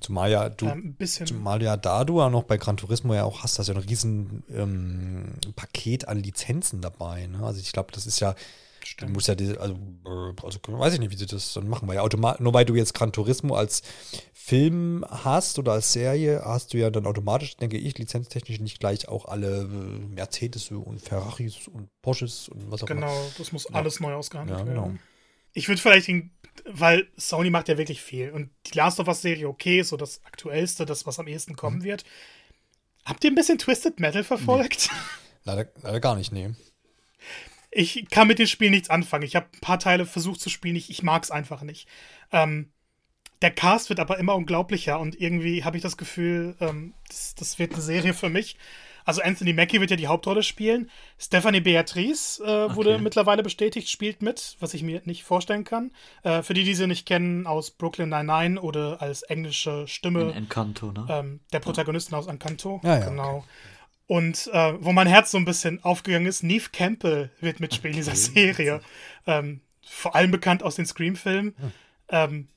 Zumal ja du, ähm, zumal ja da du ja noch bei Gran Turismo ja auch hast, hast ja ein riesen ähm, Paket an Lizenzen dabei. Ne? Also ich glaube, das ist ja, Stimmt. du musst ja, diese, also, also weiß ich nicht, wie sie das dann machen, weil ja automatisch, nur weil du jetzt Gran Turismo als Film hast oder als Serie, hast du ja dann automatisch, denke ich, lizenztechnisch nicht gleich auch alle äh, Mercedes und Ferraris und Porsches und was auch immer. Genau, das muss ja. alles neu ausgehandelt ja, genau. werden. Ich würde vielleicht den weil Sony macht ja wirklich viel. Und die Last of Us-Serie, okay, ist so das aktuellste, das, was am ehesten kommen mhm. wird. Habt ihr ein bisschen Twisted Metal verfolgt? Nee. Leider, leider gar nicht, nee. Ich kann mit dem Spiel nichts anfangen. Ich habe ein paar Teile versucht zu spielen, ich, ich mag es einfach nicht. Ähm, der Cast wird aber immer unglaublicher und irgendwie habe ich das Gefühl, ähm, das, das wird eine Serie für mich. Also Anthony Mackie wird ja die Hauptrolle spielen. Stephanie Beatrice äh, wurde okay. mittlerweile bestätigt, spielt mit, was ich mir nicht vorstellen kann. Äh, für die, die sie nicht kennen, aus Brooklyn Nine-Nine oder als englische Stimme. In Encanto, ne? Ähm, der Protagonisten aus Encanto. Ja, ja, genau. Okay. Und äh, wo mein Herz so ein bisschen aufgegangen ist, Neve Campbell wird mitspielen in dieser Serie. Ähm, vor allem bekannt aus den Scream-Filmen. Hm. Ähm,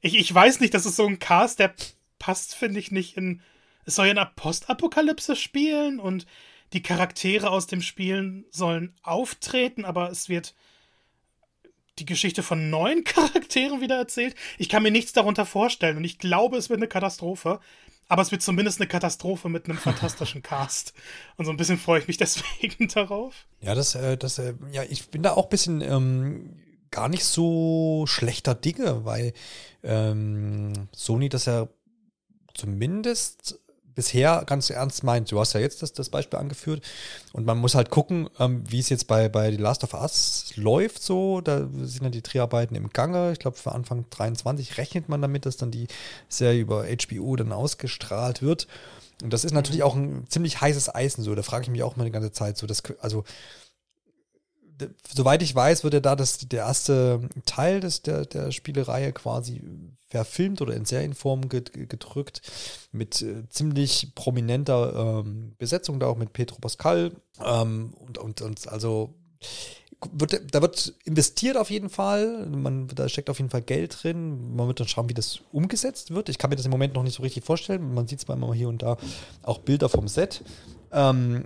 ich, ich weiß nicht, das ist so ein Cast, der passt, finde ich, nicht in es soll ja in Postapokalypse spielen und die Charaktere aus dem Spielen sollen auftreten, aber es wird die Geschichte von neuen Charakteren wieder erzählt. Ich kann mir nichts darunter vorstellen und ich glaube, es wird eine Katastrophe. Aber es wird zumindest eine Katastrophe mit einem fantastischen Cast. Und so ein bisschen freue ich mich deswegen darauf. Ja, das, äh, das, äh, ja, ich bin da auch ein bisschen ähm, gar nicht so schlechter Dinge, weil ähm, Sony das ja zumindest bisher ganz ernst meint. Du hast ja jetzt das, das Beispiel angeführt und man muss halt gucken, ähm, wie es jetzt bei, bei The Last of Us läuft so. Da sind ja die Dreharbeiten im Gange. Ich glaube, für Anfang 23 rechnet man damit, dass dann die Serie über HBO dann ausgestrahlt wird. Und das ist natürlich auch ein ziemlich heißes Eisen so. Da frage ich mich auch mal die ganze Zeit so, dass, also soweit ich weiß, wird ja da das, der erste Teil des, der, der Spielereihe quasi verfilmt oder in Serienform gedrückt mit äh, ziemlich prominenter ähm, Besetzung, da auch mit Petro Pascal ähm, und, und, und also wird, da wird investiert auf jeden Fall. Man, da steckt auf jeden Fall Geld drin. Man wird dann schauen, wie das umgesetzt wird. Ich kann mir das im Moment noch nicht so richtig vorstellen. Man sieht zwar immer hier und da auch Bilder vom Set. Ähm, mhm.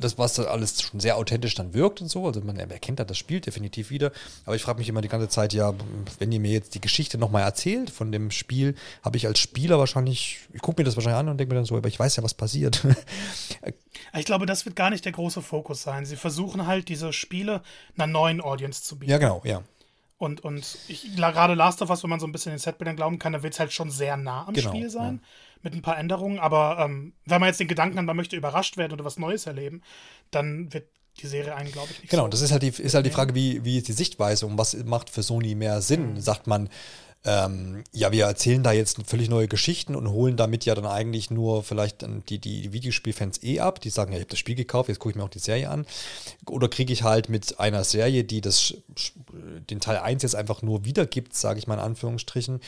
Das, was da alles schon sehr authentisch dann wirkt und so. Also man erkennt da das Spiel definitiv wieder. Aber ich frage mich immer die ganze Zeit, ja, wenn ihr mir jetzt die Geschichte nochmal erzählt von dem Spiel, habe ich als Spieler wahrscheinlich, ich gucke mir das wahrscheinlich an und denke mir dann so, aber ich weiß ja, was passiert. ich glaube, das wird gar nicht der große Fokus sein. Sie versuchen halt, diese Spiele einer neuen Audience zu bieten. Ja, genau, ja. Und, und ich, gerade Last of Us, wenn man so ein bisschen den Setbildern glauben kann, da wird es halt schon sehr nah am genau, Spiel sein. Ja mit ein paar Änderungen. Aber ähm, wenn man jetzt den Gedanken hat, man möchte überrascht werden oder was Neues erleben, dann wird die Serie einen, glaube ich, nicht Genau, so das ist halt die, ist halt die Frage, wie, wie ist die Sichtweise und was macht für Sony mehr Sinn? Mhm. Sagt man, ähm, ja, wir erzählen da jetzt völlig neue Geschichten und holen damit ja dann eigentlich nur vielleicht die, die Videospielfans eh ab, die sagen, ja, ich habe das Spiel gekauft, jetzt gucke ich mir auch die Serie an. Oder kriege ich halt mit einer Serie, die das, den Teil 1 jetzt einfach nur wiedergibt, sage ich mal in Anführungsstrichen,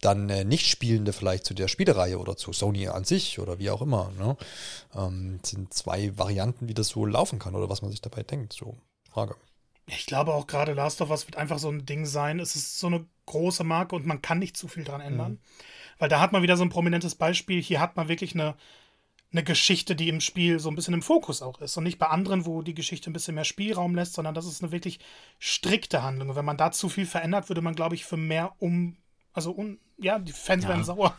dann äh, nicht Spielende vielleicht zu der Spielereihe oder zu Sony an sich oder wie auch immer. Ne? Ähm, sind zwei Varianten, wie das so laufen kann oder was man sich dabei denkt. So, Frage. Ich glaube auch gerade Last of Us wird einfach so ein Ding sein. Es ist so eine große Marke und man kann nicht zu viel dran ändern. Mhm. Weil da hat man wieder so ein prominentes Beispiel. Hier hat man wirklich eine, eine Geschichte, die im Spiel so ein bisschen im Fokus auch ist. Und nicht bei anderen, wo die Geschichte ein bisschen mehr Spielraum lässt, sondern das ist eine wirklich strikte Handlung. Und wenn man da zu viel verändert, würde man, glaube ich, für mehr um also, un, ja, die Fans ja. werden sauer.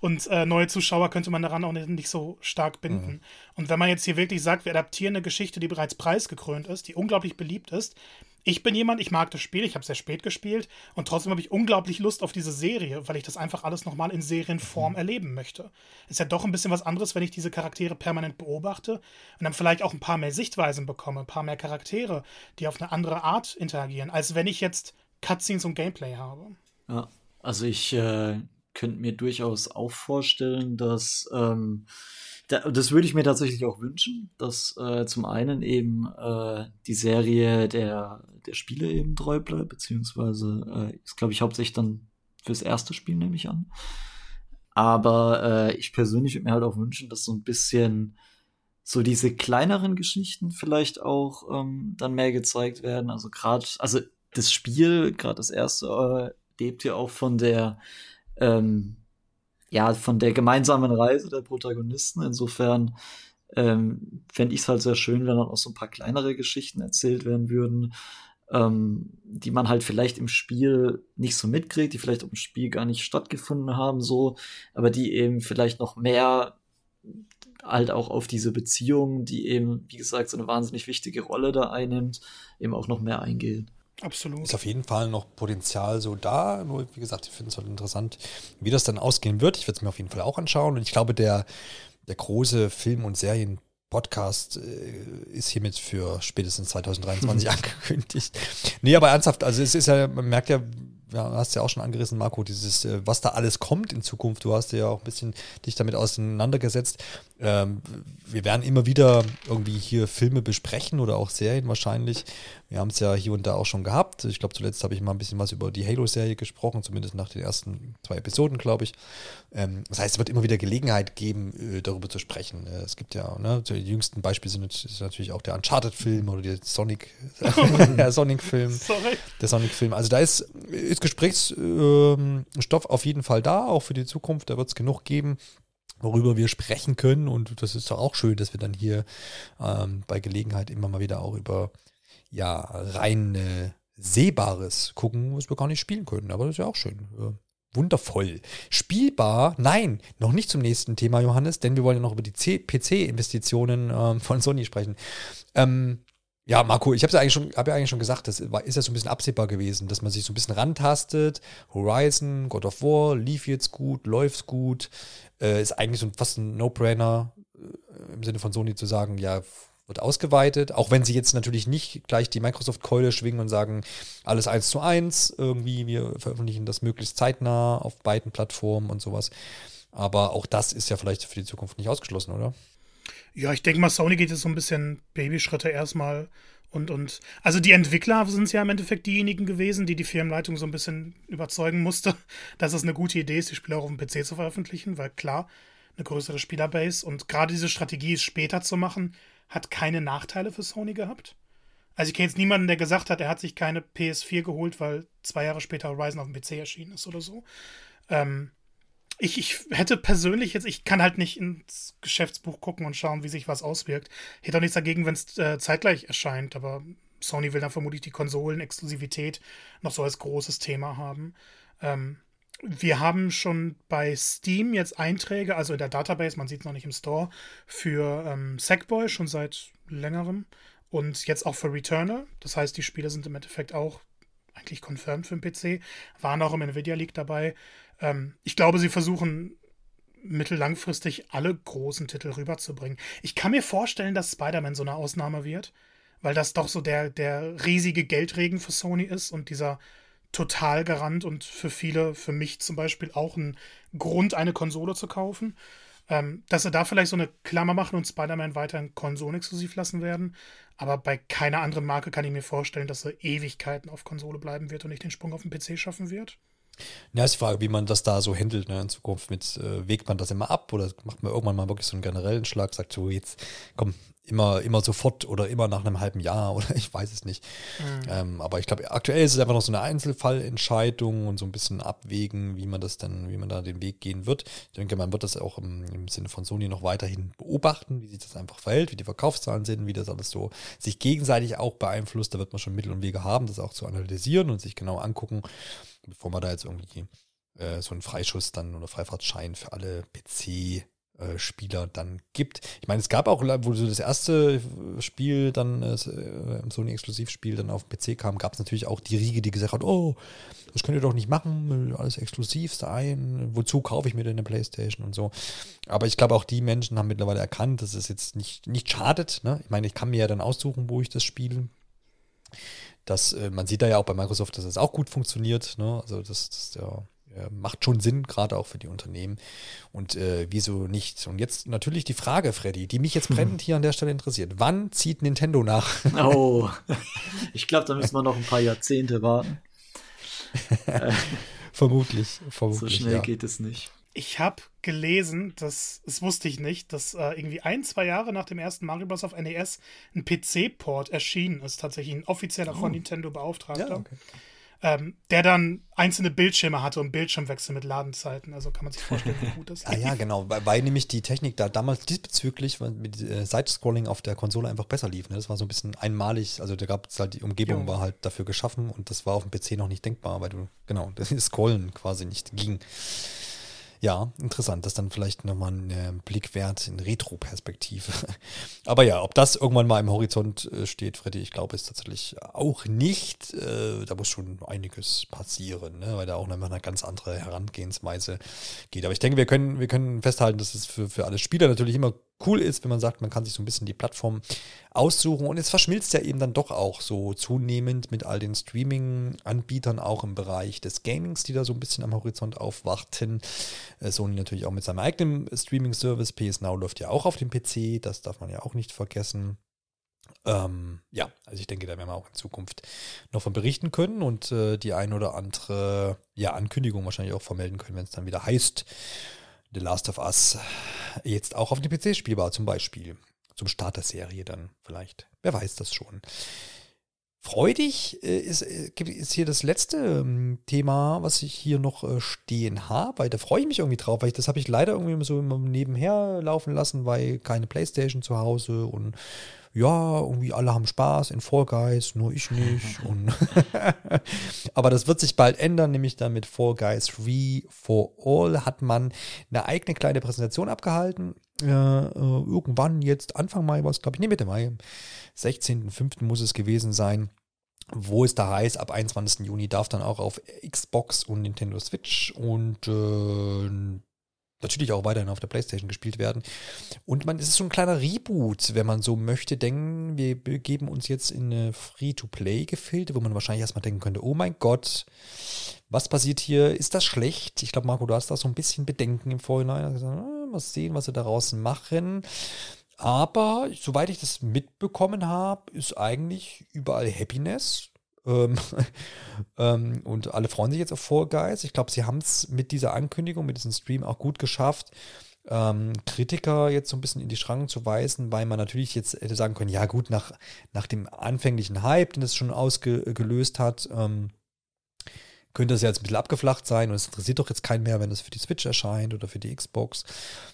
Und äh, neue Zuschauer könnte man daran auch nicht, nicht so stark binden. Mhm. Und wenn man jetzt hier wirklich sagt, wir adaptieren eine Geschichte, die bereits preisgekrönt ist, die unglaublich beliebt ist, ich bin jemand, ich mag das Spiel, ich habe sehr spät gespielt und trotzdem habe ich unglaublich Lust auf diese Serie, weil ich das einfach alles nochmal in Serienform mhm. erleben möchte. Ist ja doch ein bisschen was anderes, wenn ich diese Charaktere permanent beobachte und dann vielleicht auch ein paar mehr Sichtweisen bekomme, ein paar mehr Charaktere, die auf eine andere Art interagieren, als wenn ich jetzt Cutscenes und Gameplay habe. Ja, also ich äh, könnte mir durchaus auch vorstellen, dass ähm, da, das würde ich mir tatsächlich auch wünschen, dass äh, zum einen eben äh, die Serie der, der Spiele eben treu bleibt, beziehungsweise äh, ist, glaube ich, hauptsächlich dann fürs erste Spiel, nehme ich an. Aber äh, ich persönlich würde mir halt auch wünschen, dass so ein bisschen so diese kleineren Geschichten vielleicht auch ähm, dann mehr gezeigt werden. Also gerade, also das Spiel, gerade das erste, äh, lebt ja auch von der ähm, ja, von der gemeinsamen Reise der Protagonisten. Insofern ähm, fände ich es halt sehr schön, wenn dann auch so ein paar kleinere Geschichten erzählt werden würden, ähm, die man halt vielleicht im Spiel nicht so mitkriegt, die vielleicht im Spiel gar nicht stattgefunden haben, so, aber die eben vielleicht noch mehr halt auch auf diese Beziehung, die eben, wie gesagt, so eine wahnsinnig wichtige Rolle da einnimmt, eben auch noch mehr eingehen. Absolut. Ist auf jeden Fall noch Potenzial so da. Nur, wie gesagt, ich finde es halt interessant, wie das dann ausgehen wird. Ich werde es mir auf jeden Fall auch anschauen. Und ich glaube, der, der große Film- und Serien-Podcast äh, ist hiermit für spätestens 2023 angekündigt. Nee, aber ernsthaft, also es ist ja, man merkt ja, ja, hast ja auch schon angerissen, Marco, dieses, äh, was da alles kommt in Zukunft. Du hast ja auch ein bisschen dich damit auseinandergesetzt. Ähm, wir werden immer wieder irgendwie hier Filme besprechen oder auch Serien wahrscheinlich. Wir haben es ja hier und da auch schon gehabt. Ich glaube, zuletzt habe ich mal ein bisschen was über die Halo-Serie gesprochen, zumindest nach den ersten zwei Episoden, glaube ich. Ähm, das heißt, es wird immer wieder Gelegenheit geben, äh, darüber zu sprechen. Äh, es gibt ja, ne, die jüngsten Beispiele sind natürlich auch der Uncharted-Film oder der Sonic, der Sonic-Film. Der Sonic-Film. Also da ist, ist Gesprächsstoff ähm, auf jeden Fall da, auch für die Zukunft. Da wird es genug geben worüber wir sprechen können. Und das ist doch auch schön, dass wir dann hier ähm, bei Gelegenheit immer mal wieder auch über ja, rein äh, Sehbares gucken, was wir gar nicht spielen können. Aber das ist ja auch schön. Äh, wundervoll. Spielbar, nein, noch nicht zum nächsten Thema, Johannes, denn wir wollen ja noch über die PC-Investitionen ähm, von Sony sprechen. Ähm, ja, Marco, ich habe ja eigentlich schon, habe ja eigentlich schon gesagt, das ist ja so ein bisschen absehbar gewesen, dass man sich so ein bisschen rantastet. Horizon, God of War lief jetzt gut, läuft gut, äh, ist eigentlich so fast ein No-Brainer äh, im Sinne von Sony zu sagen, ja, wird ausgeweitet, auch wenn sie jetzt natürlich nicht gleich die Microsoft-Keule schwingen und sagen, alles eins zu eins, irgendwie, wir veröffentlichen das möglichst zeitnah auf beiden Plattformen und sowas. Aber auch das ist ja vielleicht für die Zukunft nicht ausgeschlossen, oder? Ja, ich denke mal, Sony geht jetzt so ein bisschen Babyschritte erstmal. Und, und, also die Entwickler sind ja im Endeffekt diejenigen gewesen, die die Firmenleitung so ein bisschen überzeugen musste, dass es eine gute Idee ist, die Spiele auch auf dem PC zu veröffentlichen, weil klar, eine größere Spielerbase und gerade diese Strategie, es später zu machen, hat keine Nachteile für Sony gehabt. Also ich kenne jetzt niemanden, der gesagt hat, er hat sich keine PS4 geholt, weil zwei Jahre später Horizon auf dem PC erschienen ist oder so. Ähm, ich, ich hätte persönlich jetzt, ich kann halt nicht ins Geschäftsbuch gucken und schauen, wie sich was auswirkt. Ich hätte auch nichts dagegen, wenn es äh, zeitgleich erscheint, aber Sony will dann vermutlich die Konsolen-Exklusivität noch so als großes Thema haben. Ähm, wir haben schon bei Steam jetzt Einträge, also in der Database, man sieht es noch nicht im Store, für ähm, Sackboy schon seit längerem und jetzt auch für Returner. Das heißt, die Spiele sind im Endeffekt auch eigentlich confirmed für den PC, waren auch im Nvidia League dabei. Ähm, ich glaube, sie versuchen mittellangfristig alle großen Titel rüberzubringen. Ich kann mir vorstellen, dass Spider-Man so eine Ausnahme wird, weil das doch so der, der riesige Geldregen für Sony ist und dieser total garant und für viele, für mich zum Beispiel auch ein Grund, eine Konsole zu kaufen. Ähm, dass sie da vielleicht so eine Klammer machen und Spider-Man weiterhin konsolenexklusiv lassen werden. Aber bei keiner anderen Marke kann ich mir vorstellen, dass sie Ewigkeiten auf Konsole bleiben wird und nicht den Sprung auf den PC schaffen wird. Ja, ist die Frage, wie man das da so handelt ne, in Zukunft. Mit, äh, wägt man das immer ab oder macht man irgendwann mal wirklich so einen generellen Schlag, sagt so, jetzt komm, immer, immer sofort oder immer nach einem halben Jahr oder ich weiß es nicht. Mhm. Ähm, aber ich glaube, aktuell ist es einfach noch so eine Einzelfallentscheidung und so ein bisschen abwägen, wie man das dann, wie man da den Weg gehen wird. Ich denke, man wird das auch im, im Sinne von Sony noch weiterhin beobachten, wie sich das einfach verhält, wie die Verkaufszahlen sind, wie das alles so sich gegenseitig auch beeinflusst. Da wird man schon Mittel und Wege haben, das auch zu analysieren und sich genau angucken, bevor man da jetzt irgendwie äh, so einen Freischuss dann oder Freifahrtschein für alle PC Spieler dann gibt. Ich meine, es gab auch, wo so das erste Spiel dann, äh, Sony-Exklusivspiel dann auf dem PC kam, gab es natürlich auch die Riege, die gesagt hat, oh, das könnt ihr doch nicht machen, alles exklusiv sein, wozu kaufe ich mir denn eine Playstation und so. Aber ich glaube, auch die Menschen haben mittlerweile erkannt, dass es jetzt nicht, nicht schadet. Ne? Ich meine, ich kann mir ja dann aussuchen, wo ich das spiele. Das, äh, man sieht da ja auch bei Microsoft, dass es das auch gut funktioniert. Ne? Also das, das ja macht schon Sinn, gerade auch für die Unternehmen. Und äh, wieso nicht? Und jetzt natürlich die Frage, Freddy, die mich jetzt brennend hier an der Stelle interessiert. Wann zieht Nintendo nach? Oh, ich glaube, da müssen wir noch ein paar Jahrzehnte warten. vermutlich, vermutlich. So schnell ja. geht es nicht. Ich habe gelesen, dass, das wusste ich nicht, dass äh, irgendwie ein, zwei Jahre nach dem ersten Mario Bros. auf NES ein PC-Port erschienen ist, tatsächlich ein offizieller oh. von Nintendo Beauftragter. Ja, okay ähm, der dann einzelne Bildschirme hatte und Bildschirmwechsel mit Ladenzeiten. Also kann man sich vorstellen, wie gut das ist. ah, ja, genau, weil, nämlich die Technik da damals diesbezüglich mit äh, Side-Scrolling auf der Konsole einfach besser lief. Ne? Das war so ein bisschen einmalig, also da gab es halt, die Umgebung ja. war halt dafür geschaffen und das war auf dem PC noch nicht denkbar, weil du, genau, das Scrollen quasi nicht ging. Ja, interessant. Das ist dann vielleicht nochmal ein äh, Blick wert in Retro-Perspektive. Aber ja, ob das irgendwann mal im Horizont äh, steht, Freddy, ich glaube es tatsächlich auch nicht. Äh, da muss schon einiges passieren, ne? weil da auch nochmal eine ganz andere Herangehensweise geht. Aber ich denke, wir können, wir können festhalten, dass es für, für alle Spieler natürlich immer cool ist, wenn man sagt, man kann sich so ein bisschen die Plattform aussuchen. Und es verschmilzt ja eben dann doch auch so zunehmend mit all den Streaming-Anbietern, auch im Bereich des Gamings, die da so ein bisschen am Horizont aufwarten. Äh, Sony natürlich auch mit seinem eigenen Streaming-Service. PS Now läuft ja auch auf dem PC, das darf man ja auch nicht vergessen. Ähm, ja, also ich denke, da werden wir auch in Zukunft noch von berichten können und äh, die ein oder andere ja, Ankündigung wahrscheinlich auch vermelden können, wenn es dann wieder heißt, The Last of Us jetzt auch auf dem PC spielbar, zum Beispiel. Zum Start der Serie dann vielleicht. Wer weiß das schon. Freudig äh, ist, äh, ist hier das letzte ähm, Thema, was ich hier noch äh, stehen habe, weil da freue ich mich irgendwie drauf, weil ich, das habe ich leider irgendwie so nebenher laufen lassen, weil keine Playstation zu Hause und ja, irgendwie alle haben Spaß in Fall Guys, nur ich nicht. Aber das wird sich bald ändern, nämlich dann mit Fall Guys Free for All hat man eine eigene kleine Präsentation abgehalten. Äh, irgendwann jetzt Anfang Mai war es, glaube ich, nee, Mitte Mai, 16.05. muss es gewesen sein wo es da heißt, ab 21. Juni darf dann auch auf Xbox und Nintendo Switch und äh, natürlich auch weiterhin auf der Playstation gespielt werden. Und man es ist so ein kleiner Reboot, wenn man so möchte, denken, wir begeben uns jetzt in eine Free-to-Play-Gefilde, wo man wahrscheinlich erstmal denken könnte, oh mein Gott, was passiert hier? Ist das schlecht? Ich glaube, Marco, du hast da so ein bisschen Bedenken im Vorhinein. Also, mal sehen, was sie daraus machen. Aber soweit ich das mitbekommen habe, ist eigentlich überall Happiness. Ähm, ähm, und alle freuen sich jetzt auf Fall Guys. Ich glaube, sie haben es mit dieser Ankündigung, mit diesem Stream auch gut geschafft, ähm, Kritiker jetzt so ein bisschen in die Schranken zu weisen, weil man natürlich jetzt hätte sagen können, ja gut, nach, nach dem anfänglichen Hype, den es schon ausgelöst hat, ähm, könnte es ja jetzt ein bisschen abgeflacht sein und es interessiert doch jetzt keinen mehr, wenn es für die Switch erscheint oder für die Xbox.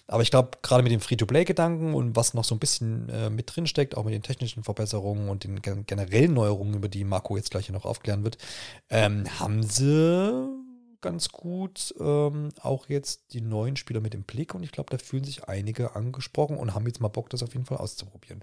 Aber ich glaube, gerade mit dem Free-to-Play-Gedanken und was noch so ein bisschen äh, mit drin steckt, auch mit den technischen Verbesserungen und den generellen Neuerungen, über die Marco jetzt gleich noch aufklären wird, ähm, haben sie ganz gut ähm, auch jetzt die neuen Spieler mit im Blick und ich glaube, da fühlen sich einige angesprochen und haben jetzt mal Bock, das auf jeden Fall auszuprobieren.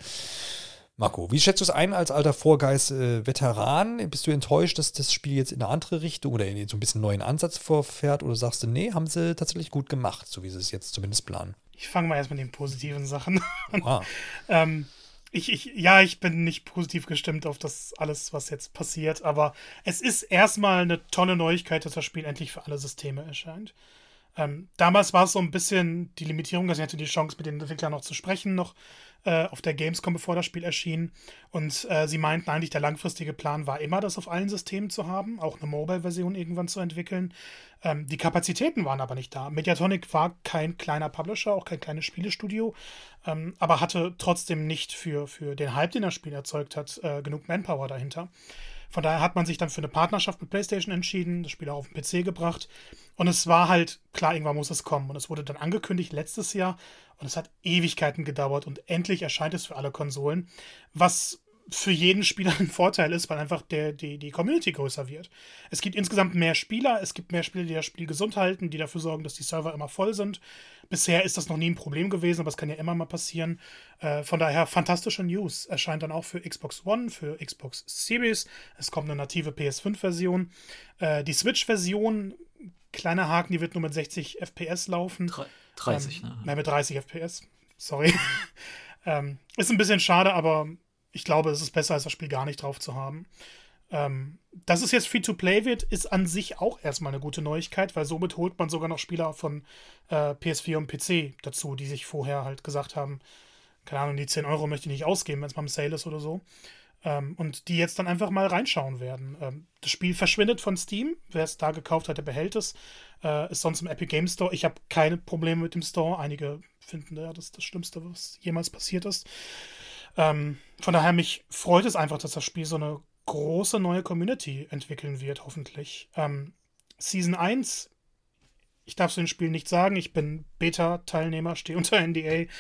Marco, wie schätzt du es ein als alter Vorgeist-Veteran? Äh, Bist du enttäuscht, dass das Spiel jetzt in eine andere Richtung oder in so ein bisschen neuen Ansatz vorfährt? Oder sagst du, nee, haben sie tatsächlich gut gemacht, so wie sie es jetzt zumindest planen? Ich fange mal erst mit den positiven Sachen an. Ah. ähm, ich, ich, ja, ich bin nicht positiv gestimmt auf das alles, was jetzt passiert, aber es ist erstmal eine tolle Neuigkeit, dass das Spiel endlich für alle Systeme erscheint. Ähm, damals war es so ein bisschen die Limitierung, dass ich hatte die Chance, mit den Entwicklern noch zu sprechen, noch äh, auf der Gamescom, bevor das Spiel erschien. Und äh, sie meinten eigentlich, der langfristige Plan war immer, das auf allen Systemen zu haben, auch eine Mobile-Version irgendwann zu entwickeln. Ähm, die Kapazitäten waren aber nicht da. Mediatonic war kein kleiner Publisher, auch kein kleines Spielestudio, ähm, aber hatte trotzdem nicht für, für den Hype, den das Spiel erzeugt hat, äh, genug Manpower dahinter. Von daher hat man sich dann für eine Partnerschaft mit PlayStation entschieden, das Spiel auch auf den PC gebracht. Und es war halt klar, irgendwann muss es kommen. Und es wurde dann angekündigt letztes Jahr. Und es hat Ewigkeiten gedauert. Und endlich erscheint es für alle Konsolen. Was für jeden Spieler ein Vorteil ist, weil einfach der, die, die Community größer wird. Es gibt insgesamt mehr Spieler, es gibt mehr Spieler, die das Spiel gesund halten, die dafür sorgen, dass die Server immer voll sind. Bisher ist das noch nie ein Problem gewesen, aber es kann ja immer mal passieren. Äh, von daher fantastische News. Erscheint dann auch für Xbox One, für Xbox Series. Es kommt eine native PS5-Version. Äh, die Switch-Version, kleiner Haken, die wird nur mit 60 FPS laufen. 30, ähm, ne? Nein, mit 30 FPS. Sorry. ähm, ist ein bisschen schade, aber ich glaube, es ist besser, als das Spiel gar nicht drauf zu haben. Ähm, dass es jetzt Free-to-Play wird, ist an sich auch erstmal eine gute Neuigkeit, weil somit holt man sogar noch Spieler von äh, PS4 und PC dazu, die sich vorher halt gesagt haben, keine Ahnung, die 10 Euro möchte ich nicht ausgeben, wenn es mal im Sale ist oder so. Ähm, und die jetzt dann einfach mal reinschauen werden. Ähm, das Spiel verschwindet von Steam. Wer es da gekauft hat, der behält es. Äh, ist sonst im Epic Game Store. Ich habe keine Probleme mit dem Store. Einige finden, ja, das ist das Schlimmste, was jemals passiert ist. Ähm, von daher, mich freut es einfach, dass das Spiel so eine große neue Community entwickeln wird, hoffentlich. Ähm, Season 1, ich darf zu dem Spiel nicht sagen, ich bin Beta-Teilnehmer, stehe unter NDA.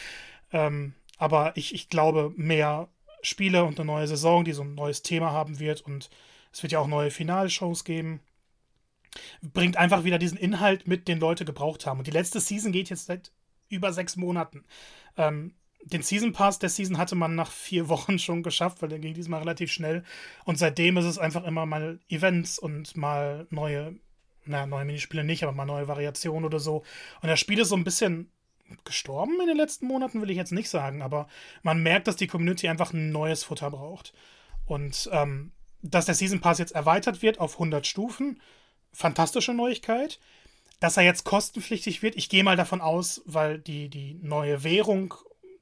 Ähm, aber ich, ich glaube, mehr Spiele und eine neue Saison, die so ein neues Thema haben wird und es wird ja auch neue Finalshows geben, bringt einfach wieder diesen Inhalt mit, den Leute gebraucht haben. Und die letzte Season geht jetzt seit über sechs Monaten. Ähm, den Season Pass der Season hatte man nach vier Wochen schon geschafft, weil der ging diesmal relativ schnell. Und seitdem ist es einfach immer mal Events und mal neue, naja, neue Minispiele nicht, aber mal neue Variationen oder so. Und das Spiel ist so ein bisschen gestorben in den letzten Monaten, will ich jetzt nicht sagen, aber man merkt, dass die Community einfach ein neues Futter braucht. Und ähm, dass der Season Pass jetzt erweitert wird auf 100 Stufen, fantastische Neuigkeit. Dass er jetzt kostenpflichtig wird, ich gehe mal davon aus, weil die, die neue Währung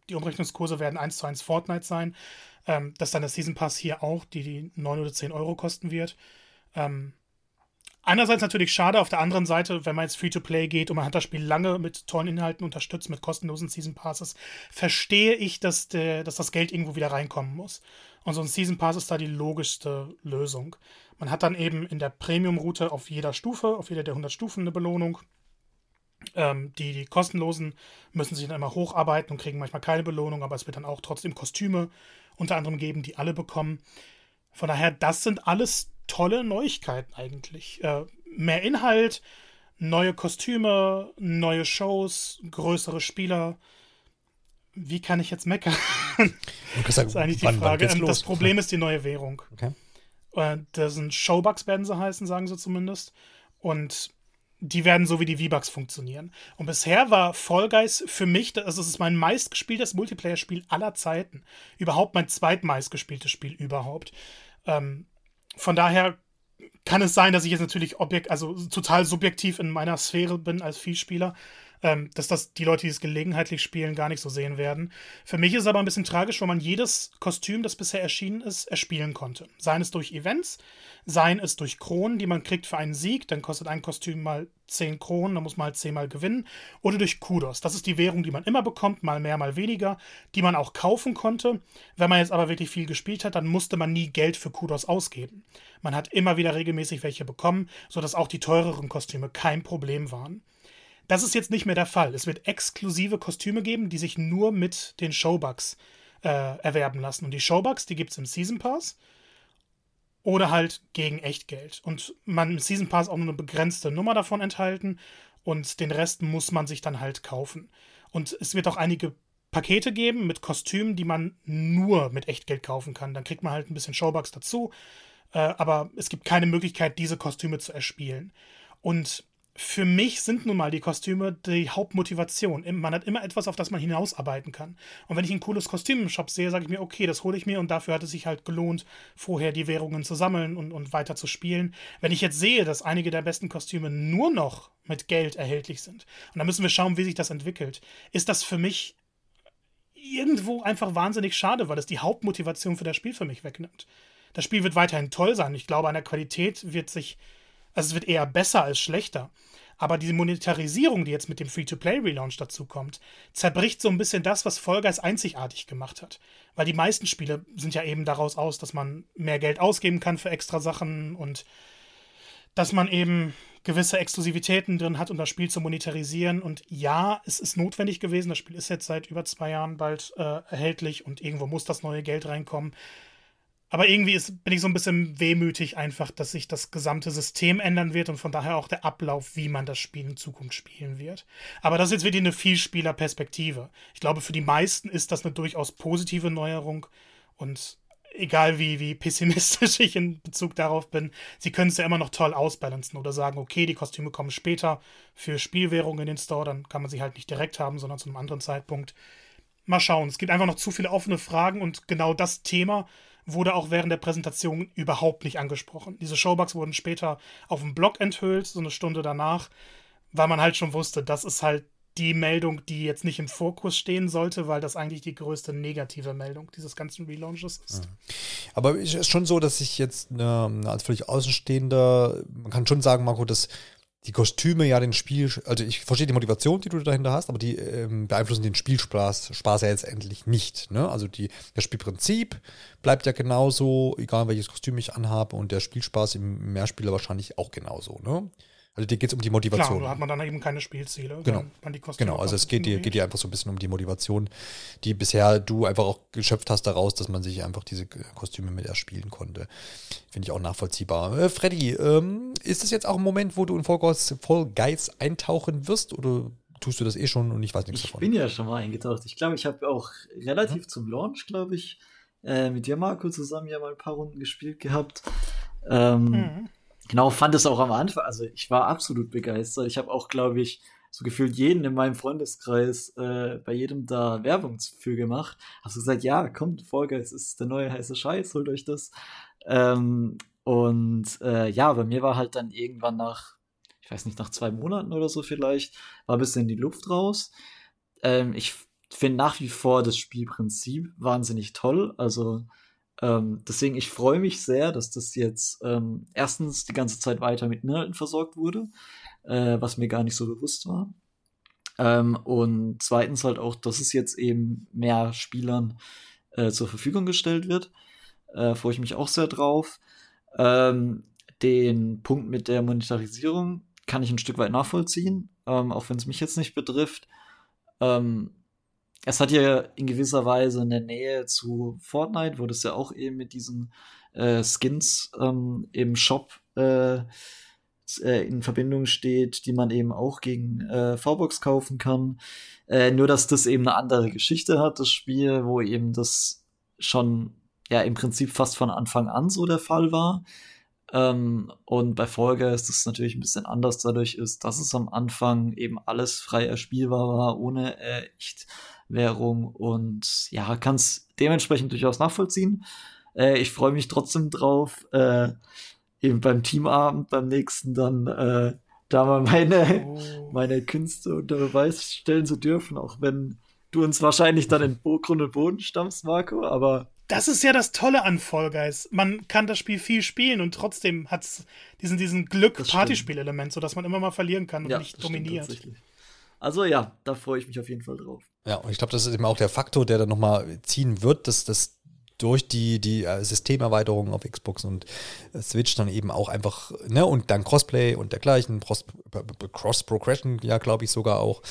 die Umrechnungskurse werden 1 zu 1 Fortnite sein, ähm, dass dann der Season Pass hier auch die, die 9 oder 10 Euro kosten wird. Ähm, einerseits natürlich schade, auf der anderen Seite, wenn man jetzt Free-to-Play geht und man hat das Spiel lange mit tollen Inhalten unterstützt, mit kostenlosen Season Passes, verstehe ich, dass, der, dass das Geld irgendwo wieder reinkommen muss. Und so ein Season Pass ist da die logischste Lösung. Man hat dann eben in der Premium-Route auf jeder Stufe, auf jeder der 100 Stufen eine Belohnung. Ähm, die, die kostenlosen müssen sich dann immer hocharbeiten und kriegen manchmal keine Belohnung, aber es wird dann auch trotzdem Kostüme unter anderem geben, die alle bekommen. Von daher, das sind alles tolle Neuigkeiten eigentlich. Äh, mehr Inhalt, neue Kostüme, neue Shows, größere Spieler. Wie kann ich jetzt meckern? das ist eigentlich die wann, Frage. Wann ähm, das Problem ist die neue Währung. Okay. Äh, das sind Showbucks, werden sie heißen, sagen sie zumindest. Und die werden so wie die V-Bucks funktionieren. Und bisher war Fall Guys für mich, also es ist mein meistgespieltes Multiplayer-Spiel aller Zeiten. Überhaupt mein zweitmeistgespieltes Spiel überhaupt. Ähm, von daher kann es sein, dass ich jetzt natürlich objekt, also total subjektiv in meiner Sphäre bin als Vielspieler ähm, dass das die Leute, die es gelegenheitlich spielen, gar nicht so sehen werden. Für mich ist es aber ein bisschen tragisch, weil man jedes Kostüm, das bisher erschienen ist, erspielen konnte. Seien es durch Events, seien es durch Kronen, die man kriegt für einen Sieg, dann kostet ein Kostüm mal 10 Kronen, dann muss man halt 10 mal gewinnen. Oder durch Kudos. Das ist die Währung, die man immer bekommt, mal mehr, mal weniger, die man auch kaufen konnte. Wenn man jetzt aber wirklich viel gespielt hat, dann musste man nie Geld für Kudos ausgeben. Man hat immer wieder regelmäßig welche bekommen, sodass auch die teureren Kostüme kein Problem waren. Das ist jetzt nicht mehr der Fall. Es wird exklusive Kostüme geben, die sich nur mit den Showbucks äh, erwerben lassen. Und die Showbucks, die gibt es im Season Pass oder halt gegen Echtgeld. Und man im Season Pass auch nur eine begrenzte Nummer davon enthalten und den Rest muss man sich dann halt kaufen. Und es wird auch einige Pakete geben mit Kostümen, die man nur mit Echtgeld kaufen kann. Dann kriegt man halt ein bisschen Showbucks dazu, äh, aber es gibt keine Möglichkeit, diese Kostüme zu erspielen. Und für mich sind nun mal die Kostüme die Hauptmotivation. Man hat immer etwas, auf das man hinausarbeiten kann. Und wenn ich ein cooles Kostüm im Shop sehe, sage ich mir, okay, das hole ich mir und dafür hat es sich halt gelohnt, vorher die Währungen zu sammeln und, und weiter zu spielen. Wenn ich jetzt sehe, dass einige der besten Kostüme nur noch mit Geld erhältlich sind, und da müssen wir schauen, wie sich das entwickelt, ist das für mich irgendwo einfach wahnsinnig schade, weil es die Hauptmotivation für das Spiel für mich wegnimmt. Das Spiel wird weiterhin toll sein. Ich glaube, an der Qualität wird sich also es wird eher besser als schlechter. Aber diese Monetarisierung, die jetzt mit dem Free-to-Play-Relaunch dazu kommt, zerbricht so ein bisschen das, was Vollgeist einzigartig gemacht hat. Weil die meisten Spiele sind ja eben daraus aus, dass man mehr Geld ausgeben kann für extra Sachen und dass man eben gewisse Exklusivitäten drin hat, um das Spiel zu monetarisieren. Und ja, es ist notwendig gewesen. Das Spiel ist jetzt seit über zwei Jahren bald äh, erhältlich und irgendwo muss das neue Geld reinkommen. Aber irgendwie ist, bin ich so ein bisschen wehmütig einfach, dass sich das gesamte System ändern wird und von daher auch der Ablauf, wie man das Spiel in Zukunft spielen wird. Aber das ist jetzt wirklich eine Vielspielerperspektive. Ich glaube, für die meisten ist das eine durchaus positive Neuerung und egal wie, wie pessimistisch ich in Bezug darauf bin, sie können es ja immer noch toll ausbalancen oder sagen, okay, die Kostüme kommen später für Spielwährung in den Store, dann kann man sie halt nicht direkt haben, sondern zu einem anderen Zeitpunkt. Mal schauen. Es gibt einfach noch zu viele offene Fragen und genau das Thema wurde auch während der Präsentation überhaupt nicht angesprochen. Diese Showbugs wurden später auf dem Blog enthüllt, so eine Stunde danach, weil man halt schon wusste, das ist halt die Meldung, die jetzt nicht im Fokus stehen sollte, weil das eigentlich die größte negative Meldung dieses ganzen Relaunches ist. Ja. Aber es ist schon so, dass ich jetzt ne, als völlig Außenstehender, man kann schon sagen, Marco, dass die Kostüme ja den Spiel, also ich verstehe die Motivation, die du dahinter hast, aber die ähm, beeinflussen den Spielspaß Spaß ja jetzt endlich nicht. Ne? Also die, das Spielprinzip bleibt ja genauso, egal welches Kostüm ich anhabe und der Spielspaß im Mehrspieler wahrscheinlich auch genauso. Ne? Also dir geht es um die Motivation. Klar, da hat man dann eben keine Spielziele. Genau. genau, also es geht dir, geht dir einfach so ein bisschen um die Motivation, die bisher du einfach auch geschöpft hast daraus, dass man sich einfach diese Kostüme mit erspielen konnte. Finde ich auch nachvollziehbar. Äh, Freddy, ähm, ist es jetzt auch ein Moment, wo du in Fall Guys, Fall Guys eintauchen wirst oder tust du das eh schon und ich weiß nichts ich davon? Ich bin ja schon mal eingetaucht. Ich glaube, ich habe auch relativ hm? zum Launch, glaube ich, äh, mit dir, Marco, zusammen ja mal ein paar Runden gespielt gehabt. Ähm, mhm genau, fand es auch am Anfang, also ich war absolut begeistert. Ich habe auch, glaube ich, so gefühlt jeden in meinem Freundeskreis äh, bei jedem da Werbung für gemacht. Hast du gesagt, ja, kommt, es ist der neue heiße Scheiß, holt euch das. Ähm, und äh, ja, bei mir war halt dann irgendwann nach, ich weiß nicht, nach zwei Monaten oder so vielleicht, war ein bisschen die Luft raus. Ähm, ich finde nach wie vor das Spielprinzip wahnsinnig toll. Also ähm, deswegen, ich freue mich sehr, dass das jetzt ähm, erstens die ganze Zeit weiter mit Inhalten versorgt wurde, äh, was mir gar nicht so bewusst war. Ähm, und zweitens halt auch, dass es jetzt eben mehr Spielern äh, zur Verfügung gestellt wird. Äh, freue ich mich auch sehr drauf. Ähm, den Punkt mit der Monetarisierung kann ich ein Stück weit nachvollziehen, ähm, auch wenn es mich jetzt nicht betrifft. Ähm, es hat ja in gewisser Weise eine Nähe zu Fortnite, wo das ja auch eben mit diesen äh, Skins ähm, im Shop äh, äh in Verbindung steht, die man eben auch gegen äh, V-Box kaufen kann. Äh, nur, dass das eben eine andere Geschichte hat, das Spiel, wo eben das schon ja im Prinzip fast von Anfang an so der Fall war. Ähm, und bei Folge ist es natürlich ein bisschen anders dadurch ist, dass es am Anfang eben alles frei erspielbar war, ohne äh, echt Währung und ja, kann es dementsprechend durchaus nachvollziehen. Äh, ich freue mich trotzdem drauf, äh, eben beim Teamabend, beim nächsten dann äh, da mal meine, oh. meine Künste unter Beweis stellen zu dürfen, auch wenn du uns wahrscheinlich dann in Grund und Boden stammst, Marco, aber das ist ja das Tolle an Fall Guys. Man kann das Spiel viel spielen und trotzdem hat es diesen, diesen Glück-Partyspiel-Element, sodass man immer mal verlieren kann und ja, nicht dominiert. Also ja, da freue ich mich auf jeden Fall drauf. Ja, und ich glaube, das ist eben auch der Faktor, der dann nochmal ziehen wird, dass das durch die, die äh, Systemerweiterung auf Xbox und äh, Switch dann eben auch einfach, ne, und dann Crossplay und dergleichen, Cross-Progression, ja, glaube ich sogar auch,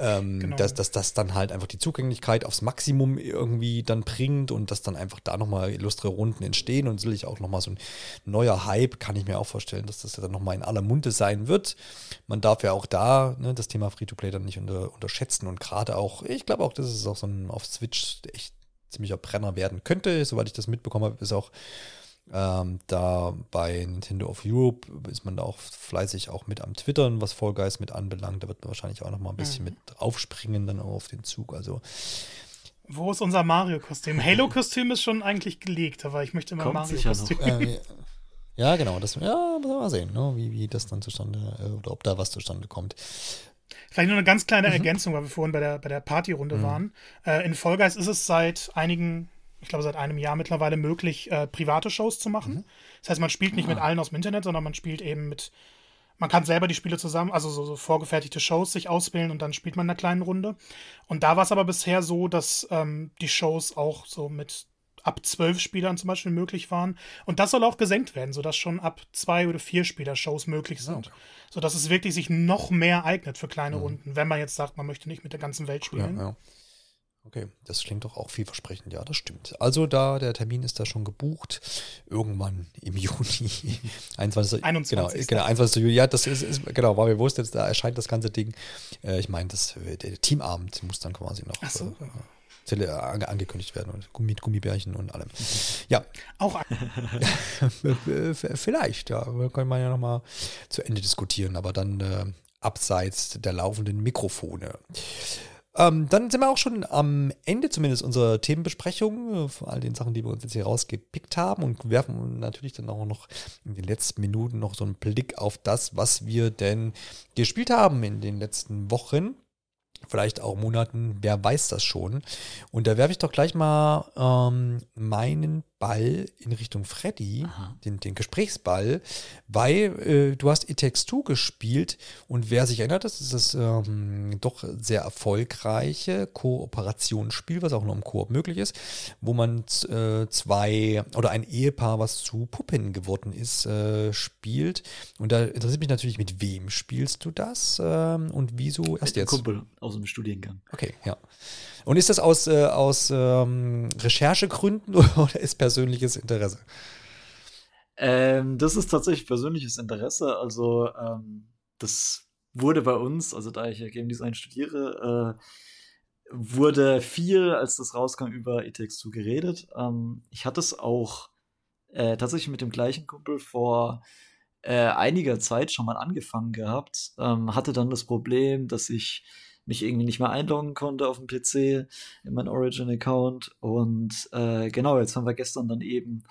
ähm, genau. dass, dass das dann halt einfach die Zugänglichkeit aufs Maximum irgendwie dann bringt und dass dann einfach da nochmal illustre Runden entstehen und sicherlich auch nochmal so ein neuer Hype, kann ich mir auch vorstellen, dass das dann nochmal in aller Munde sein wird. Man darf ja auch da ne, das Thema Free-to-Play dann nicht unter, unterschätzen und gerade auch, ich glaube auch, dass es auch so ein auf Switch echt ziemlicher Brenner werden könnte. Soweit ich das mitbekommen habe, ist auch ähm, da bei Nintendo of Europe ist man da auch fleißig auch mit am Twittern, was Fall Guys mit anbelangt. Da wird man wahrscheinlich auch noch mal ein bisschen mhm. mit aufspringen dann auf den Zug. Also wo ist unser Mario-Kostüm? Halo-Kostüm ist schon eigentlich gelegt, aber ich möchte mal Mario-Kostüm. Äh, ja, genau. Das, ja, müssen wir mal sehen, ne, wie, wie das dann zustande, äh, oder ob da was zustande kommt. Vielleicht nur eine ganz kleine mhm. Ergänzung, weil wir vorhin bei der, bei der Partyrunde mhm. waren. Äh, in Fall Guys ist es seit einigen ich glaube, seit einem Jahr mittlerweile möglich, äh, private Shows zu machen. Mhm. Das heißt, man spielt nicht ah. mit allen aus dem Internet, sondern man spielt eben mit, man kann selber die Spiele zusammen, also so, so vorgefertigte Shows sich auswählen und dann spielt man in einer kleinen Runde. Und da war es aber bisher so, dass ähm, die Shows auch so mit ab zwölf Spielern zum Beispiel möglich waren. Und das soll auch gesenkt werden, sodass schon ab zwei oder vier Spieler Shows möglich sind. Okay. Sodass es wirklich sich noch mehr eignet für kleine mhm. Runden, wenn man jetzt sagt, man möchte nicht mit der ganzen Welt spielen. Ja, ja. Okay, das klingt doch auch vielversprechend. Ja, das stimmt. Also da, der Termin ist da schon gebucht. Irgendwann im Juni. 21. 21. Genau, genau 21. Juli. Ja, das ist, ist genau, weil wir wussten jetzt, da erscheint das ganze Ding. Äh, ich meine, das, der Teamabend muss dann quasi noch Ach so. äh, ange angekündigt werden und mit Gummibärchen und allem. Ja, Auch vielleicht, ja. Können wir ja nochmal zu Ende diskutieren, aber dann äh, abseits der laufenden Mikrofone. Ähm, dann sind wir auch schon am Ende zumindest unserer Themenbesprechung, äh, von all den Sachen, die wir uns jetzt hier rausgepickt haben und werfen natürlich dann auch noch in den letzten Minuten noch so einen Blick auf das, was wir denn gespielt haben in den letzten Wochen. Vielleicht auch Monaten, wer weiß das schon. Und da werfe ich doch gleich mal ähm, meinen Ball in Richtung Freddy, den, den Gesprächsball, weil äh, du hast It Takes Two gespielt und wer sich erinnert, das ist das ähm, doch sehr erfolgreiche Kooperationsspiel, was auch nur im Koop möglich ist, wo man äh, zwei oder ein Ehepaar, was zu Puppen geworden ist, äh, spielt. Und da interessiert mich natürlich, mit wem spielst du das ähm, und wieso erst jetzt? Kumpel aus dem Studiengang. Okay, ja. Und ist das aus, äh, aus ähm, Recherchegründen oder ist persönliches Interesse? Ähm, das ist tatsächlich persönliches Interesse. Also, ähm, das wurde bei uns, also da ich ja Game Design studiere, äh, wurde viel, als das rauskam, über Takes Two geredet. Ähm, ich hatte es auch äh, tatsächlich mit dem gleichen Kumpel vor äh, einiger Zeit schon mal angefangen gehabt. Ähm, hatte dann das Problem, dass ich mich irgendwie nicht mehr einloggen konnte auf dem PC in meinen Origin-Account. Und äh, genau, jetzt haben wir gestern dann eben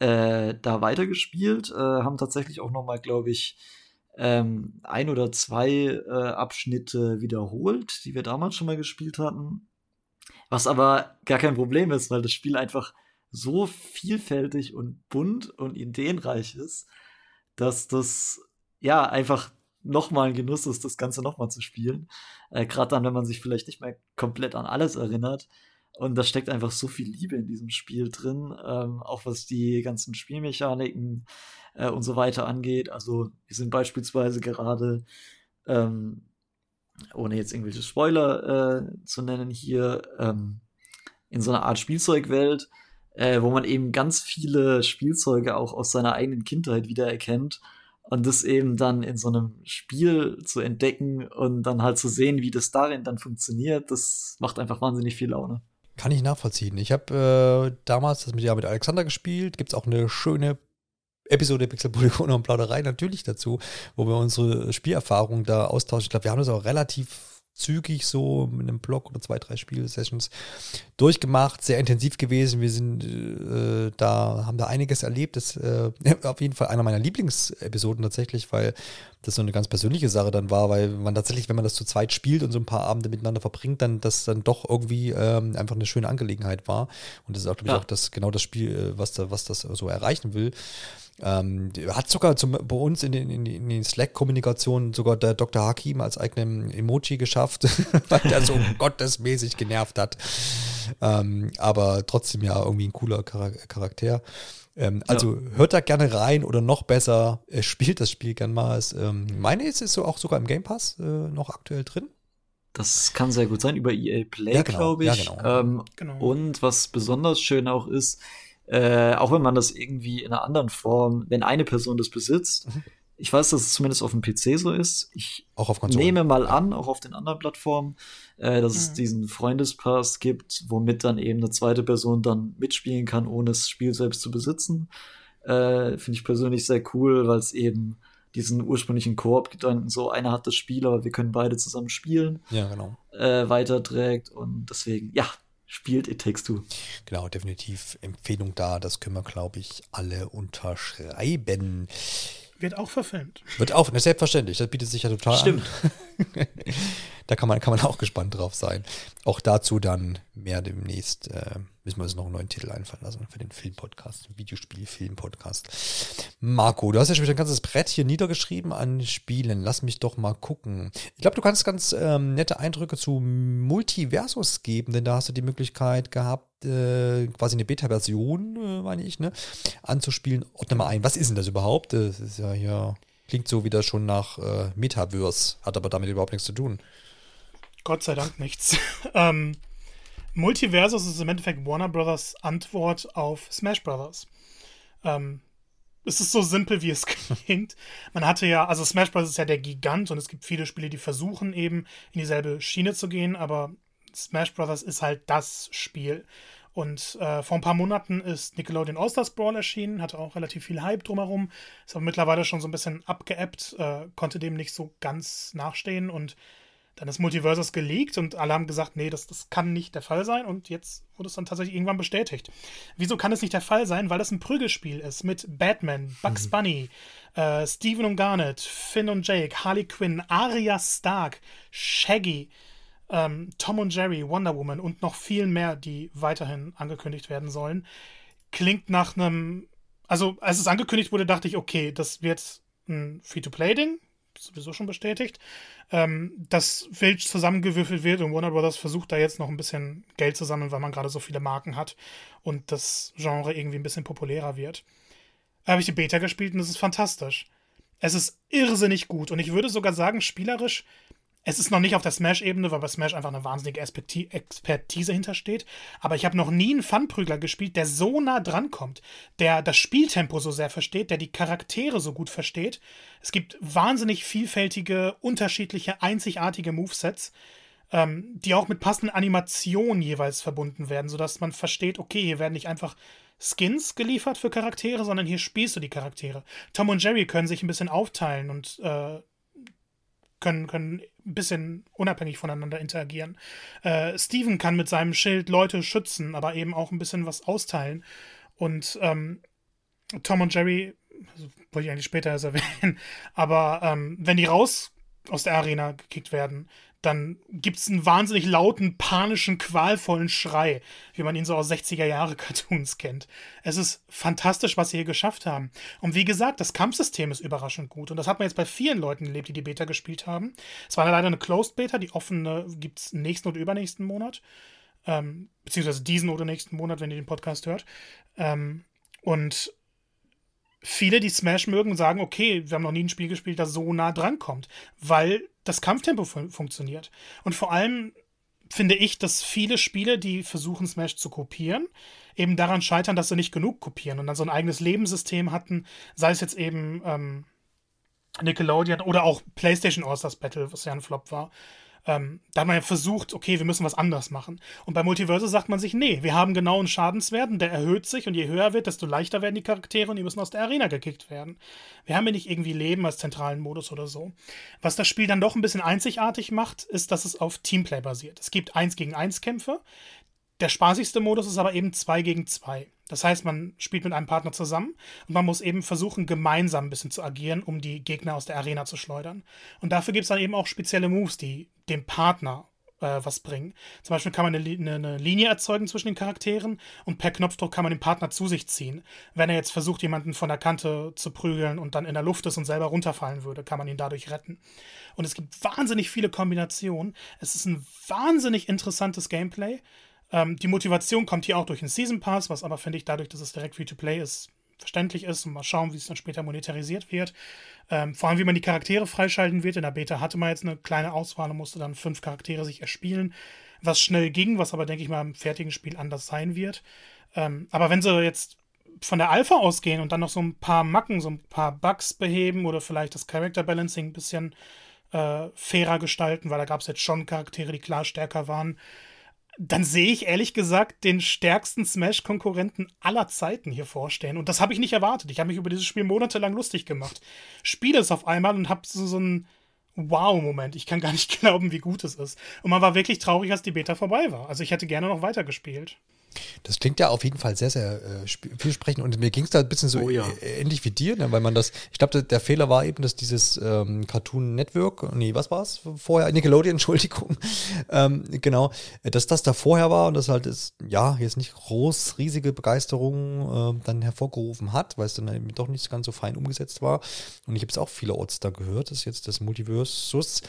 äh, da weitergespielt, äh, haben tatsächlich auch noch mal, glaube ich, ähm, ein oder zwei äh, Abschnitte wiederholt, die wir damals schon mal gespielt hatten. Was aber gar kein Problem ist, weil das Spiel einfach so vielfältig und bunt und ideenreich ist, dass das ja einfach nochmal ein Genuss ist, das Ganze nochmal zu spielen. Äh, Gerade dann, wenn man sich vielleicht nicht mehr komplett an alles erinnert. Und da steckt einfach so viel Liebe in diesem Spiel drin, ähm, auch was die ganzen Spielmechaniken äh, und so weiter angeht. Also wir sind beispielsweise gerade, ähm, ohne jetzt irgendwelche Spoiler äh, zu nennen hier, ähm, in so einer Art Spielzeugwelt, äh, wo man eben ganz viele Spielzeuge auch aus seiner eigenen Kindheit wiedererkennt und das eben dann in so einem Spiel zu entdecken und dann halt zu sehen, wie das darin dann funktioniert, das macht einfach wahnsinnig viel Laune. Kann ich nachvollziehen. Ich habe äh, damals das mit, ja, mit Alexander gespielt. Gibt es auch eine schöne Episode Pixel Polygon und Plauderei natürlich dazu, wo wir unsere Spielerfahrung da austauschen. Ich glaube, wir haben das auch relativ zügig so mit einem Blog oder zwei, drei Spielsessions durchgemacht, sehr intensiv gewesen. Wir sind äh, da, haben da einiges erlebt. Das äh, auf jeden Fall einer meiner Lieblingsepisoden tatsächlich, weil das so eine ganz persönliche Sache dann war, weil man tatsächlich, wenn man das zu zweit spielt und so ein paar Abende miteinander verbringt, dann das dann doch irgendwie ähm, einfach eine schöne Angelegenheit war. Und das ist auch, glaube ich, Ja. auch das, genau das Spiel, äh, was, da, was das so erreichen will. Ähm, hat sogar zum, bei uns in den, in den Slack-Kommunikationen sogar der Dr. Hakim als eigenen Emoji geschafft, weil der so gottesmäßig genervt hat. Ähm, aber trotzdem ja irgendwie ein cooler Chara- Charakter. Ähm, also hört da gerne rein oder noch besser, äh, spielt das Spiel gern mal. Es, ähm, meine ist es so auch sogar im Game Pass äh, noch aktuell drin. Das kann sehr gut sein, über EA Play, Ja, genau. glaube Ja, ich. genau. Ähm, Genau. Und was besonders schön auch ist, äh, auch wenn man das irgendwie in einer anderen Form, wenn eine Person das besitzt, Mhm. ich weiß, dass es zumindest auf dem PC so ist. Ich Auch auf Konsolen. nehme mal an, auch auf den anderen Plattformen, äh, dass es Mhm. diesen Freundespass gibt, womit dann eben eine zweite Person dann mitspielen kann, ohne das Spiel selbst zu besitzen. Äh, Finde ich persönlich sehr cool, weil es eben diesen ursprünglichen Koop-Gedanken so, einer hat das Spiel, aber wir können beide zusammen spielen, Ja, genau. äh, weiterträgt und deswegen, ja, spielt It Takes Two. Genau, definitiv Empfehlung da. Das können wir, glaube ich, alle unterschreiben. Wird auch verfilmt. Wird auch, ne, selbstverständlich, das bietet sich ja total Stimmt. an. da kann man, kann man auch gespannt drauf sein. Auch dazu dann mehr demnächst, äh, müssen wir uns noch einen neuen Titel einfallen lassen für den Filmpodcast, Videospiel-Film-Podcast. Marco, du hast ja schon wieder ein ganzes Brett hier niedergeschrieben an Spielen. Lass mich doch mal gucken. Ich glaube, du kannst ganz ähm, nette Eindrücke zu Multiversus geben, denn da hast du die Möglichkeit gehabt, äh, quasi eine Beta-Version, äh, meine ich, ne, anzuspielen. Ordne mal ein, was ist denn das überhaupt? Das ist ja hier, klingt so wieder schon nach äh, Metaverse, hat aber damit überhaupt nichts zu tun. Gott sei Dank nichts. ähm, Multiversus ist im Endeffekt Warner Brothers Antwort auf Smash Brothers. Ähm, es ist so simpel, wie es klingt. Man hatte ja, also Smash Bros. ist ja der Gigant und es gibt viele Spiele, die versuchen eben in dieselbe Schiene zu gehen, aber Smash Bros. ist halt das Spiel. Und äh, vor ein paar Monaten ist Nickelodeon All-Stars Brawl erschienen, hatte auch relativ viel Hype drumherum, ist aber mittlerweile schon so ein bisschen abgeebbt, äh, konnte dem nicht so ganz nachstehen und dann ist Multiversus geleakt und alle haben gesagt, nee, das, das kann nicht der Fall sein und jetzt wurde es dann tatsächlich irgendwann bestätigt. Wieso kann es nicht der Fall sein? Weil das ein Prügelspiel ist mit Batman, Bugs mhm. Bunny, äh, Steven und Garnet, Finn und Jake, Harley Quinn, Arya Stark, Shaggy, ähm, Tom und Jerry, Wonder Woman und noch viel mehr, die weiterhin angekündigt werden sollen. Klingt nach einem. Also, als es angekündigt wurde, dachte ich, okay, das wird ein Free-to-Play-Ding, sowieso schon bestätigt, ähm, das wild zusammengewürfelt wird und Warner Brothers versucht da jetzt noch ein bisschen Geld zu sammeln, weil man gerade so viele Marken hat und das Genre irgendwie ein bisschen populärer wird. Da habe ich die Beta gespielt und es ist fantastisch. Es ist irrsinnig gut und ich würde sogar sagen, spielerisch es ist noch nicht auf der Smash-Ebene, weil bei Smash einfach eine wahnsinnige Expertise hintersteht. Aber ich habe noch nie einen Funprügler gespielt, der so nah dran kommt, der das Spieltempo so sehr versteht, der die Charaktere so gut versteht. Es gibt wahnsinnig vielfältige, unterschiedliche, einzigartige Movesets, ähm, die auch mit passenden Animationen jeweils verbunden werden, sodass man versteht, okay, hier werden nicht einfach Skins geliefert für Charaktere, sondern hier spielst du die Charaktere. Tom und Jerry können sich ein bisschen aufteilen und äh, können, können ein bisschen unabhängig voneinander interagieren. Äh, Steven kann mit seinem Schild Leute schützen, aber eben auch ein bisschen was austeilen. Und ähm, Tom und Jerry, also wollte ich eigentlich später erst erwähnen, aber ähm, wenn die raus aus der Arena gekickt werden, dann gibt es einen wahnsinnig lauten, panischen, qualvollen Schrei, wie man ihn so aus 60er Jahre Cartoons kennt. Es ist fantastisch, was sie hier geschafft haben. Und wie gesagt, das Kampfsystem ist überraschend gut. Und das hat man jetzt bei vielen Leuten erlebt, die die Beta gespielt haben. Es war leider eine Closed Beta, die offene gibt es nächsten oder übernächsten Monat. Ähm, beziehungsweise diesen oder nächsten Monat, wenn ihr den Podcast hört. Ähm, und viele, die Smash mögen, sagen, okay, wir haben noch nie ein Spiel gespielt, das so nah dran kommt, weil das Kampftempo fun funktioniert. Und vor allem finde ich, dass viele Spiele, die versuchen, Smash zu kopieren, eben daran scheitern, dass sie nicht genug kopieren und dann so ein eigenes Lebenssystem hatten, sei es jetzt eben ähm, Nickelodeon oder auch PlayStation All-Stars Battle, was ja ein Flop war. Ähm, da hat man ja versucht, okay, wir müssen was anderes machen. Und bei Multiverse sagt man sich, nee, wir haben genau einen Schadenswert und der erhöht sich und je höher wird, desto leichter werden die Charaktere und die müssen aus der Arena gekickt werden. Wir haben ja nicht irgendwie Leben als zentralen Modus oder so. Was das Spiel dann doch ein bisschen einzigartig macht, ist, dass es auf Teamplay basiert. Es gibt 1 gegen 1 Kämpfe. Der spaßigste Modus ist aber eben 2 gegen 2. Das heißt, man spielt mit einem Partner zusammen und man muss eben versuchen, gemeinsam ein bisschen zu agieren, um die Gegner aus der Arena zu schleudern. Und dafür gibt es dann eben auch spezielle Moves, die dem Partner äh, was bringen. Zum Beispiel kann man eine, eine, eine, Linie erzeugen zwischen den Charakteren und per Knopfdruck kann man den Partner zu sich ziehen. Wenn er jetzt versucht, jemanden von der Kante zu prügeln und dann in der Luft ist und selber runterfallen würde, kann man ihn dadurch retten. Und es gibt wahnsinnig viele Kombinationen. Es ist ein wahnsinnig interessantes Gameplay. Ähm, die Motivation kommt hier auch durch den Season Pass, was aber, finde ich, dadurch, dass es direkt Free-to-Play ist, verständlich ist und mal schauen, wie es dann später monetarisiert wird. Ähm, vor allem, wie man die Charaktere freischalten wird. In der Beta hatte man jetzt eine kleine Auswahl und musste dann fünf Charaktere sich erspielen, was schnell ging, was aber, denke ich mal, im fertigen Spiel anders sein wird. Ähm, aber wenn sie jetzt von der Alpha ausgehen und dann noch so ein paar Macken, so ein paar Bugs beheben oder vielleicht das Character Balancing ein bisschen äh, fairer gestalten, weil da gab es jetzt schon Charaktere, die klar stärker waren, dann sehe ich ehrlich gesagt den stärksten Smash-Konkurrenten aller Zeiten hier vorstellen. Und das habe ich nicht erwartet. Ich habe mich über dieses Spiel monatelang lustig gemacht. Spiele es auf einmal und habe so, so einen Wow-Moment. Ich kann gar nicht glauben, wie gut es ist. Und man war wirklich traurig, als die Beta vorbei war. Also ich hätte gerne noch weitergespielt. Das klingt ja auf jeden Fall sehr, sehr äh, vielversprechend. Und mir ging es da ein bisschen so oh, ja. ähnlich wie dir, ne? weil man das, ich glaube, der, Fehler war eben, dass dieses ähm, Cartoon Network, nee, was war es vorher? Nickelodeon, Entschuldigung, ähm, genau, dass das da vorher war und das halt ist, ja, jetzt nicht groß, riesige Begeisterung äh, dann hervorgerufen hat, weil es dann eben doch nicht ganz so fein umgesetzt war. Und ich habe es auch vielerorts da gehört, dass jetzt das Multiversus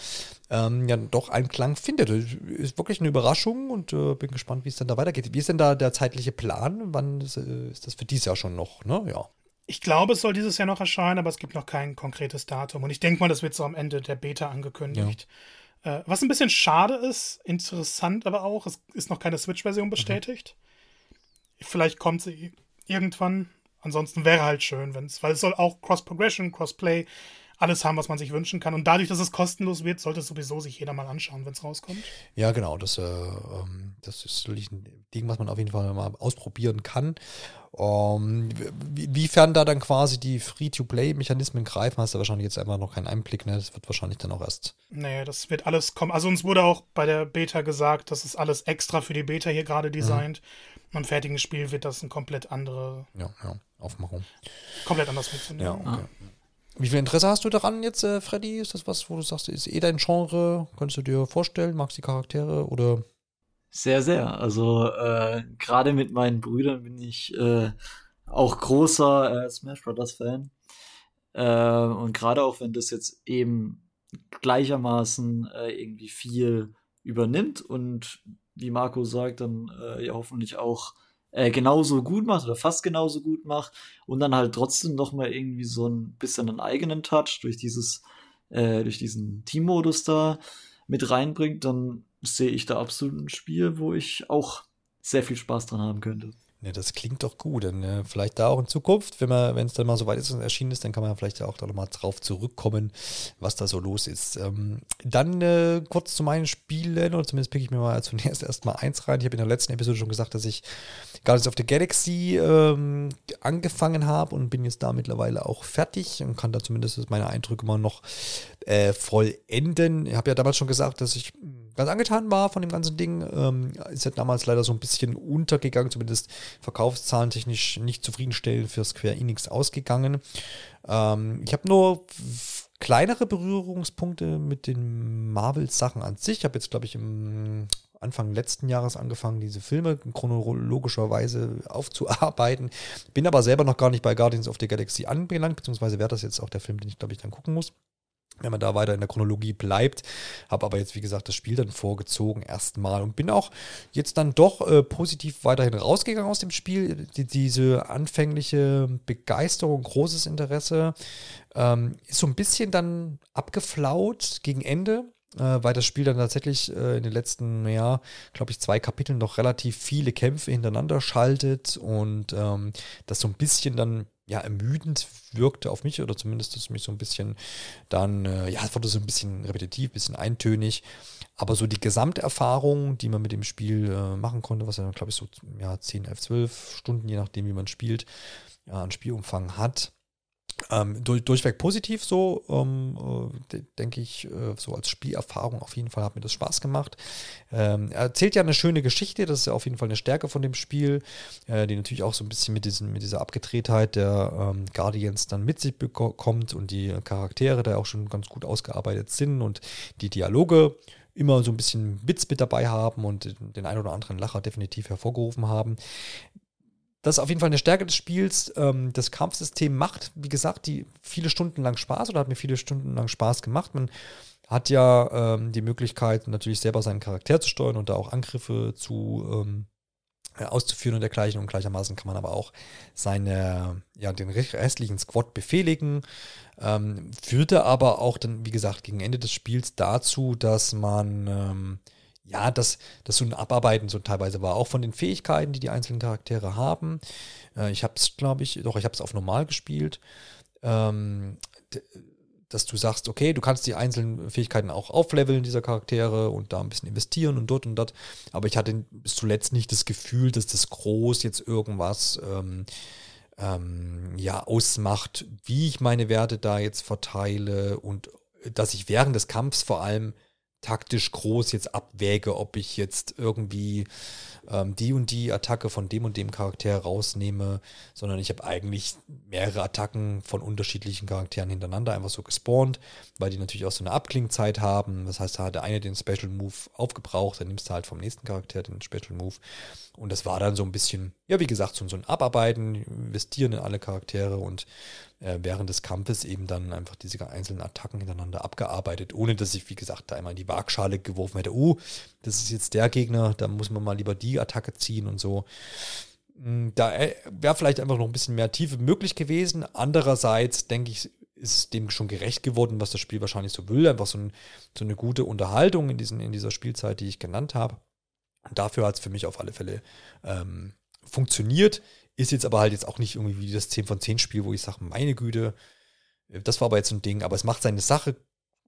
ähm, ja doch einen Klang findet. Ist wirklich eine Überraschung und äh, bin gespannt, wie es dann da weitergeht. Wie ist denn da der zeitliche Plan? Wann ist, äh, ist das für dieses Jahr schon noch? Ne? Ja. Ich glaube, es soll dieses Jahr noch erscheinen, aber es gibt noch kein konkretes Datum. Und ich denke mal, das wird so am Ende der Beta angekündigt. Äh, was ein bisschen schade ist, interessant aber auch, es ist noch keine Switch-Version bestätigt. Mhm. Vielleicht kommt sie irgendwann. Ansonsten wäre halt schön, wenn es, weil es soll auch Cross-Progression, Cross-Play, alles haben, was man sich wünschen kann. Und dadurch, dass es kostenlos wird, sollte es sowieso sich jeder mal anschauen, wenn es rauskommt. Ja, genau. Das, äh, ähm, das ist natürlich ein Ding, was man auf jeden Fall mal ausprobieren kann. Um, wiefern da dann quasi die Free-to-Play-Mechanismen greifen, hast du wahrscheinlich jetzt einfach noch keinen Einblick, ne? Das wird wahrscheinlich dann auch erst. Nee, das wird alles kommen. Also uns wurde auch bei der Beta gesagt, das ist alles extra für die Beta hier gerade designt. Mhm. Und im fertigen Spiel wird das ein komplett andere ja, ja, Aufmachung. Komplett anders funktionieren. Ja, okay. Ah. Wie viel Interesse hast du daran jetzt, äh, Freddy? Ist das was, wo du sagst, ist eh dein Genre? Könntest du dir vorstellen? Magst du die Charaktere oder? Sehr, sehr. Also äh, gerade mit meinen Brüdern bin ich äh, auch großer äh, Smash Brothers Fan. Äh, und gerade auch wenn das jetzt eben gleichermaßen äh, irgendwie viel übernimmt und wie Marco sagt, dann ja hoffentlich auch äh, genauso gut macht oder fast genauso gut macht und dann halt trotzdem noch mal irgendwie so ein bisschen einen eigenen Touch durch dieses äh, durch diesen Teammodus da mit reinbringt, dann sehe ich da absolut ein Spiel, wo ich auch sehr viel Spaß dran haben könnte. Ja, das klingt doch gut. Dann äh, vielleicht da auch in Zukunft, wenn man, wenn es dann mal so weit ist und erschienen ist, dann kann man vielleicht auch da nochmal drauf zurückkommen, was da so los ist. Ähm, dann äh, kurz zu meinen Spielen, oder zumindest picke ich mir mal zunächst erstmal eins rein. Ich habe in der letzten Episode schon gesagt, dass ich Guardians of the Galaxy ähm, angefangen habe und bin jetzt da mittlerweile auch fertig und kann da zumindest meine Eindrücke mal noch äh, vollenden. Ich habe ja damals schon gesagt, dass ich ganz angetan war von dem ganzen Ding. Ähm, ist ja damals leider so ein bisschen untergegangen, zumindest verkaufszahlentechnisch nicht zufriedenstellend für Square Enix ausgegangen. Ähm, ich habe nur kleinere Berührungspunkte mit den Marvel-Sachen an sich. Ich habe jetzt, glaube ich, im Anfang letzten Jahres angefangen, diese Filme chronologischerweise aufzuarbeiten. Bin aber selber noch gar nicht bei Guardians of the Galaxy anbelangt, beziehungsweise wäre das jetzt auch der Film, den ich, glaube ich, dann gucken muss wenn man da weiter in der Chronologie bleibt. Habe aber jetzt, wie gesagt, das Spiel dann vorgezogen erstmal und bin auch jetzt dann doch äh, positiv weiterhin rausgegangen aus dem Spiel. Die, diese anfängliche Begeisterung, großes Interesse ähm, ist so ein bisschen dann abgeflaut gegen Ende. Äh, weil das Spiel dann tatsächlich äh, in den letzten, ja, glaube ich, zwei Kapiteln noch relativ viele Kämpfe hintereinander schaltet und ähm, das so ein bisschen dann ja, ermüdend wirkte auf mich oder zumindest ist mich so ein bisschen dann, äh, ja, es wurde so ein bisschen repetitiv, ein bisschen eintönig. Aber so die Gesamterfahrung, die man mit dem Spiel äh, machen konnte, was ja, glaube ich, so ja, 10, 11, 12 Stunden, je nachdem, wie man spielt, ja, an Spielumfang hat, ähm, durch, durchweg positiv so, ähm, äh, denke ich, äh, so als Spielerfahrung auf jeden Fall hat mir das Spaß gemacht. Ähm, er erzählt ja eine schöne Geschichte, das ist ja auf jeden Fall eine Stärke von dem Spiel, äh, die natürlich auch so ein bisschen mit, diesen, mit dieser Abgedrehtheit der ähm, Guardians dann mit sich bekommt und die Charaktere da auch schon ganz gut ausgearbeitet sind und die Dialoge immer so ein bisschen Witz mit dabei haben und den ein oder anderen Lacher definitiv hervorgerufen haben das ist auf jeden Fall eine Stärke des Spiels. Ähm, das Kampfsystem macht, wie gesagt, die viele Stunden lang Spaß oder hat mir viele Stunden lang Spaß gemacht. Man hat ja ähm, die Möglichkeit, natürlich selber seinen Charakter zu steuern und da auch Angriffe zu ähm, auszuführen und dergleichen. Und gleichermaßen kann man aber auch seine, ja, den restlichen Squad befehligen. Ähm, führte aber auch dann, wie gesagt, gegen Ende des Spiels dazu, dass man ähm, ja, dass das so ein Abarbeiten so teilweise war, auch von den Fähigkeiten, die die einzelnen Charaktere haben. Äh, ich habe es, glaube ich, doch, ich habe es auf normal gespielt. Ähm, dass du sagst, okay, du kannst die einzelnen Fähigkeiten auch aufleveln, dieser Charaktere, und da ein bisschen investieren und dort und dort. Aber ich hatte bis zuletzt nicht das Gefühl, dass das groß jetzt irgendwas ähm, ähm, ja, ausmacht, wie ich meine Werte da jetzt verteile und dass ich während des Kampfs vor allem taktisch groß jetzt abwäge, ob ich jetzt irgendwie ähm, die und die Attacke von dem und dem Charakter rausnehme, sondern ich habe eigentlich mehrere Attacken von unterschiedlichen Charakteren hintereinander einfach so gespawnt, weil die natürlich auch so eine Abklingzeit haben. Das heißt, da hat der eine den Special Move aufgebraucht, dann nimmst du halt vom nächsten Charakter den Special Move. Und das war dann so ein bisschen, ja, wie gesagt, so, so ein Abarbeiten, investieren in alle Charaktere und äh, während des Kampfes eben dann einfach diese einzelnen Attacken hintereinander abgearbeitet, ohne dass ich, wie gesagt, da einmal in die Waagschale geworfen hätte, uh, das ist jetzt der Gegner, da muss man mal lieber die Attacke ziehen und so. Hm, da äh, wäre vielleicht einfach noch ein bisschen mehr Tiefe möglich gewesen. Andererseits denke ich, ist dem schon gerecht geworden, was das Spiel wahrscheinlich so will. Einfach so, ein, so eine gute Unterhaltung in, diesen, in dieser Spielzeit, die ich genannt habe. Und dafür hat es für mich auf alle Fälle ähm, funktioniert. Ist jetzt aber halt jetzt auch nicht irgendwie wie das 10 von 10 Spiel, wo ich sage, meine Güte, äh, das war aber jetzt ein Ding. Aber es macht seine Sache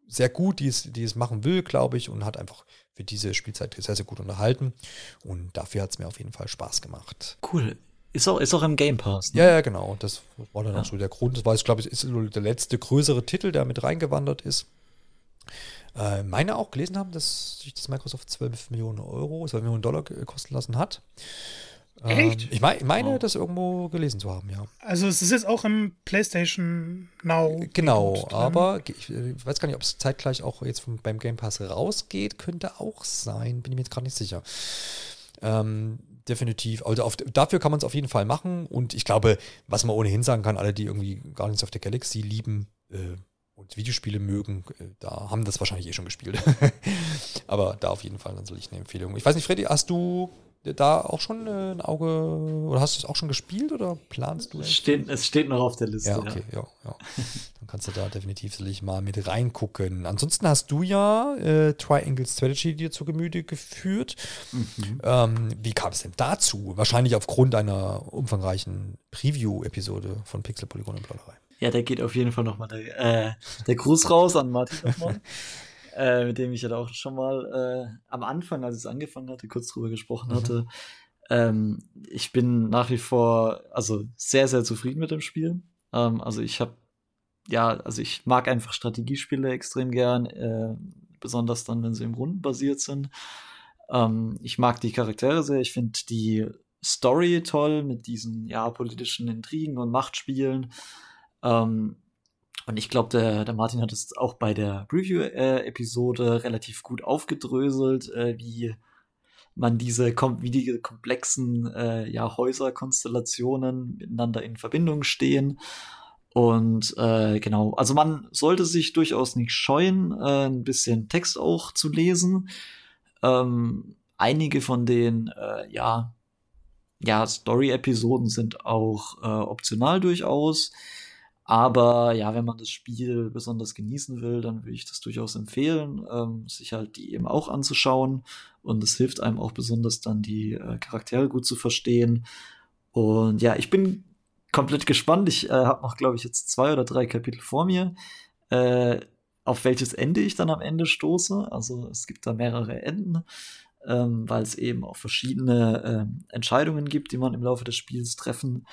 sehr gut, die es, die es machen will, glaube ich, und hat einfach für diese Spielzeit sehr, sehr gut unterhalten. Und dafür hat es mir auf jeden Fall Spaß gemacht. Cool. Ist auch, ist auch im Game Pass. Ne? Ja, ja, genau. Das war dann ja. auch so der Grund. Das war jetzt, glaube ich, ist der letzte größere Titel, der mit reingewandert ist. Äh, meine auch gelesen haben, dass sich das Microsoft 12 Millionen Euro, 12 Millionen Dollar kosten lassen hat. Echt? Ähm, ich mein, meine, wow. das irgendwo gelesen zu haben, ja. Also es ist jetzt auch im PlayStation Now. Genau, aber ich, ich, weiß gar nicht, ob es zeitgleich auch jetzt vom, beim Game Pass rausgeht, könnte auch sein, bin ich mir jetzt gerade nicht sicher. Ähm, definitiv. Also auf, dafür kann man es auf jeden Fall machen und ich glaube, was man ohnehin sagen kann, alle, die irgendwie Guardians of the Galaxy lieben, äh, und Videospiele mögen, äh, da haben das wahrscheinlich eh schon gespielt. Aber da auf jeden Fall natürlich eine Empfehlung. Ich weiß nicht, Freddy, hast du da auch schon äh, ein Auge oder hast du es auch schon gespielt oder planst du es? Steht, es steht noch auf der Liste. Ja, okay, ja. ja. Dann kannst du da definitiv mal mit reingucken. Ansonsten hast du ja äh, Triangle Strategy dir zu Gemüte geführt. Mhm. Ähm, wie kam es denn dazu? Wahrscheinlich aufgrund einer umfangreichen Preview-Episode von Pixel Polygon und Plauderei. Ja, der geht auf jeden Fall nochmal der, äh, der Gruß raus an Martin nochmal. äh, mit dem ich ja auch schon mal äh, am Anfang, als es angefangen hatte, kurz drüber gesprochen mhm. hatte. Ähm, ich bin nach wie vor also sehr, sehr zufrieden mit dem Spiel. Ähm, also ich habe, ja, also ich mag einfach Strategiespiele extrem gern, äh, besonders dann, wenn sie im Runden basiert sind. Ähm, ich mag die Charaktere sehr. Ich finde die Story toll mit diesen ja politischen Intrigen und Machtspielen. Ähm, und ich glaube, der, der Martin hat es auch bei der Preview-Episode relativ gut aufgedröselt, äh, wie man diese, wie die komplexen äh, ja, Häuserkonstellationen miteinander in Verbindung stehen. Und äh, genau, also man sollte sich durchaus nicht scheuen, äh, ein bisschen Text auch zu lesen. Ähm, einige von den äh, ja, ja, Story-Episoden sind auch äh, optional durchaus. Aber ja, wenn man das Spiel besonders genießen will, dann würde ich das durchaus empfehlen, ähm, sich halt die eben auch anzuschauen. Und es hilft einem auch besonders dann, die äh, Charaktere gut zu verstehen. Und ja, ich bin komplett gespannt. Ich äh, habe noch, glaube ich, jetzt zwei oder drei Kapitel vor mir, äh, auf welches Ende ich dann am Ende stoße. Also es gibt da mehrere Enden, ähm, weil es eben auch verschiedene äh, Entscheidungen gibt, die man im Laufe des Spiels treffen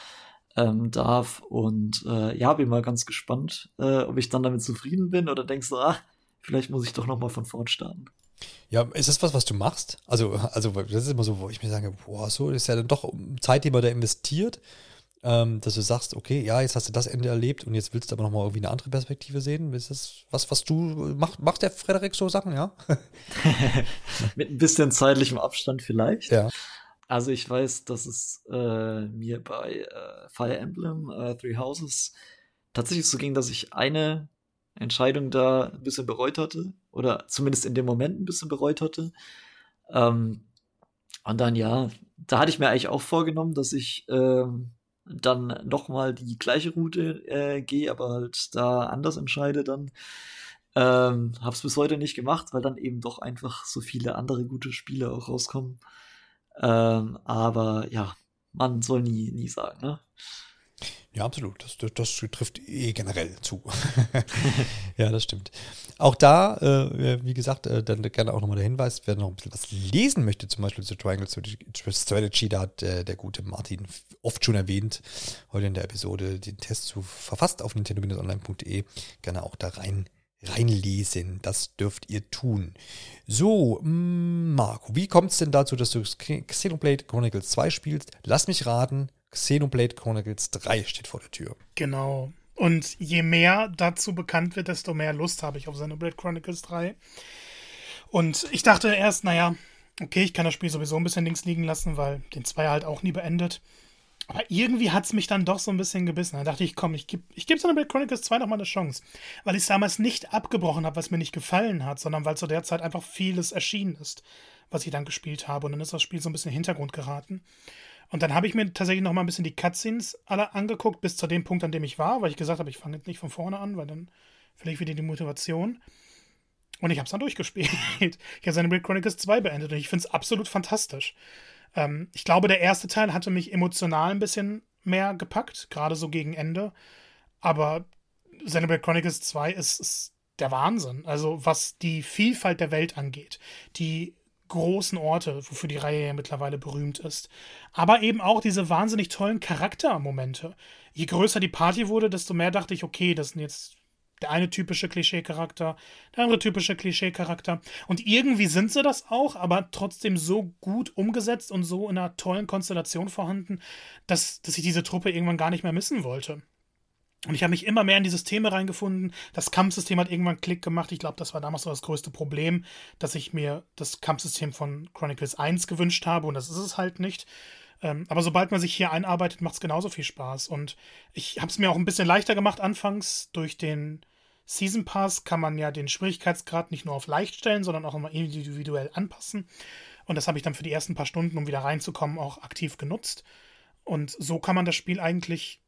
ähm, darf. Und äh, ja, bin mal ganz gespannt, äh, ob ich dann damit zufrieden bin oder denkst du, ah, vielleicht muss ich doch noch mal von vorn starten. Ja, ist das was, was du machst? Also, also das ist immer so, wo ich mir sage, boah, so ist ja dann doch Zeit, die man da investiert, ähm, dass du sagst, okay, ja, jetzt hast du das Ende erlebt und jetzt willst du aber noch mal irgendwie eine andere Perspektive sehen. Ist das was, was du machst? Macht der Frederik so Sachen, ja? Mit ein bisschen zeitlichem Abstand vielleicht. Ja. Also ich weiß, dass es äh, mir bei äh, Fire Emblem äh, Three Houses tatsächlich so ging, dass ich eine Entscheidung da ein bisschen bereut hatte. Oder zumindest in dem Moment ein bisschen bereut hatte. Ähm, und dann, ja, da hatte ich mir eigentlich auch vorgenommen, dass ich ähm, dann nochmal die gleiche Route äh, gehe, aber halt da anders entscheide dann. Ähm, hab's bis heute nicht gemacht, weil dann eben doch einfach so viele andere gute Spiele auch rauskommen. Ähm, aber ja, man soll nie, nie sagen, ne? Ja, absolut. Das, das, das trifft eh generell zu. ja, das stimmt. Auch da, äh, wie gesagt, äh, dann gerne auch nochmal der Hinweis, wer noch ein bisschen was lesen möchte, zum Beispiel zu Triangle Strategy, da hat äh, der gute Martin oft schon erwähnt, heute in der Episode den Test zu verfasst auf nintendo-online.de. Gerne auch da rein reinlesen. Das dürft ihr tun. So, mm, Marco, wie kommt es denn dazu, dass du Xenoblade Chronicles 2 spielst? Lass mich raten, Xenoblade Chronicles 3 steht vor der Tür. Genau. Und je mehr dazu bekannt wird, desto mehr Lust habe ich auf Xenoblade Chronicles 3. Und ich dachte erst, naja, okay, ich kann das Spiel sowieso ein bisschen links liegen lassen, weil den 2 halt auch nie beendet. Aber irgendwie hat es mich dann doch so ein bisschen gebissen. Da dachte ich, komm, ich gebe ich geb Xenoblade Chronicles 2 nochmal eine Chance. Weil ich es damals nicht abgebrochen habe, was mir nicht gefallen hat, sondern weil zu der Zeit einfach vieles erschienen ist, was ich dann gespielt habe. Und dann ist das Spiel so ein bisschen in den Hintergrund geraten. Und dann habe ich mir tatsächlich noch mal ein bisschen die Cutscenes alle angeguckt, bis zu dem Punkt, an dem ich war, weil ich gesagt habe, ich fange jetzt nicht von vorne an, weil dann vielleicht wieder die Motivation. Und ich habe es dann durchgespielt. Ich habe Xenoblade Chronicles 2 beendet und ich finde es absolut fantastisch. Ähm, ich glaube, der erste Teil hatte mich emotional ein bisschen mehr gepackt, gerade so gegen Ende. Aber Xenoblade Chronicles 2 ist, ist der Wahnsinn. Also was die Vielfalt der Welt angeht, die großen Orte, wofür die Reihe ja mittlerweile berühmt ist. Aber eben auch diese wahnsinnig tollen Charaktermomente. Je größer die Party wurde, desto mehr dachte ich, okay, das sind jetzt der eine typische Klischee-Charakter, der andere typische Klischee-Charakter. Und irgendwie sind sie das auch, aber trotzdem so gut umgesetzt und so in einer tollen Konstellation vorhanden, dass, dass ich diese Truppe irgendwann gar nicht mehr missen wollte. Und ich habe mich immer mehr in die Systeme reingefunden. Das Kampfsystem hat irgendwann Klick gemacht. Ich glaube, das war damals so das größte Problem, dass ich mir das Kampfsystem von Chronicles 1 gewünscht habe und das ist es halt nicht. Ähm, aber sobald man sich hier einarbeitet, macht es genauso viel Spaß. Und ich habe es mir auch ein bisschen leichter gemacht anfangs. Durch den Season Pass kann man ja den Schwierigkeitsgrad nicht nur auf leicht stellen, sondern auch immer individuell anpassen. Und das habe ich dann für die ersten paar Stunden, um wieder reinzukommen, auch aktiv genutzt. Und so kann man das Spiel eigentlich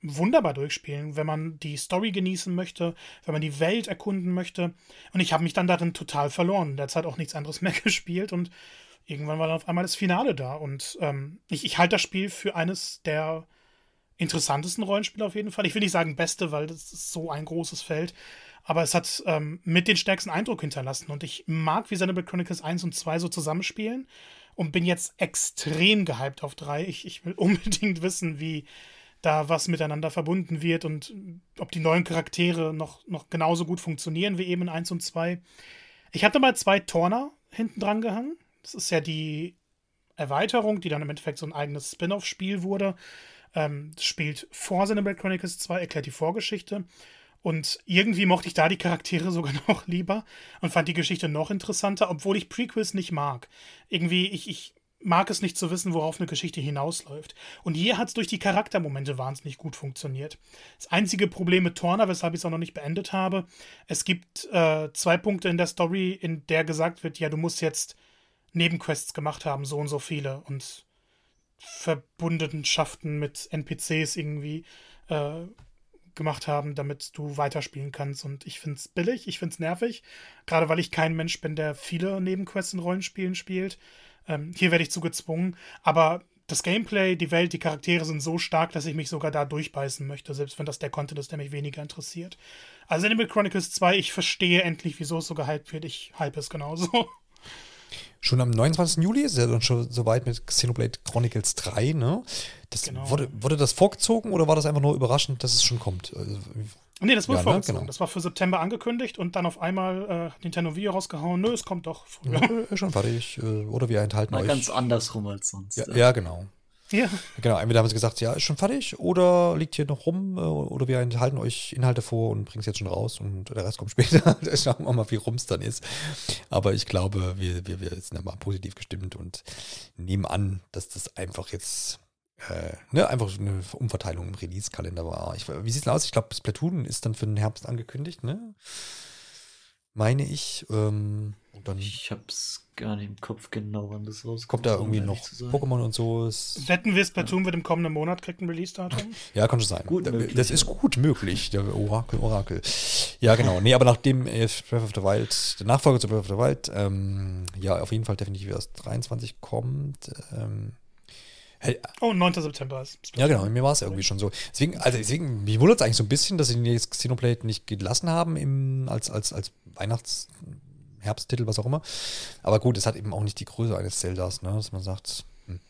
wunderbar durchspielen, wenn man die Story genießen möchte, wenn man die Welt erkunden möchte. Und ich habe mich dann darin total verloren. Derzeit auch nichts anderes mehr gespielt und irgendwann war dann auf einmal das Finale da. Und ähm, ich, ich halte das Spiel für eines der interessantesten Rollenspiele auf jeden Fall. Ich will nicht sagen beste, weil das ist so ein großes Feld. Aber es hat ähm, mit den stärksten Eindruck hinterlassen. Und ich mag, wie Xenoblade Chronicles 1 und 2 so zusammenspielen. Und bin jetzt extrem gehypt auf 3. Ich, ich will unbedingt wissen, wie, da was miteinander verbunden wird und ob die neuen Charaktere noch, noch genauso gut funktionieren wie eben in 1 und 2. Ich hatte mal zwei Torner hinten dran gehangen. Das ist ja die Erweiterung, die dann im Endeffekt so ein eigenes Spin-off-Spiel wurde. Ähm, spielt vor Xenoblade Chronicles 2, erklärt die Vorgeschichte. Und irgendwie mochte ich da die Charaktere sogar noch lieber und fand die Geschichte noch interessanter, obwohl ich Prequels nicht mag. Irgendwie, ich, ich mag es nicht zu wissen, worauf eine Geschichte hinausläuft. Und hier hat es durch die Charaktermomente wahnsinnig gut funktioniert. Das einzige Problem mit Torna, weshalb ich es auch noch nicht beendet habe, es gibt äh, zwei Punkte in der Story, in der gesagt wird, ja, du musst jetzt Nebenquests gemacht haben, so und so viele und Verbundenschaften mit NPCs irgendwie äh, gemacht haben, damit du weiterspielen kannst. Und ich finde es billig, ich finde es nervig, gerade weil ich kein Mensch bin, der viele Nebenquests in Rollenspielen spielt. Ähm, hier werde ich zu gezwungen, aber das Gameplay, die Welt, die Charaktere sind so stark, dass ich mich sogar da durchbeißen möchte, selbst wenn das der Content ist, der mich weniger interessiert. Also Animal Chronicles 2, ich verstehe endlich, wieso es so gehypt wird. Ich hype es genauso. Schon am 29. Juli ist ja dann schon soweit mit Xenoblade Chronicles 3, ne? Das, genau. wurde, wurde das vorgezogen oder war das einfach nur überraschend, dass es schon kommt? Also, Nee, das wurde ja, ne? vorgezogen. Ne? Genau. Das war für September angekündigt und dann auf einmal äh, Nintendo Wii rausgehauen. Nö, es kommt doch früher. Ja, schon fertig. Äh, oder wir enthalten Mal euch. ganz andersrum als sonst. Ja, ja. genau. Ja. Genau, entweder haben sie gesagt, ja, ist schon fertig oder liegt hier noch rum äh, oder wir enthalten euch Inhalte vor und bringen es jetzt schon raus und der Rest kommt später. schauen wir mal, wie rum es dann ist. Aber ich glaube, wir, wir, wir sind mal positiv gestimmt und nehmen an, dass das einfach jetzt äh, ne, einfach eine Umverteilung im Release-Kalender war. Ich, wie sieht es aus? Ich glaube, Splatoon ist dann für den Herbst angekündigt, ne? Meine ich. Ähm, und dann ich hab's gar nicht im Kopf genau, wann das rauskommt. Kommt da irgendwie noch Pokémon und so? Ist, Wetten wir, Splatoon ja. wird im kommenden Monat kriegt ein Release-Datum? ja, kann schon sein. Gut möglich, das ist gut möglich, der Orakel, Orakel. Ja, genau. Nee, aber nachdem äh, Breath of the Wild, der Nachfolger zu Breath of the Wild, ähm, ja, auf jeden Fall definitiv erst 23 kommt, ähm, oh, 9. September ist. Ja, genau, mir war es irgendwie schon so. Deswegen, also deswegen, mich wundert es eigentlich so ein bisschen, dass sie den jetzt Xenoblade nicht gelassen haben im, als, als, als Weihnachts-, Herbsttitel, was auch immer. Aber gut, es hat eben auch nicht die Größe eines Zeldas, ne, dass man sagt, hm.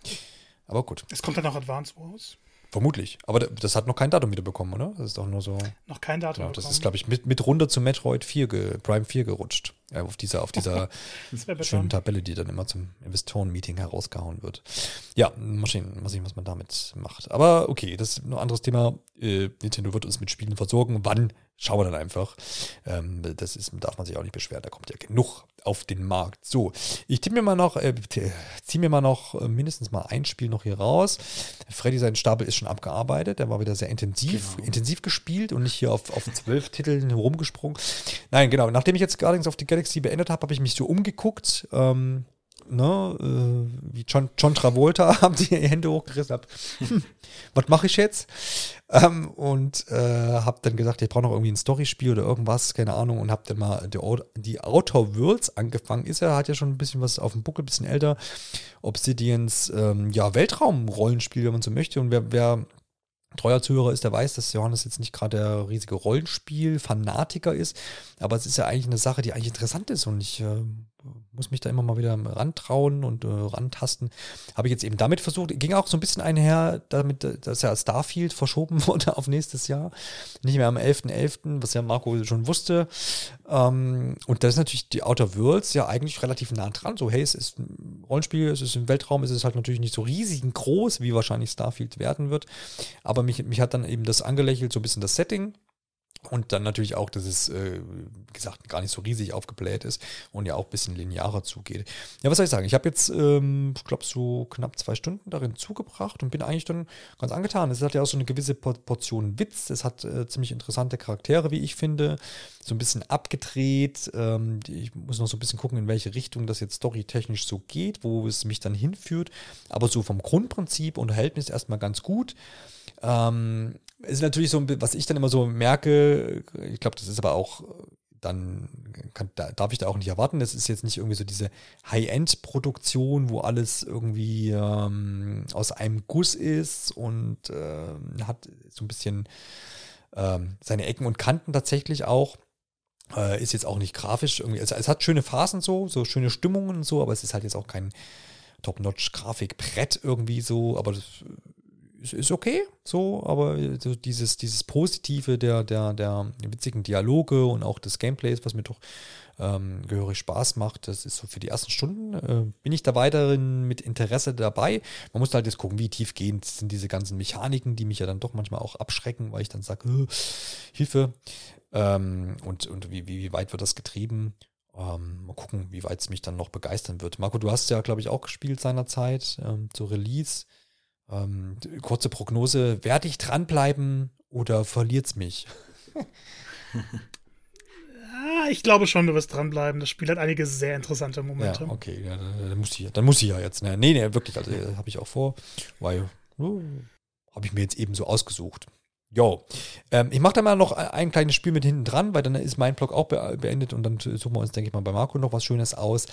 aber gut. Es kommt dann noch Advance Wars. Vermutlich. Aber das hat noch kein Datum wieder bekommen, oder? Das ist doch nur so. Noch kein Datum. Genau, das ist, glaube ich, mit, mit runter zu Metroid 4, ge, Prime 4 gerutscht. Ja, auf dieser, auf dieser schönen Tabelle, die dann immer zum Investoren-Meeting herausgehauen wird. Ja, mal sehen, mal sehen, was man damit macht. Aber okay, das ist ein anderes Thema. Äh, Nintendo wird uns mit Spielen versorgen. Wann? Schauen wir dann einfach. Ähm, das ist, darf man sich auch nicht beschweren. Da kommt ja genug auf den Markt. So, ich tippe mir mal noch, äh, ziehe mir mal noch äh, mindestens mal ein Spiel noch hier raus. Freddy, sein Stapel ist schon abgearbeitet. Der war wieder sehr intensiv, genau. intensiv gespielt und nicht hier auf, auf zwölf Titeln herumgesprungen. Nein, genau. Nachdem ich jetzt Guardians of the Galaxy beendet habe, habe ich mich so umgeguckt. Ähm, ne, äh, wie John, John Travolta, haben die Hände hochgerissen, hab, hm, was mache ich jetzt? Ähm, und äh, habe dann gesagt, ich brauche noch irgendwie ein Storyspiel oder irgendwas, keine Ahnung, und habe dann mal die, die Outer Worlds angefangen. Ist er, hat ja schon ein bisschen was auf dem Buckel, ein bisschen älter. Obsidians, ähm, ja, Weltraum-Rollenspiel, wenn man so möchte. Und wer, wer treuer Zuhörer ist, der weiß, dass Johannes jetzt nicht gerade der riesige Rollenspiel-Fanatiker ist, aber es ist ja eigentlich eine Sache, die eigentlich interessant ist und ich äh, muss mich da immer mal wieder rantrauen und äh, rantasten. Habe ich jetzt eben damit versucht. Ging auch so ein bisschen einher, damit, dass ja Starfield verschoben wurde auf nächstes Jahr. Nicht mehr am 11.11., .11., was ja Marco schon wusste. Ähm, und da ist natürlich die Outer Worlds ja eigentlich relativ nah dran. So, hey, es ist ein Rollenspiel, es ist im Weltraum, es ist halt natürlich nicht so riesig groß, wie wahrscheinlich Starfield werden wird. Aber mich, mich hat dann eben das angelächelt, so ein bisschen das Setting. Und dann natürlich auch, dass es, äh, wie gesagt, gar nicht so riesig aufgebläht ist und ja auch ein bisschen linearer zugeht. Ja, was soll ich sagen? Ich habe jetzt, ähm, ich glaube, so knapp zwei Stunden darin zugebracht und bin eigentlich dann ganz angetan. Es hat ja auch so eine gewisse Portion Witz. Es hat äh, ziemlich interessante Charaktere, wie ich finde. So ein bisschen abgedreht. Ähm, ich muss noch so ein bisschen gucken, in welche Richtung das jetzt storytechnisch so geht, wo es mich dann hinführt. Aber so vom Grundprinzip unterhält mich erstmal ganz gut. Ähm, ist natürlich so, was ich dann immer so merke, ich glaube, das ist aber auch dann kann, da, darf ich da auch nicht erwarten. Das ist jetzt nicht irgendwie so diese High-End-Produktion, wo alles irgendwie ähm, aus einem Guss ist und äh, hat so ein bisschen ähm, seine Ecken und Kanten tatsächlich auch. Äh, ist jetzt auch nicht grafisch irgendwie. Also, es hat schöne Phasen so, so schöne Stimmungen und so, aber es ist halt jetzt auch kein Top-Notch-Grafikbrett irgendwie so, aber das ist, ist okay, so, aber so dieses, dieses Positive der, der, der witzigen Dialoge und auch des Gameplays, was mir doch ähm, gehörig Spaß macht, das ist so für die ersten Stunden, äh, bin ich da weiterhin mit Interesse dabei. Man muss halt jetzt gucken, wie tiefgehend sind diese ganzen Mechaniken, die mich ja dann doch manchmal auch abschrecken, weil ich dann sage, äh, Hilfe. Ähm, und und wie, wie, wie weit wird das getrieben? Ähm, mal gucken, wie weit es mich dann noch begeistern wird. Marco, du hast ja, glaube ich, auch gespielt seinerzeit ähm, zur Release. Ähm, kurze Prognose, werde ich dranbleiben oder verliert es mich? ja, ich glaube schon, du wirst dranbleiben. Das Spiel hat einige sehr interessante Momente. Ja, okay, ja, dann, dann, muss ich, dann muss ich ja jetzt. Ne? Nee, nee, wirklich, also habe ich auch vor, weil uh, habe ich mir jetzt eben so ausgesucht. Jo, ähm, ich mache da mal noch ein kleines Spiel mit hinten dran, weil dann ist mein Blog auch beendet und dann suchen wir uns, denke ich mal, bei Marco noch was Schönes aus.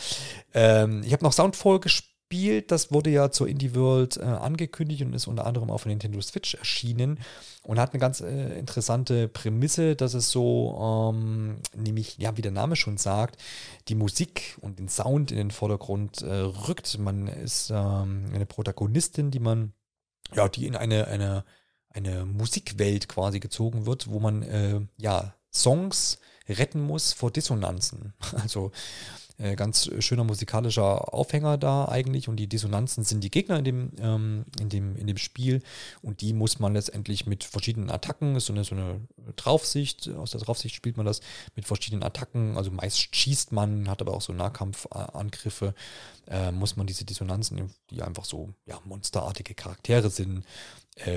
Ähm, ich habe noch Soundfall gespielt gespielt. Das wurde ja zur Indie World äh, angekündigt und ist unter anderem auf Nintendo Switch erschienen und hat eine ganz äh, interessante Prämisse, dass es so, ähm, nämlich, ja, wie der Name schon sagt, die Musik und den Sound in den Vordergrund äh, rückt. Man ist ähm, eine Protagonistin, die man, ja, die in eine, eine, eine Musikwelt quasi gezogen wird, wo man, äh, ja, Songs retten muss vor Dissonanzen. Also äh, ganz schöner musikalischer Aufhänger da eigentlich und die Dissonanzen sind die Gegner in dem, ähm, in dem, in dem Spiel und die muss man letztendlich mit verschiedenen Attacken, ist so eine, so eine Draufsicht, aus der Draufsicht spielt man das mit verschiedenen Attacken, also meist schießt man, hat aber auch so Nahkampfangriffe, äh, muss man diese Dissonanzen, die einfach so ja, monsterartige Charaktere sind,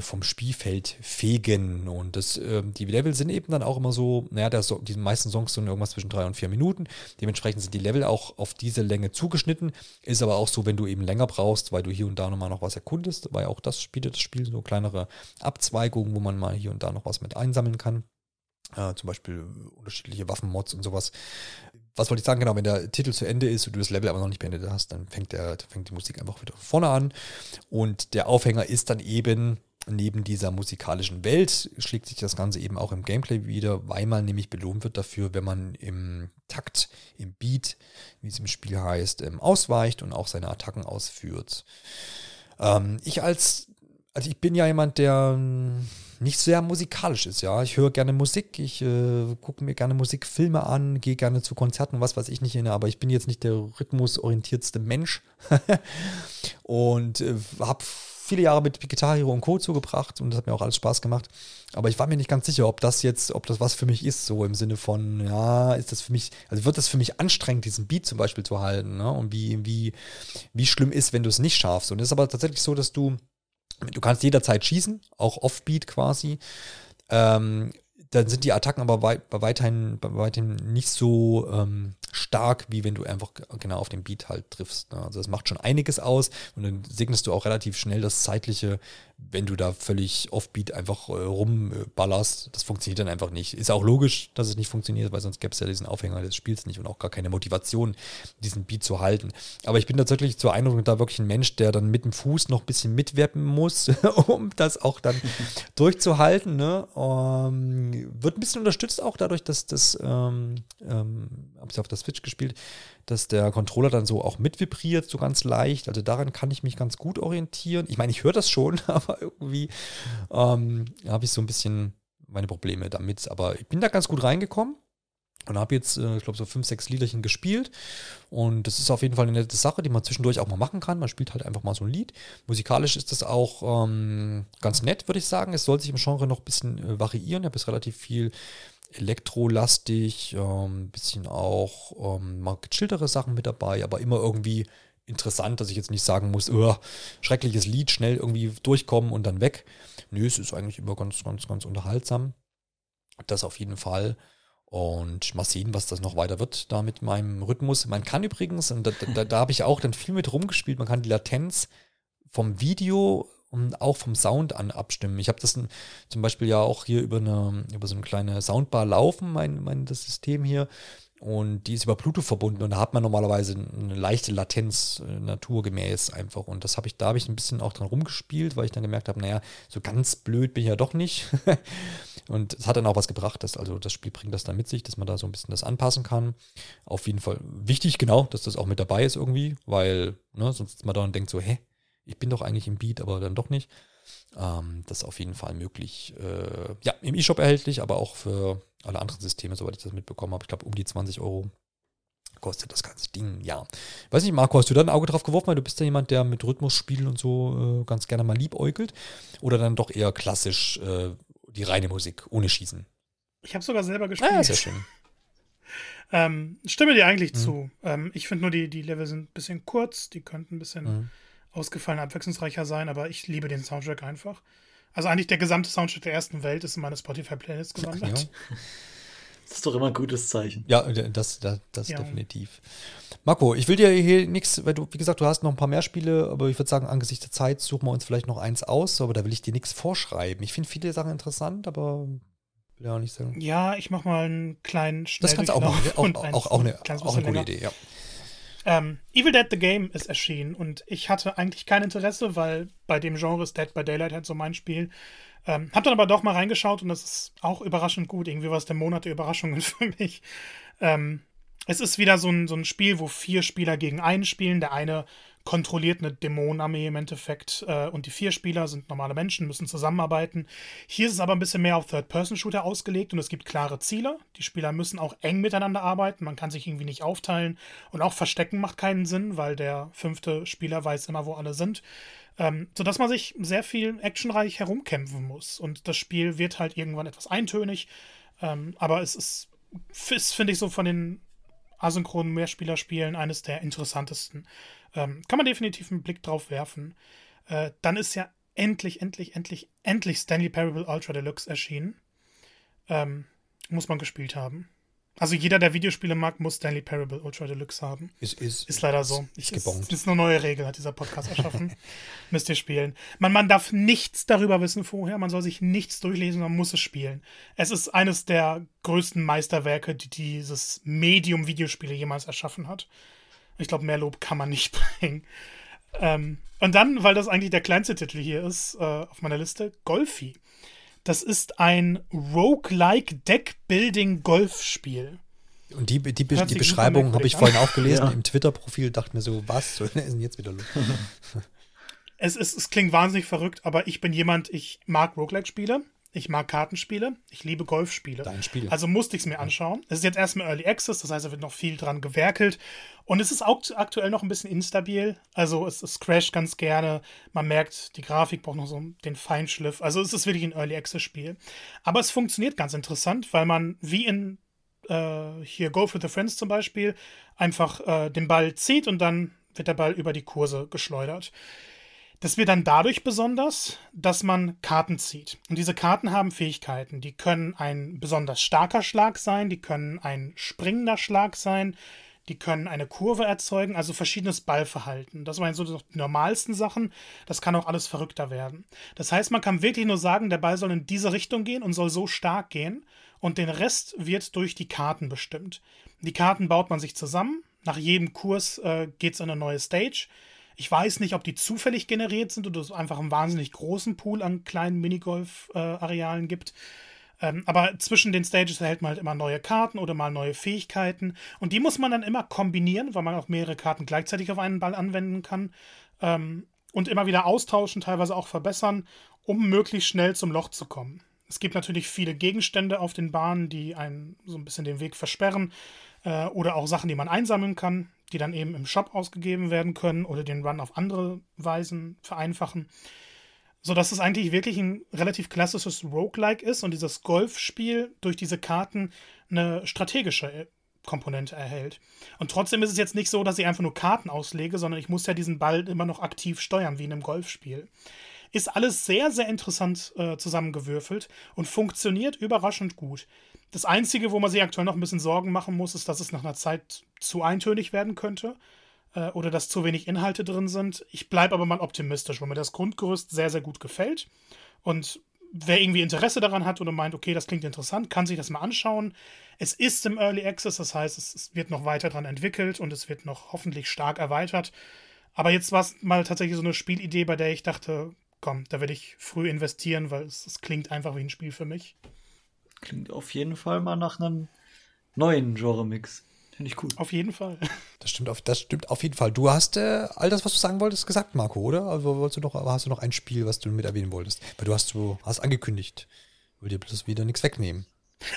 vom Spielfeld fegen. Und das, äh, die Level sind eben dann auch immer so, naja, so, die meisten Songs sind irgendwas zwischen drei und vier Minuten. Dementsprechend sind die Level auch auf diese Länge zugeschnitten. Ist aber auch so, wenn du eben länger brauchst, weil du hier und da nochmal noch was erkundest, weil auch das spielt das Spiel so kleinere Abzweigungen, wo man mal hier und da noch was mit einsammeln kann. Äh, zum Beispiel unterschiedliche Waffenmods und sowas. Was wollte ich sagen? Genau, wenn der Titel zu Ende ist und du das Level aber noch nicht beendet hast, dann fängt, der, fängt die Musik einfach wieder vorne an. Und der Aufhänger ist dann eben neben dieser musikalischen Welt schlägt sich das Ganze eben auch im Gameplay wieder, weil man nämlich belohnt wird dafür, wenn man im Takt, im Beat, wie es im Spiel heißt, ähm, ausweicht und auch seine Attacken ausführt. Ähm, ich als, also ich bin ja jemand, der ähm, nicht sehr musikalisch ist, ja. Ich höre gerne Musik, ich äh, gucke mir gerne Musikfilme an, gehe gerne zu Konzerten, was weiß ich nicht hin, aber ich bin jetzt nicht der rhythmusorientiertste Mensch und äh, habe viele Jahre mit Guitar Hero und Co. zugebracht und das hat mir auch alles Spaß gemacht. Aber ich war mir nicht ganz sicher, ob das jetzt, ob das was für mich ist, so im Sinne von, ja, ist das für mich, also wird das für mich anstrengend, diesen Beat zum Beispiel zu halten, ne? Und wie, wie, wie schlimm ist, wenn du es nicht schaffst. Und es ist aber tatsächlich so, dass du, du kannst jederzeit schießen, auch Offbeat quasi. Ähm, dann sind die Attacken aber wei bei, weiterhin, bei nicht so ähm, stark, wie wenn du einfach genau auf den Beat halt triffst. Ne? Also das macht schon einiges aus und dann segnest du auch relativ schnell das zeitliche, wenn du da völlig offbeat einfach äh, rumballerst. Das funktioniert dann einfach nicht. Ist auch logisch, dass es nicht funktioniert, weil sonst gäbe es ja diesen Aufhänger des Spiels nicht und auch gar keine Motivation, diesen Beat zu halten. Aber ich bin tatsächlich zur Eindruck da wirklich ein Mensch, der dann mit dem Fuß noch ein bisschen mitwerpen muss, um das auch dann durchzuhalten. Ne? Ähm, wird ein bisschen unterstützt auch dadurch, dass das, ähm, ähm, habe ich auf der Switch gespielt, dass der Controller dann so auch mitvibriert, so ganz leicht. Also daran kann ich mich ganz gut orientieren. Ich meine, ich höre das schon, aber irgendwie ähm, habe ich so ein bisschen meine Probleme damit. Aber ich bin da ganz gut reingekommen. Und habe jetzt, äh, ich glaube, so fünf, sechs Liederchen gespielt. Und das ist auf jeden Fall eine nette Sache, die man zwischendurch auch mal machen kann. Man spielt halt einfach mal so ein Lied. Musikalisch ist das auch ähm, ganz nett, würde ich sagen. Es soll sich im Genre noch ein bisschen äh, variieren. Ich habe jetzt relativ viel elektrolastig, ein ähm, bisschen auch ähm, mal gechilltere Sachen mit dabei, aber immer irgendwie interessant, dass ich jetzt nicht sagen muss, schreckliches Lied, schnell irgendwie durchkommen und dann weg. Nö, es ist eigentlich immer ganz, ganz, ganz unterhaltsam. Das auf jeden Fall. Und mal sehen, was das noch weiter wird da mit meinem Rhythmus. Man kann übrigens, und da, da, da habe ich auch dann viel mit rumgespielt, man kann die Latenz vom Video und auch vom Sound an abstimmen. Ich habe das zum Beispiel ja auch hier über, eine, über so eine kleine Soundbar laufen, mein, mein das System hier. Und die ist über Bluetooth verbunden und da hat man normalerweise eine leichte Latenz, äh, naturgemäß einfach. Und das habe ich, da habe ich ein bisschen auch dran rumgespielt, weil ich dann gemerkt habe, naja, so ganz blöd bin ich ja doch nicht. und es hat dann auch was gebracht, dass, also das Spiel bringt das dann mit sich, dass man da so ein bisschen das anpassen kann. Auf jeden Fall wichtig, genau, dass das auch mit dabei ist irgendwie, weil, ne, sonst ist man da und denkt so, hä, ich bin doch eigentlich im Beat, aber dann doch nicht. Ähm, das ist auf jeden Fall möglich. Äh, ja, im E-Shop erhältlich, aber auch für alle anderen Systeme, soweit ich das mitbekommen habe. Ich glaube, um die 20 Euro kostet das ganze Ding, ja. Weiß nicht, Marco, hast du da ein Auge drauf geworfen, weil du bist ja jemand, der mit Rhythmusspielen und so äh, ganz gerne mal liebäugelt? Oder dann doch eher klassisch äh, die reine Musik, ohne Schießen? Ich habe sogar selber gespielt. Ah, sehr schön. ähm, stimme dir eigentlich mhm. zu. Ähm, ich finde nur, die, die Level sind ein bisschen kurz, die könnten ein bisschen mhm. Ausgefallen, abwechslungsreicher sein, aber ich liebe den Soundtrack einfach. Also eigentlich der gesamte Soundtrack der ersten Welt ist in meine Spotify-Playlist gewandert. Ja. Das ist doch immer ein gutes Zeichen. Ja, das, das, das ja. definitiv. Marco, ich will dir hier nichts, weil du, wie gesagt, du hast noch ein paar mehr Spiele, aber ich würde sagen, angesichts der Zeit suchen wir uns vielleicht noch eins aus, aber da will ich dir nichts vorschreiben. Ich finde viele Sachen interessant, aber will ja auch nicht sagen. Ja, ich mach mal einen kleinen Das kannst du auch machen. Auch, auch, auch, auch, eine, auch eine gute Idee, ja. Ähm, Evil Dead the Game ist erschienen und ich hatte eigentlich kein Interesse, weil bei dem Genre ist Dead by Daylight halt so mein Spiel. Ähm, hab dann aber doch mal reingeschaut und das ist auch überraschend gut. Irgendwie war es der Monat der Überraschungen für mich. Ähm, es ist wieder so ein, so ein Spiel, wo vier Spieler gegen einen spielen. Der eine kontrolliert eine Dämonenarmee im Endeffekt äh, und die vier Spieler sind normale Menschen, müssen zusammenarbeiten. Hier ist es aber ein bisschen mehr auf Third-Person-Shooter ausgelegt und es gibt klare Ziele. Die Spieler müssen auch eng miteinander arbeiten, man kann sich irgendwie nicht aufteilen und auch Verstecken macht keinen Sinn, weil der fünfte Spieler weiß immer, wo alle sind. Ähm, sodass man sich sehr viel actionreich herumkämpfen muss und das Spiel wird halt irgendwann etwas eintönig, ähm, aber es ist, ist finde ich, so von den asynchronen Mehrspielerspielen eines der interessantesten. Ähm, kann man definitiv einen Blick drauf werfen. Äh, dann ist ja endlich, endlich, endlich, endlich Stanley Parable Ultra Deluxe erschienen. Ähm, muss man gespielt haben. Also jeder, der Videospiele mag, muss Stanley Parable Ultra Deluxe haben. Ist, ist, ist leider so. Ist, ist, ist, ist eine neue Regel, hat dieser Podcast erschaffen. Müsst ihr spielen. Man, man darf nichts darüber wissen vorher, man soll sich nichts durchlesen, man muss es spielen. Es ist eines der größten Meisterwerke, die dieses Medium Videospiele jemals erschaffen hat. Ich glaube, mehr Lob kann man nicht bringen. Ähm, und dann, weil das eigentlich der kleinste Titel hier ist äh, auf meiner Liste, Golfi. Das ist ein Roguelike Deckbuilding Golfspiel. Und die, die, die, die Beschreibung habe ich vorhin auch gelesen ja. im Twitter-Profil, dachte mir so, was soll denn jetzt wieder los? es, ist, es klingt wahnsinnig verrückt, aber ich bin jemand, ich mag Roguelike-Spiele. Ich mag Kartenspiele. Ich liebe Golfspiele. Dein Spiel. Also musste ich es mir anschauen. Es ist jetzt erstmal Early Access, das heißt, da wird noch viel dran gewerkelt. Und es ist auch aktuell noch ein bisschen instabil. Also es, es crasht ganz gerne. Man merkt, die Grafik braucht noch so den Feinschliff. Also es ist wirklich ein Early Access Spiel. Aber es funktioniert ganz interessant, weil man wie in äh, hier Golf with the Friends zum Beispiel einfach äh, den Ball zieht und dann wird der Ball über die Kurse geschleudert. Das wird dann dadurch besonders, dass man Karten zieht. Und diese Karten haben Fähigkeiten. Die können ein besonders starker Schlag sein, die können ein springender Schlag sein, die können eine Kurve erzeugen, also verschiedenes Ballverhalten. Das waren so die normalsten Sachen. Das kann auch alles verrückter werden. Das heißt, man kann wirklich nur sagen, der Ball soll in diese Richtung gehen und soll so stark gehen. Und den Rest wird durch die Karten bestimmt. Die Karten baut man sich zusammen. Nach jedem Kurs äh, geht es in eine neue Stage. Ich weiß nicht, ob die zufällig generiert sind oder es einfach einen wahnsinnig großen Pool an kleinen Minigolf-Arealen äh, gibt. Ähm, aber zwischen den Stages erhält man halt immer neue Karten oder mal neue Fähigkeiten. Und die muss man dann immer kombinieren, weil man auch mehrere Karten gleichzeitig auf einen Ball anwenden kann. Ähm, und immer wieder austauschen, teilweise auch verbessern, um möglichst schnell zum Loch zu kommen. Es gibt natürlich viele Gegenstände auf den Bahnen, die einen so ein bisschen den Weg versperren. Äh, oder auch Sachen, die man einsammeln kann, die dann eben im Shop ausgegeben werden können oder den Run auf andere Weisen vereinfachen sodass es eigentlich wirklich ein relativ klassisches Roguelike ist und dieses Golfspiel durch diese Karten eine strategische äh, Komponente erhält. Und trotzdem ist es jetzt nicht so, dass ich einfach nur Karten auslege, sondern ich muss ja diesen Ball immer noch aktiv steuern, wie in einem Golfspiel. Ist alles sehr, sehr interessant äh, zusammengewürfelt und funktioniert überraschend gut. Das Einzige, wo man sich aktuell noch ein bisschen Sorgen machen muss, ist, dass es nach einer Zeit zu eintönig werden könnte äh, oder dass zu wenig Inhalte drin sind. Ich bleibe aber mal optimistisch, weil mir das Grundgerüst sehr, sehr gut gefällt. Und wer irgendwie Interesse daran hat oder meint, okay, das klingt interessant, kann sich das mal anschauen. Es ist im Early Access, das heißt, es, wird noch weiter dran entwickelt und es wird noch hoffentlich stark erweitert. Aber jetzt war es mal tatsächlich so eine Spielidee, bei der ich dachte, komm, da werde ich früh investieren, weil es, es klingt einfach wie ein Spiel für mich. Klingt auf jeden Fall mal nach einem neuen Genre-Mix. Finde ich cool. Auf jeden Fall. Das stimmt auf, das stimmt auf jeden Fall. Du hast äh, all das, was du sagen wolltest, gesagt, Marco, oder? Also wolltest du noch, hast du noch ein Spiel, was du mit erwähnen wolltest? Weil du hast, du hast angekündigt. Ich will dir bloß wieder nichts wegnehmen.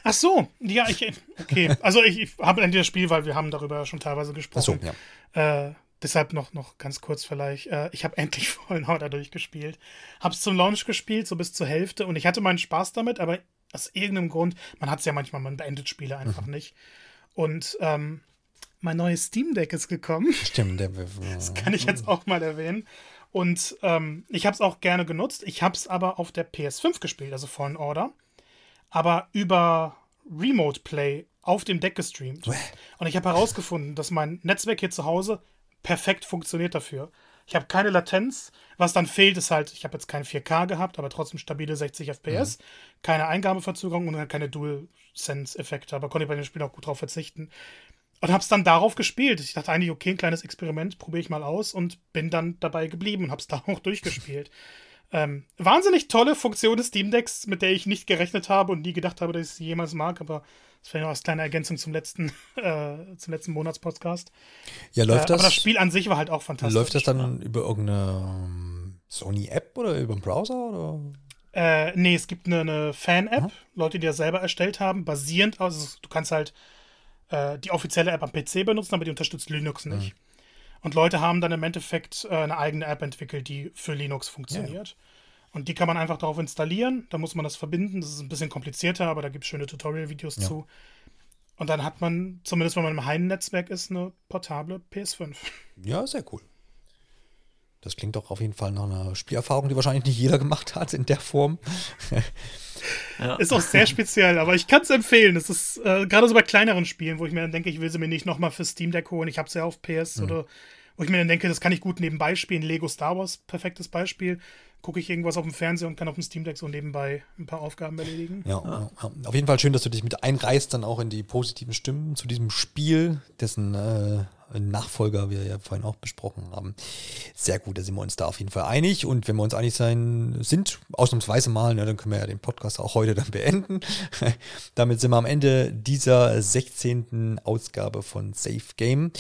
Ach so, ja, ich, okay. Also ich, ich habe endlich das Spiel, weil wir haben darüber schon teilweise gesprochen. Ach so, ja. Äh, deshalb noch, noch ganz kurz vielleicht. Äh, ich habe endlich Fallen Order durchgespielt. Hab's zum Launch gespielt, so bis zur Hälfte. Und ich hatte meinen Spaß damit, aber aus irgendeinem Grund, man hat es ja manchmal, man beendet Spiele einfach mhm. nicht. Und ähm, mein neues Steam Deck ist gekommen. Stimmt, der, das kann ich jetzt auch mal erwähnen. Und ähm, ich habe es auch gerne genutzt. Ich habe es aber auf der PS5 gespielt, also Fallen Order. Aber über Remote Play auf dem Deck gestreamt. Und ich habe herausgefunden, dass mein Netzwerk hier zu Hause perfekt funktioniert dafür. Ich habe keine Latenz. Was dann fehlt, ist halt, ich habe jetzt kein 4K gehabt, aber trotzdem stabile 60 FPS. Mhm. Keine Eingabeverzögerung und keine DualSense-Effekte. Aber konnte ich bei dem Spiel auch gut drauf verzichten. Und habe es dann darauf gespielt. Ich dachte eigentlich, okay, ein kleines Experiment, probiere ich mal aus und bin dann dabei geblieben und habe es da auch durchgespielt. Ähm, wahnsinnig tolle Funktion des Steam Decks, mit der ich nicht gerechnet habe und nie gedacht habe, dass ich sie jemals mag, aber das wäre noch als kleine Ergänzung zum letzten, äh, zum letzten Monatspodcast. Ja, läuft äh, das? Aber das Spiel an sich war halt auch fantastisch. Läuft das dann ja. über irgendeine ähm, Sony-App oder über einen Browser? Oder? Äh, nee, es gibt eine, eine Fan-App, Leute, die das selber erstellt haben, basierend, also du kannst halt äh, die offizielle App am PC benutzen, aber die unterstützt Linux nicht. Mhm. Und Leute haben dann im Endeffekt äh, eine eigene App entwickelt, die für Linux funktioniert. Ja. Und die kann man einfach darauf installieren. Da muss man das verbinden. Das ist ein bisschen komplizierter, aber da gibt es schöne Tutorial-Videos ja. zu. Und dann hat man, zumindest wenn man im Heim-Netzwerk ist, eine portable PS5. Ja, sehr cool. Das klingt doch auf jeden Fall nach einer Spielerfahrung, die wahrscheinlich nicht jeder gemacht hat in der Form. ja. Ist auch sehr speziell, aber ich kann es empfehlen. Es ist äh, gerade so bei kleineren Spielen, wo ich mir dann denke, ich will sie mir nicht nochmal für Steam Deck holen. Ich habe sie ja auf PS mhm. oder wo ich mir dann denke, das kann ich gut nebenbei spielen. Lego Star Wars, perfektes Beispiel gucke ich irgendwas auf dem Fernseher und kann auf dem Steam Deck so nebenbei ein paar Aufgaben erledigen. Ja, ja. ja, auf jeden Fall schön, dass du dich mit einreißt, dann auch in die positiven Stimmen zu diesem Spiel, dessen äh, Nachfolger wir ja vorhin auch besprochen haben. Sehr gut, da sind wir uns da auf jeden Fall einig. Und wenn wir uns einig sein sind, ausnahmsweise mal, ne, dann können wir ja den Podcast auch heute dann beenden. Damit sind wir am Ende dieser 16. Ausgabe von Safe Game.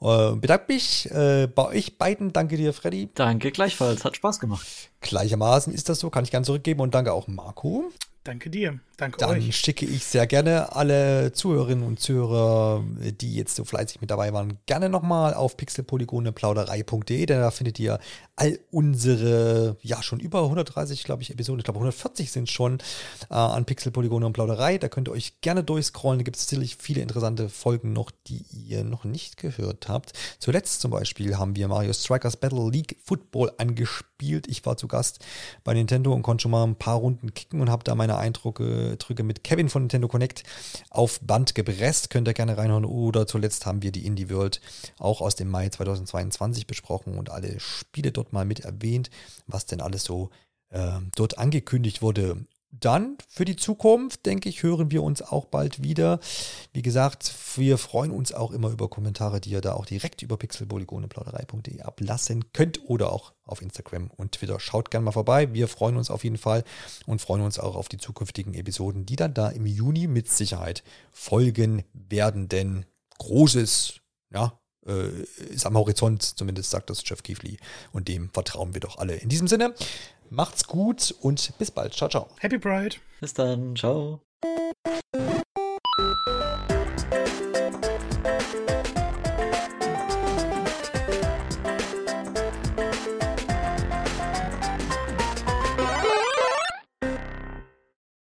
Äh, bedanke mich äh, bei euch beiden. Danke dir, Freddy. Danke gleichfalls. Hat Spaß gemacht. Gleichermaßen ist das so, kann ich ganz zurückgeben. Und danke auch Marco. Danke dir. Danke Dann euch. schicke ich sehr gerne alle Zuhörerinnen und Zuhörer, die jetzt so fleißig mit dabei waren, gerne nochmal auf pixelpolygoneplauderei.de, denn da findet ihr all unsere, ja, schon über 130, glaube ich, Episoden, ich glaube 140 sind schon äh, an Pixelpolygone und Plauderei. Da könnt ihr euch gerne durchscrollen. Da gibt es sicherlich viele interessante Folgen noch, die ihr noch nicht gehört habt. Zuletzt zum Beispiel haben wir Mario Strikers Battle League Football angespielt. Ich war zu Gast bei Nintendo und konnte schon mal ein paar Runden kicken und habe da meine Eindrücke Drücke mit Kevin von Nintendo Connect auf Band gepresst. Könnt ihr gerne reinhauen. Oder zuletzt haben wir die Indie World auch aus dem Mai 2022 besprochen und alle Spiele dort mal mit erwähnt, was denn alles so äh, dort angekündigt wurde. Dann für die Zukunft, denke ich, hören wir uns auch bald wieder. Wie gesagt, wir freuen uns auch immer über Kommentare, die ihr da auch direkt über pixelpolygoneplauderei.de ablassen könnt oder auch auf Instagram und Twitter. Schaut gerne mal vorbei. Wir freuen uns auf jeden Fall und freuen uns auch auf die zukünftigen Episoden, die dann da im Juni mit Sicherheit folgen werden. Denn Großes, ja, äh, ist am Horizont, zumindest sagt das Jeff Keefley. Und dem vertrauen wir doch alle. In diesem Sinne, Macht's gut und bis bald. Ciao, ciao. Happy Pride. Bis dann. Ciao.